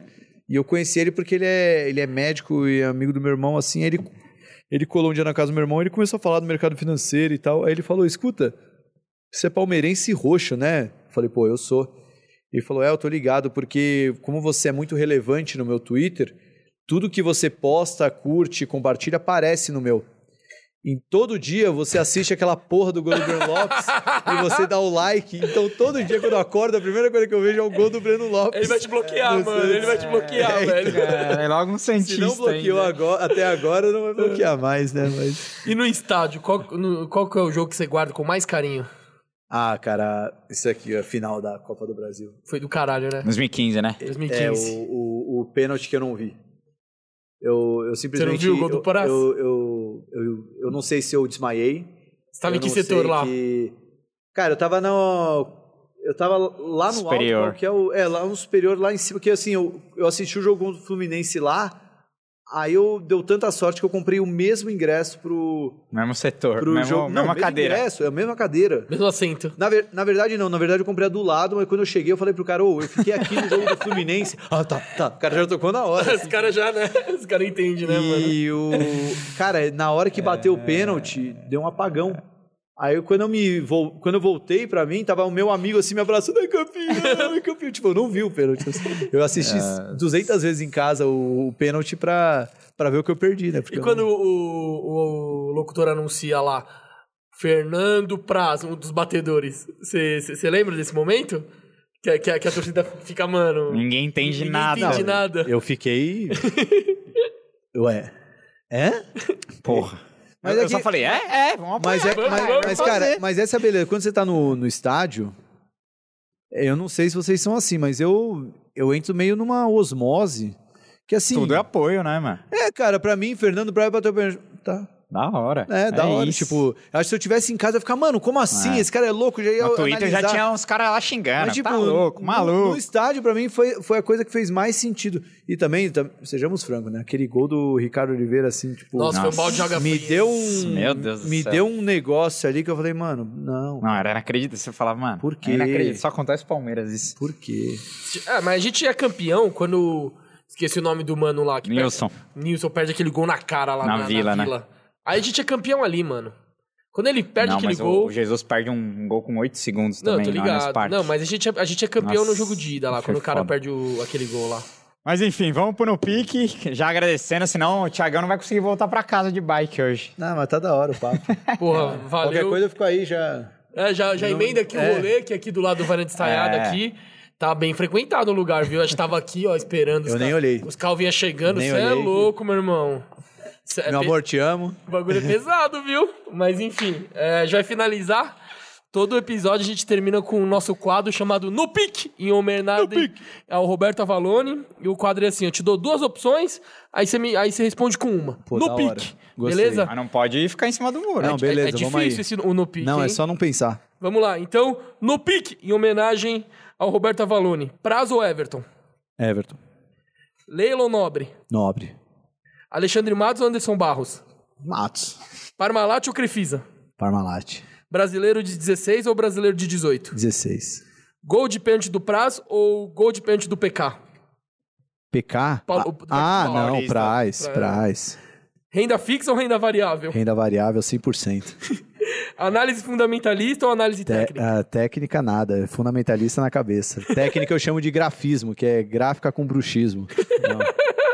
Speaker 3: e eu conheci ele porque ele é, ele é médico e amigo do meu irmão, assim, ele, ele colou um dia na casa do meu irmão, ele começou a falar do mercado financeiro e tal, aí ele falou, escuta, você é palmeirense roxo, né? Eu falei, pô, eu sou. Ele falou, é, eu tô ligado, porque como você é muito relevante no meu Twitter, tudo que você posta, curte, compartilha, aparece no meu. Em todo dia você assiste aquela porra do gol do Breno Lopes e você dá o like. Então todo dia quando eu acordo, a primeira coisa que eu vejo é o gol do Breno Lopes.
Speaker 2: Ele vai te bloquear,
Speaker 3: No
Speaker 2: mano. Ele vai te bloquear,
Speaker 3: É,
Speaker 2: velho.
Speaker 1: É, é logo um cientista.
Speaker 3: Se não bloqueou agora, até agora, não vai bloquear mais, né? Mas...
Speaker 2: E no estádio, qual, no- qual que é o jogo que você guarda com mais carinho?
Speaker 3: Ah, cara, isso aqui é a final da Copa do Brasil.
Speaker 2: Foi do caralho, né?
Speaker 1: 2015, né?
Speaker 2: 2015.
Speaker 3: É o, o, o pênalti que eu não vi. Eu, eu simplesmente.
Speaker 2: viu o gol do
Speaker 3: eu-
Speaker 2: Parás?
Speaker 3: Eu, eu, eu, eu não sei se eu desmaiei.
Speaker 2: Você tava em que setor lá?
Speaker 3: que- Cara, eu tava no. Eu tava lá no
Speaker 1: Superior.
Speaker 3: alto, que é o. É, lá no superior, lá em cima, porque assim, eu, eu assisti o jogo contra o Fluminense lá, aí eu deu tanta sorte que eu comprei o mesmo ingresso pro,
Speaker 1: Mesmo setor,
Speaker 3: pro
Speaker 1: mesmo,
Speaker 3: jogo.
Speaker 1: mesma
Speaker 3: mesmo
Speaker 1: cadeira.
Speaker 3: ingresso, é a mesma cadeira.
Speaker 2: Mesmo assento.
Speaker 3: Na, ver- na verdade, não. Na verdade, eu comprei a do lado, mas quando eu cheguei, eu falei pro cara, ô, eu fiquei aqui no jogo do Fluminense. Ah, tá, tá. O cara já tocou na hora.
Speaker 2: Os caras já, né? Os caras entendem, né, mano?
Speaker 3: E o. Cara, na hora que bateu o pênalti, deu um apagão. Aí quando eu me quando eu voltei pra mim, tava o meu amigo assim me abraçando, é campeão, é campeão. Tipo, eu não vi o pênalti. Eu assisti 200 vezes em casa o, o pênalti pra, pra ver o que eu perdi, né? Porque
Speaker 2: E quando
Speaker 3: não-
Speaker 2: o, o locutor anuncia lá Fernando Praz, um dos batedores, você lembra desse momento? Que, a- que, a- que a torcida fica, mano.
Speaker 1: Ninguém entende
Speaker 2: ninguém
Speaker 1: nada.
Speaker 2: entende nada.
Speaker 3: Eu fiquei. Ué. É?
Speaker 1: Porra.
Speaker 3: Mas
Speaker 1: eu,
Speaker 3: é
Speaker 1: eu só
Speaker 3: que-
Speaker 1: falei, é, é, vamos
Speaker 3: Mas, é,
Speaker 1: apoiar.
Speaker 3: mas,
Speaker 2: vamos
Speaker 3: mas, cara, mas essa é a beleza. Quando você tá no, no estádio, eu não sei se vocês são assim, mas eu, eu entro meio numa osmose. Que assim.
Speaker 1: Tudo é apoio, né, mano?
Speaker 3: É, cara, pra mim, Fernando Braga bateu o pênalti. Tá.
Speaker 1: Da hora.
Speaker 3: É, da hora.
Speaker 1: isso.
Speaker 3: Tipo, eu acho que se eu tivesse em casa, eu ia ficar, mano, como assim?
Speaker 1: É.
Speaker 3: Esse cara é louco, já ia
Speaker 1: no Twitter já
Speaker 3: analisar.
Speaker 1: tinha uns caras lá xingando.
Speaker 3: Mas, tipo,
Speaker 1: tá louco,
Speaker 3: no-
Speaker 1: maluco.
Speaker 3: No, estádio, pra mim, foi, foi a coisa que fez mais sentido. E também, tam- sejamos francos, né? Aquele gol do Ricardo Oliveira, assim, tipo.
Speaker 2: Nossa, foi um
Speaker 1: Nossa.
Speaker 2: balde de joga
Speaker 3: me deu um.
Speaker 1: Meu Deus do
Speaker 3: Me
Speaker 1: céu.
Speaker 3: deu um negócio ali que eu falei, mano, não.
Speaker 1: Não, era inacreditável. Você falava, mano,
Speaker 3: Por quê?
Speaker 1: é inacreditável. Só acontece Palmeiras isso.
Speaker 3: Por quê?
Speaker 2: É, mas a gente é campeão quando. Esqueci o nome do mano lá. Que
Speaker 1: Nilson.
Speaker 2: Perde, Nilson perde aquele gol na cara lá
Speaker 1: Na
Speaker 2: na,
Speaker 1: Vila, né?
Speaker 2: Aí a gente é campeão ali, mano. Quando ele perde
Speaker 1: não,
Speaker 2: aquele gol.
Speaker 1: o Jesus perde um gol com 8 segundos
Speaker 2: Não,
Speaker 1: também,
Speaker 2: tô
Speaker 1: no Allianz
Speaker 2: ligado.
Speaker 1: Parque.
Speaker 2: Não, mas a gente é, a gente é campeão
Speaker 1: Nossa,
Speaker 2: no jogo de ida lá, quando o cara
Speaker 1: foda.
Speaker 2: perde o- aquele gol lá.
Speaker 1: Mas enfim, vamos pro no pique. Já agradecendo, senão o Thiagão não vai conseguir voltar pra casa de bike hoje.
Speaker 3: Não, mas tá da hora o papo.
Speaker 2: Porra,
Speaker 3: Qualquer
Speaker 2: valeu.
Speaker 3: coisa eu fico aí já.
Speaker 2: É, já, já emenda aqui
Speaker 3: é.
Speaker 2: o rolê, que aqui do lado do Varanda Estaiada
Speaker 1: É.
Speaker 2: aqui. Tá bem frequentado o lugar, viu? A gente tava aqui, ó, esperando. os
Speaker 3: Eu nem
Speaker 2: ca-
Speaker 3: olhei.
Speaker 2: Os carros vinham chegando. Você é louco, meu irmão. É
Speaker 3: Meu
Speaker 2: pe-
Speaker 3: amor, te amo.
Speaker 2: O bagulho é pesado, viu? Mas enfim, é, gente vai finalizar. Todo episódio a gente termina com o nosso quadro chamado No Pique, em homenagem ao Roberto Avalone. E o quadro é assim: eu te dou duas opções, aí você, me, aí você responde com uma.
Speaker 3: Pô,
Speaker 2: no Pique. Beleza?
Speaker 1: Mas não pode ficar em cima do muro.
Speaker 3: Não,
Speaker 1: né?
Speaker 3: beleza,
Speaker 2: é, é
Speaker 3: vamos
Speaker 2: difícil
Speaker 3: aí.
Speaker 2: esse o No Pique.
Speaker 3: Não, é
Speaker 2: hein?
Speaker 3: só não pensar.
Speaker 2: Vamos lá, então, No Pique, em homenagem ao Roberto Avalone. Prazo ou Everton?
Speaker 3: Everton.
Speaker 2: Leila ou Nobre?
Speaker 3: Nobre.
Speaker 2: Alexandre Matos ou Anderson Barros?
Speaker 3: Matos.
Speaker 2: Parmalat ou Crefisa?
Speaker 3: Parmalat.
Speaker 2: Brasileiro de 16 ou brasileiro de 18?
Speaker 3: 16.
Speaker 2: Gol de pênalti do Praz ou gol de pênalti do PK?
Speaker 3: PK? Ah, ah,
Speaker 2: Paulo
Speaker 3: não,
Speaker 1: Paulista.
Speaker 3: Praz,
Speaker 2: Pra-
Speaker 3: Praz.
Speaker 2: Renda fixa ou renda variável?
Speaker 3: Renda variável 100%.
Speaker 2: Análise fundamentalista ou análise
Speaker 3: Te-
Speaker 2: técnica?
Speaker 3: ah, técnica nada, é fundamentalista na cabeça. Técnica eu chamo de grafismo, que é gráfica com bruxismo. Não,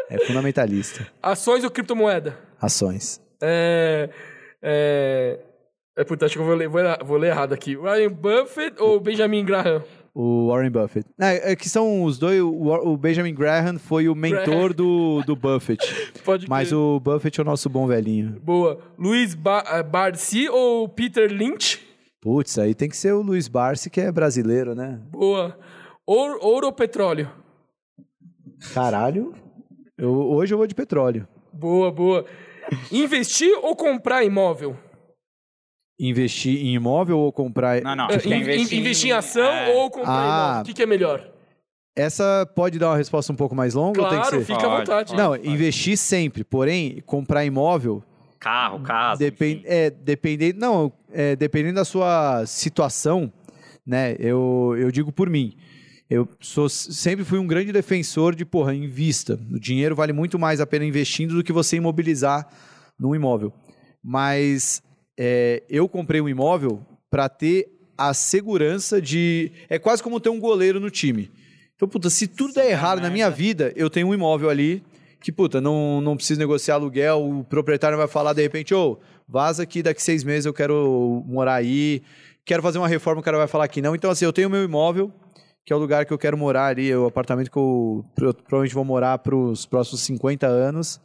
Speaker 3: é fundamentalista.
Speaker 2: Ações ou criptomoeda?
Speaker 3: Ações.
Speaker 2: É. É. é puta, acho que eu vou ler, vou, vou ler errado aqui. Ryan Buffett ou Benjamin Graham?
Speaker 3: O Warren Buffett. É, é que são os dois. O, Benjamin Graham foi o mentor do, do Buffett.
Speaker 2: Pode
Speaker 3: Mas
Speaker 2: crer.
Speaker 3: o Buffett é o nosso bom velhinho.
Speaker 2: Boa. Luiz ba eh, Barsi ou Peter Lynch?
Speaker 3: Putz, aí tem que ser o Luiz Barsi, que é brasileiro, né?
Speaker 2: Boa. Ouro, ouro ou petróleo?
Speaker 3: Caralho. Eu, hoje eu vou de petróleo.
Speaker 2: Boa, boa. Investir ou comprar imóvel?
Speaker 3: Investir em imóvel ou comprar.
Speaker 1: Não, não. É
Speaker 2: in-
Speaker 1: investir,
Speaker 2: investir em ação
Speaker 1: é,
Speaker 2: ou comprar
Speaker 3: Ah.
Speaker 2: imóvel? O que, que é melhor?
Speaker 3: Essa pode dar uma resposta um pouco mais longa ou tem que
Speaker 2: Claro,
Speaker 3: ser?
Speaker 2: fica à
Speaker 1: Pode,
Speaker 2: vontade.
Speaker 1: pode.
Speaker 3: Não, investir sempre. Porém, comprar imóvel
Speaker 1: Carro, casa.
Speaker 3: depende,
Speaker 1: enfim.
Speaker 3: é, dependendo, não, é, dependendo da sua situação, né? Eu, eu digo por mim. Eu sou, sempre fui um grande defensor de, porra, invista. O dinheiro vale muito mais a pena investindo do que você imobilizar num imóvel. Mas é, eu comprei um imóvel para ter a segurança de. É quase como ter um goleiro no time. Então, puta, se tudo der errado na minha vida, eu tenho um imóvel ali que, puta, não, não preciso negociar aluguel, o proprietário vai falar de repente, ô, vaza aqui, daqui seis meses eu quero morar aí, quero fazer uma reforma, o cara vai falar que não. Então, assim, eu tenho meu imóvel, que é o lugar que eu quero morar ali, o apartamento que eu, pro- provavelmente vou morar para os próximos 50 anos.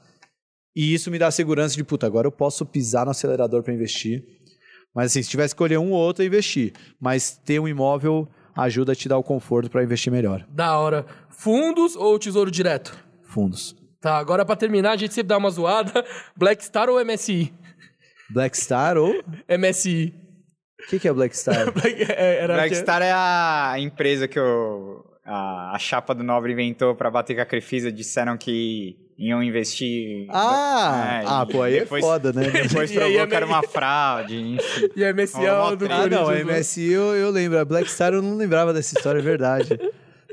Speaker 3: E isso me dá a segurança de, puta, agora eu posso pisar no acelerador para investir. Mas assim, se tiver que escolher um ou outro, é investir. Mas ter um imóvel ajuda a te dar o conforto para investir melhor.
Speaker 2: Da hora. Fundos ou tesouro direto?
Speaker 3: Fundos.
Speaker 2: Tá, agora pra terminar, a gente sempre dá uma zoada. Black Star ou MSI?
Speaker 3: Black Star ou
Speaker 2: MSI.
Speaker 3: O que, que é Black Star?
Speaker 2: É, Era
Speaker 1: Blackstar é a empresa que o, a, a chapa do Nobre inventou pra bater com a Crefisa. Disseram que iam investir...
Speaker 3: Ah,
Speaker 1: É,
Speaker 3: ah pô, aí
Speaker 1: depois-
Speaker 3: é foda, né?
Speaker 1: Depois
Speaker 2: aí
Speaker 1: provou
Speaker 2: é
Speaker 1: que era
Speaker 2: meio-
Speaker 1: uma fraude, enfim.
Speaker 2: E a MSL
Speaker 1: Ó,
Speaker 2: do
Speaker 1: ah,
Speaker 3: Ah, não, a
Speaker 2: né?
Speaker 3: MSI eu, eu lembro. A Black Star eu não lembrava dessa história, é verdade.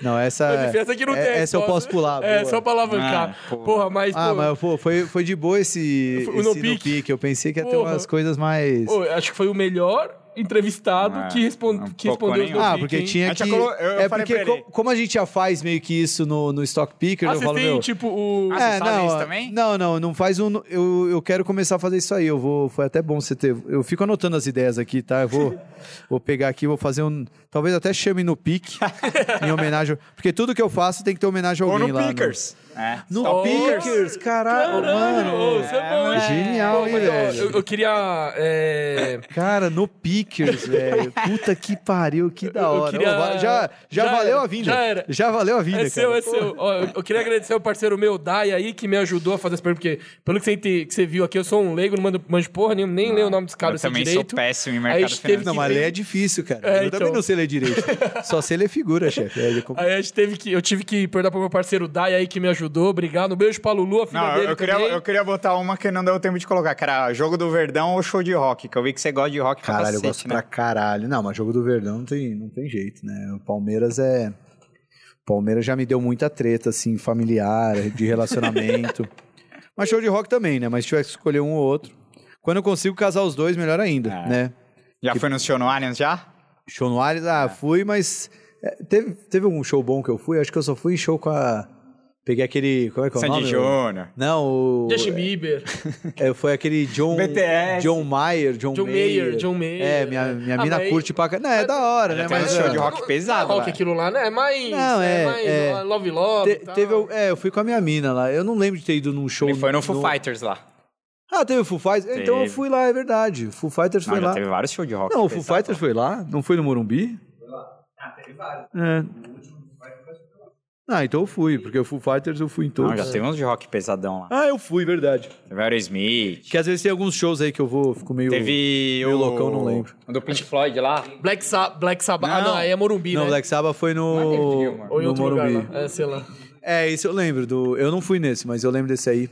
Speaker 3: Não, essa.
Speaker 2: A diferença é que não
Speaker 3: é-
Speaker 2: tem.
Speaker 3: Essa eu posso pular.
Speaker 2: É,
Speaker 3: boa.
Speaker 2: só pra alavancar.
Speaker 1: Ah, porra.
Speaker 2: porra, mas.
Speaker 3: Ah, mas pô, foi, foi de boa esse,
Speaker 2: O
Speaker 3: esse
Speaker 2: no
Speaker 3: no
Speaker 2: pique.
Speaker 3: pique. Eu pensei que ia ter
Speaker 2: Porra.
Speaker 3: umas coisas mais.
Speaker 2: pô, acho que foi o melhor entrevistado
Speaker 1: Ah,
Speaker 2: que, respon-
Speaker 1: um
Speaker 2: que respondeu os no
Speaker 3: Ah, porque tinha que.
Speaker 1: colo- eu- eu
Speaker 3: é porque, co- como a gente já faz meio que isso no, no Stock Picker,
Speaker 2: Ah,
Speaker 3: eu
Speaker 2: você
Speaker 3: falo,
Speaker 2: tem,
Speaker 3: meu.
Speaker 2: tipo, o.
Speaker 1: Ah,
Speaker 3: É, não,
Speaker 1: também?
Speaker 3: não, não, não faz um. Eu, eu quero começar a fazer isso aí. Eu vou. Foi até bom você ter. Eu fico anotando as ideias aqui, tá? Eu vou, vou pegar aqui, vou fazer um. Talvez até chame no pique, em homenagem. Porque tudo que eu faço tem que ter homenagem a
Speaker 1: Ou
Speaker 3: alguém
Speaker 1: no
Speaker 3: lá. no-
Speaker 1: Pickers. É.
Speaker 3: No,
Speaker 2: Oh,
Speaker 3: Pickers, caralho, mano.
Speaker 2: você é bom, hein?
Speaker 3: Genial, hein, velho?
Speaker 2: eu, eu queria. é,
Speaker 3: Cara, no Pickers, velho. Puta que pariu, que da
Speaker 2: Eu
Speaker 3: hora.
Speaker 2: queria-
Speaker 3: va- Já, já,
Speaker 2: já
Speaker 3: valeu
Speaker 2: era,
Speaker 3: a vinda.
Speaker 2: já era.
Speaker 3: Já valeu a vinda,
Speaker 2: É seu,
Speaker 3: cara.
Speaker 2: é seu. Ó, eu, eu queria agradecer ao parceiro meu, Dai, aí, que me ajudou a fazer essa pergunta, porque pelo que você, ente- que você viu aqui, eu sou um leigo, não mando, manjo porra nenhuma, nem leio o nome dos caras
Speaker 1: Eu
Speaker 2: assim
Speaker 1: também
Speaker 2: direito.
Speaker 1: sou péssimo em
Speaker 2: Aí
Speaker 1: mercado financeiro.
Speaker 3: Não, mas ler é difícil, cara.
Speaker 2: É,
Speaker 3: eu também
Speaker 2: então.
Speaker 3: não sei ler direito. Só sei ler figura, chefe. É, como-
Speaker 2: Aí a gente teve que, eu tive que perguntar pro meu parceiro Dai aí que me ajudou. Obrigado. Um beijo pra Lulu, a filha
Speaker 1: Não,
Speaker 2: dele
Speaker 1: eu queria,
Speaker 2: também.
Speaker 1: eu queria botar uma que não deu tempo de colocar, que era jogo do Verdão ou show de rock, que eu vi que você gosta de rock pra
Speaker 3: Caralho, eu gosto
Speaker 1: né?
Speaker 3: pra caralho. Não, mas jogo do Verdão não tem, não tem jeito, né? O Palmeiras é. O Palmeiras já me deu muita treta, assim, familiar, de relacionamento. mas show de rock também, né? Mas se tiver que escolher um ou outro. Quando eu consigo casar os dois, melhor ainda,
Speaker 1: É.
Speaker 3: né?
Speaker 1: Já foi no show no Allianz já?
Speaker 3: Show no Ares, ah, fui, mas. é, teve, teve algum show bom que eu fui? Acho que eu só fui em show com a. Peguei aquele. Como é que é o
Speaker 1: Sandy
Speaker 3: nome?
Speaker 1: Júnior.
Speaker 3: Não, o.
Speaker 2: Justin Bieber.
Speaker 3: É, foi aquele John.
Speaker 1: BTS.
Speaker 3: John Mayer, John,
Speaker 2: John
Speaker 3: Mayer.
Speaker 2: Mayer, John Mayer.
Speaker 3: É, minha, minha
Speaker 2: Ah,
Speaker 3: mina
Speaker 2: mas-
Speaker 3: curte pra. Não, é da hora, né? Mas.
Speaker 1: um show
Speaker 3: é,
Speaker 1: de rock pesado
Speaker 2: rock
Speaker 1: lá.
Speaker 2: aquilo lá, né? É mais.
Speaker 3: Não, é,
Speaker 2: mais
Speaker 3: é.
Speaker 2: Love Love.
Speaker 3: te-
Speaker 2: tal.
Speaker 3: teve, eu- é, eu fui com a minha mina lá. Eu não lembro de ter ido num show.
Speaker 1: Ele foi no Foo Fighters lá.
Speaker 3: Ah, teve o Foo Fighters? Então eu
Speaker 1: Teve.
Speaker 3: fui lá, é verdade. Foo Fighters
Speaker 1: Não,
Speaker 3: foi
Speaker 1: já
Speaker 3: lá.
Speaker 1: teve vários shows de rock.
Speaker 3: Não, o Foo Fighters foi lá? Não foi no Morumbi? Foi lá. Ah, teve vários. É. Ah, então eu fui, porque o Foo Fighters eu fui em todos.
Speaker 1: Não, já teve uns de rock pesadão lá.
Speaker 3: Ah, eu fui, verdade.
Speaker 1: Teve Aerosmith.
Speaker 3: Que às vezes tem alguns shows aí que eu vou, fico meio.
Speaker 1: Teve
Speaker 3: meio
Speaker 1: o...
Speaker 3: loucão, não lembro.
Speaker 1: O do Pink Floyd lá.
Speaker 2: Black, Sa Black Sabbath. Ah,
Speaker 1: Não.
Speaker 2: não, aí é Morumbi,
Speaker 3: Não,
Speaker 2: né?
Speaker 3: Black Sabbath foi
Speaker 1: Não
Speaker 3: no.
Speaker 2: Ou em outro lugar
Speaker 3: Morumbi.
Speaker 2: lá. É, sei lá.
Speaker 3: É, isso eu lembro. Do... Eu não fui nesse, mas eu lembro desse aí.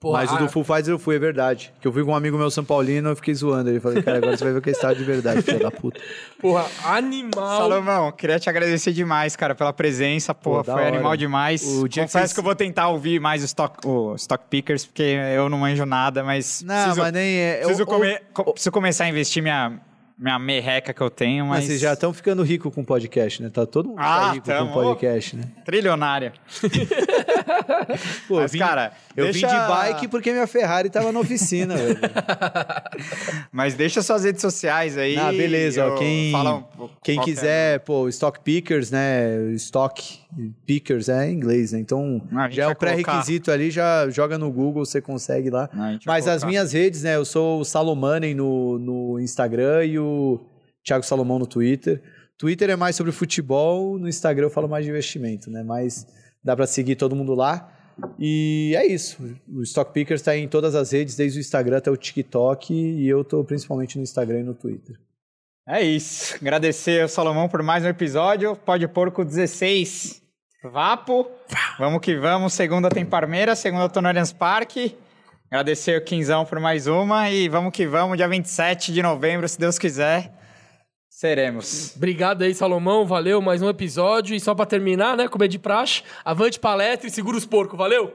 Speaker 2: Porra,
Speaker 3: mas o
Speaker 2: ah,
Speaker 3: do Full Fighters eu fui, é verdade. Que eu fui com um amigo meu São Paulino, eu fiquei zoando. Ele falou, cara, agora você vai ver o que é estádio de verdade, filho da puta.
Speaker 2: Porra, animal.
Speaker 1: Salomão, queria te agradecer demais, cara, pela presença. Porra,
Speaker 3: Pô,
Speaker 1: foi
Speaker 3: hora.
Speaker 1: animal demais.
Speaker 3: O dia que
Speaker 1: Confesso
Speaker 3: vocês-
Speaker 1: que eu vou tentar ouvir mais o Stock, o Stock Pickers, porque eu não manjo nada, mas.
Speaker 3: Não,
Speaker 1: preciso,
Speaker 3: mas nem é.
Speaker 1: preciso,
Speaker 3: eu-
Speaker 1: come- co- preciso começar a investir minha, minha merreca que eu tenho,
Speaker 3: Mas
Speaker 1: mas.
Speaker 3: vocês já estão ficando rico com podcast, né? Tá todo mundo
Speaker 1: Ah,
Speaker 3: tá rico
Speaker 1: tamo.
Speaker 3: com podcast, né?
Speaker 1: Trilionária.
Speaker 3: Pô,
Speaker 1: Mas, cara,
Speaker 3: eu
Speaker 1: deixa-
Speaker 3: vim de bike porque minha Ferrari tava na oficina, velho.
Speaker 1: Mas deixa suas redes sociais aí.
Speaker 3: Ah, beleza, ó, quem,
Speaker 1: um
Speaker 3: quem quiser, pô, Stock Pickers, né? Stock Pickers é inglês, né? Então,
Speaker 1: Ah,
Speaker 3: já é o pré-requisito ali, já joga no Google, você consegue lá.
Speaker 1: Ah,
Speaker 3: Mas as minhas redes, né? Eu sou o Salomanen no, no Instagram e o Thiago Salomão no Twitter. Twitter é mais sobre futebol, no Instagram eu falo mais de investimento, né? Mas dá pra seguir todo mundo lá. E é isso. O Stock Pickers tá em todas as redes, desde o Instagram até o TikTok, e eu tô principalmente no Instagram e no Twitter.
Speaker 1: É isso. Agradecer ao Salomão por mais um episódio. Pode Porco 16. Vapo. Vamos que vamos. Segunda tem Parmeira, segunda tô no Allianz Parque. Agradecer o Quinzão por mais uma e vamos que vamos. Dia 27 de novembro, se Deus quiser, seremos.
Speaker 2: Obrigado aí, Salomão. Valeu, mais um episódio. E só pra terminar, né, como é de praxe, avante palestra e segura os porcos. Valeu!